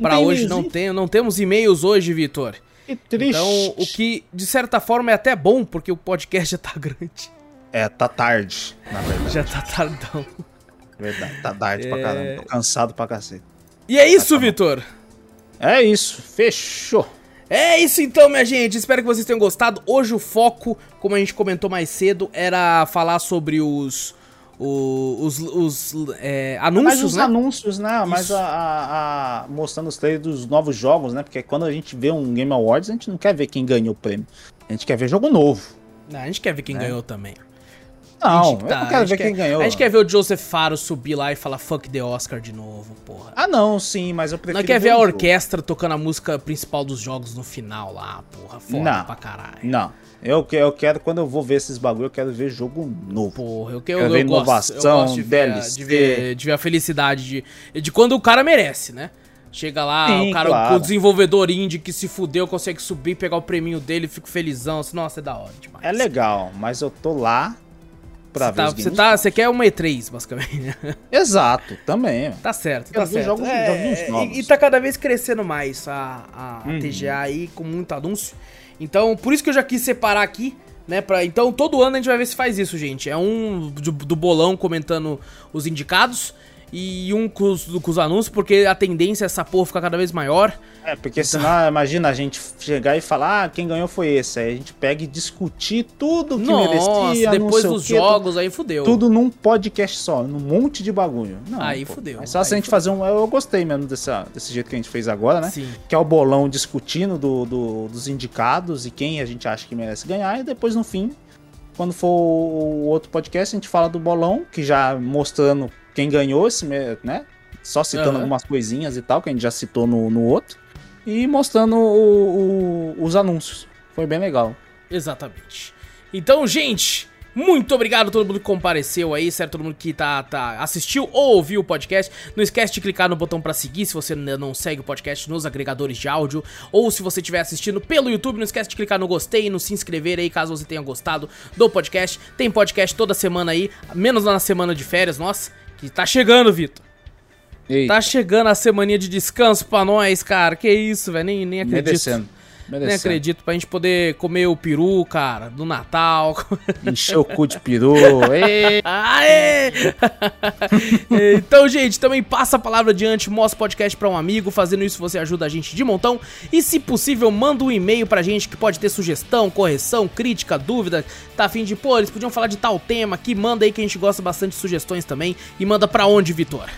[SPEAKER 2] Tem
[SPEAKER 1] hoje não, tem, não temos e-mails hoje, Vitor.
[SPEAKER 2] Que triste.
[SPEAKER 1] Então, o que de certa forma é até bom, porque o podcast <laughs> já tá grande.
[SPEAKER 2] É, tá tarde, na verdade.
[SPEAKER 1] Já tá tardão.
[SPEAKER 2] Verdade, tá tarde
[SPEAKER 1] É.
[SPEAKER 2] pra caramba. Tô cansado pra cacete.
[SPEAKER 1] E é isso, Vitor.
[SPEAKER 2] É isso, fechou.
[SPEAKER 1] É isso então, minha gente. Espero que vocês tenham gostado. Hoje o foco, como a gente comentou mais cedo, era falar sobre os o- os, os, é,
[SPEAKER 2] Mas
[SPEAKER 1] anúncios,
[SPEAKER 2] os
[SPEAKER 1] né?
[SPEAKER 2] anúncios, né? Mas
[SPEAKER 1] Isso.
[SPEAKER 2] a, a- a- mostrando os trailers dos novos jogos, né? Porque quando a gente vê um Game Awards, a gente não quer ver quem ganhou o prêmio. A gente quer ver jogo novo.
[SPEAKER 1] Não, a gente quer ver quem
[SPEAKER 2] Né?
[SPEAKER 1] ganhou também.
[SPEAKER 2] Não,
[SPEAKER 1] gente,
[SPEAKER 2] eu
[SPEAKER 1] tá,
[SPEAKER 2] não
[SPEAKER 1] a
[SPEAKER 2] quero ver
[SPEAKER 1] quer-
[SPEAKER 2] quem ganhou.
[SPEAKER 1] A gente quer ver o Joseph Faro subir lá e falar fuck the Oscar de novo, porra.
[SPEAKER 2] Ah, não, sim, mas eu prefiro.
[SPEAKER 1] Nós quer ver a orquestra tocando a música principal dos jogos no final lá, porra. Foda
[SPEAKER 2] Não.
[SPEAKER 1] pra caralho.
[SPEAKER 2] Não. Eu, que- eu quero, quando eu vou ver esses bagulho, eu quero ver jogo novo.
[SPEAKER 1] Porra, eu, que- eu,
[SPEAKER 2] Quero
[SPEAKER 1] eu,
[SPEAKER 2] ver
[SPEAKER 1] gosto, eu
[SPEAKER 2] inovação,
[SPEAKER 1] gosto de ver,
[SPEAKER 2] DLC.
[SPEAKER 1] de, ver, de ver a felicidade de, de quando o cara merece, né? Chega lá,
[SPEAKER 2] Sim,
[SPEAKER 1] o cara,
[SPEAKER 2] claro.
[SPEAKER 1] o desenvolvedor indie que se fudeu, consegue subir, pegar o prêmio dele, fico felizão. assim, Nossa, é da hora demais.
[SPEAKER 2] É legal, mas eu tô lá pra
[SPEAKER 1] Você
[SPEAKER 2] ver
[SPEAKER 1] tá,
[SPEAKER 2] os
[SPEAKER 1] você tá, você quer uma E3, basicamente. né? <laughs>
[SPEAKER 2] Exato, também.
[SPEAKER 1] Tá certo, tá certo.
[SPEAKER 2] jogos-
[SPEAKER 1] É,
[SPEAKER 2] joguinhos
[SPEAKER 1] e-
[SPEAKER 2] novos.
[SPEAKER 1] e, tá cada vez crescendo mais a, a, a
[SPEAKER 2] Uhum.
[SPEAKER 1] TGA aí, com muito anúncio. Então, por isso que eu já quis separar aqui, né? Pra, então, todo ano a gente vai ver se faz isso, gente. É um do, do bolão comentando os indicados e um com os, com os anúncios, porque a tendência é essa porra ficar cada vez maior.
[SPEAKER 2] É, porque senão, imagina a gente chegar e falar, ah, quem ganhou foi esse. Aí a gente pega e discutir tudo que
[SPEAKER 1] Nossa,
[SPEAKER 2] merecia,
[SPEAKER 1] depois dos
[SPEAKER 2] quê,
[SPEAKER 1] jogos, aí fudeu.
[SPEAKER 2] Tudo num podcast só, num monte de bagulho. Não,
[SPEAKER 1] Aí
[SPEAKER 2] pô.
[SPEAKER 1] fudeu,
[SPEAKER 2] Mas só se a
[SPEAKER 1] aí
[SPEAKER 2] gente fazer um. Eu gostei mesmo dessa, desse jeito que a gente fez agora, né?
[SPEAKER 1] Sim.
[SPEAKER 2] Que é o bolão discutindo do, do- dos indicados e quem a gente acha que merece ganhar. E depois, no fim, quando for o outro podcast, a gente fala do bolão, que já mostrando quem ganhou, esse, né? Só citando
[SPEAKER 1] Aham.
[SPEAKER 2] algumas coisinhas e tal, que a gente já citou no, no outro. E mostrando o- o- os anúncios. Foi bem legal.
[SPEAKER 1] Exatamente. Então, gente, muito obrigado a todo mundo que compareceu aí, certo? Todo mundo que tá, tá assistiu ou ouviu o podcast. Não esquece de clicar no botão pra seguir se você ainda não segue o podcast nos agregadores de áudio. Ou se você estiver assistindo pelo YouTube, não esquece de clicar no gostei e no se inscrever aí, caso você tenha gostado do podcast. Tem podcast toda semana aí, menos na semana de férias, nossa, que tá chegando, Vitor. Tá chegando a semaninha de descanso pra nós, cara. Que isso, velho. Nem, nem acredito.
[SPEAKER 2] merecendo.
[SPEAKER 1] Nem
[SPEAKER 2] Merecendo.
[SPEAKER 1] acredito, pra gente poder comer o peru, cara, do Natal. <laughs>
[SPEAKER 2] Encher o cu de peru.
[SPEAKER 1] Aê! <laughs> então, gente, também passa a palavra adiante, mostra o podcast pra um amigo. Fazendo isso, você ajuda a gente de montão. E, se possível, manda um e-mail pra gente que pode ter sugestão, correção, crítica, dúvida. Tá afim de, pô, eles podiam falar de tal tema aqui. Manda aí que a gente gosta bastante de sugestões também. E manda pra onde, Vitor?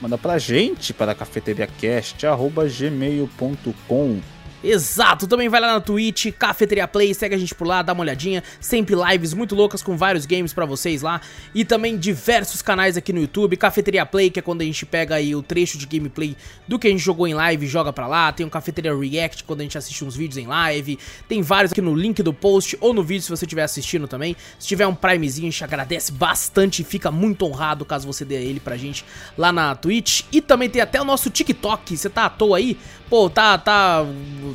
[SPEAKER 2] Manda pra gente para cafeteriacast.gmail.com
[SPEAKER 1] Exato, também vai lá na Twitch, Cafeteria Play, segue a gente por lá, dá uma olhadinha. Sempre lives muito loucas com vários games pra vocês lá. E também diversos canais aqui no YouTube. Cafeteria Play, que é quando a gente pega aí o trecho de gameplay do que a gente jogou em live e joga pra lá. Tem o Cafeteria React, quando a gente assiste uns vídeos em live. Tem vários aqui no link do post ou no vídeo se você estiver assistindo também. Se tiver um Primezinho, a gente agradece bastante e fica muito honrado caso você dê ele pra gente lá na Twitch. E também tem até o nosso TikTok. Você tá à toa aí? Pô, tá, tá,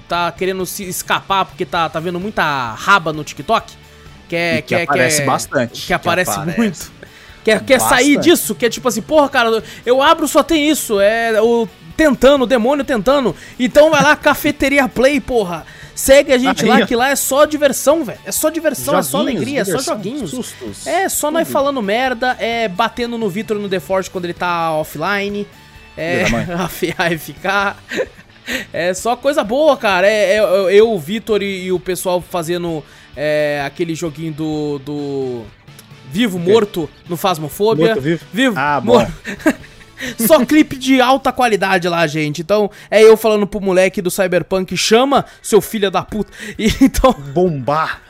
[SPEAKER 1] tá querendo se escapar porque tá, tá vendo muita raba no TikTok? Quer,
[SPEAKER 2] que aparece bastante,
[SPEAKER 1] Que
[SPEAKER 2] que
[SPEAKER 1] aparece
[SPEAKER 2] aparece.
[SPEAKER 1] muito. Quer, quer sair disso? Que é tipo assim, porra, cara, eu abro só tem isso. É o tentando, o demônio tentando. Então vai lá, <laughs> Cafeteria Play, porra. Segue a gente
[SPEAKER 2] Aí,
[SPEAKER 1] lá, que lá é só diversão, velho. É só diversão, é só alegria, é só joguinhos.
[SPEAKER 2] sustos,
[SPEAKER 1] É, só nós falando merda, é batendo no Vitor no The Force quando ele tá offline. É,
[SPEAKER 2] da
[SPEAKER 1] AFK. <laughs> É só coisa boa, cara. É, é- eu, o Vitor e, e o pessoal fazendo é, aquele joguinho do. do Vivo Morto no Fasmofobia.
[SPEAKER 2] Morto Vivo?
[SPEAKER 1] Vivo.
[SPEAKER 2] Ah,
[SPEAKER 1] mor-. <laughs> Só clipe de alta qualidade lá, gente. Então, é eu falando pro moleque do Cyberpunk, chama seu filho da puta. <laughs> E, então,
[SPEAKER 2] Bombar.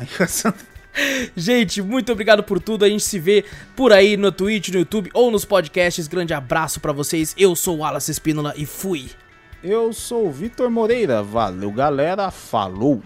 [SPEAKER 2] <laughs>
[SPEAKER 1] gente, muito obrigado por tudo. A gente se vê por aí no Twitch, no YouTube ou nos podcasts. Grande abraço pra vocês. Eu sou o Wallace Espínola e fui.
[SPEAKER 2] Eu sou o Vitor Moreira. Valeu, galera. Falou.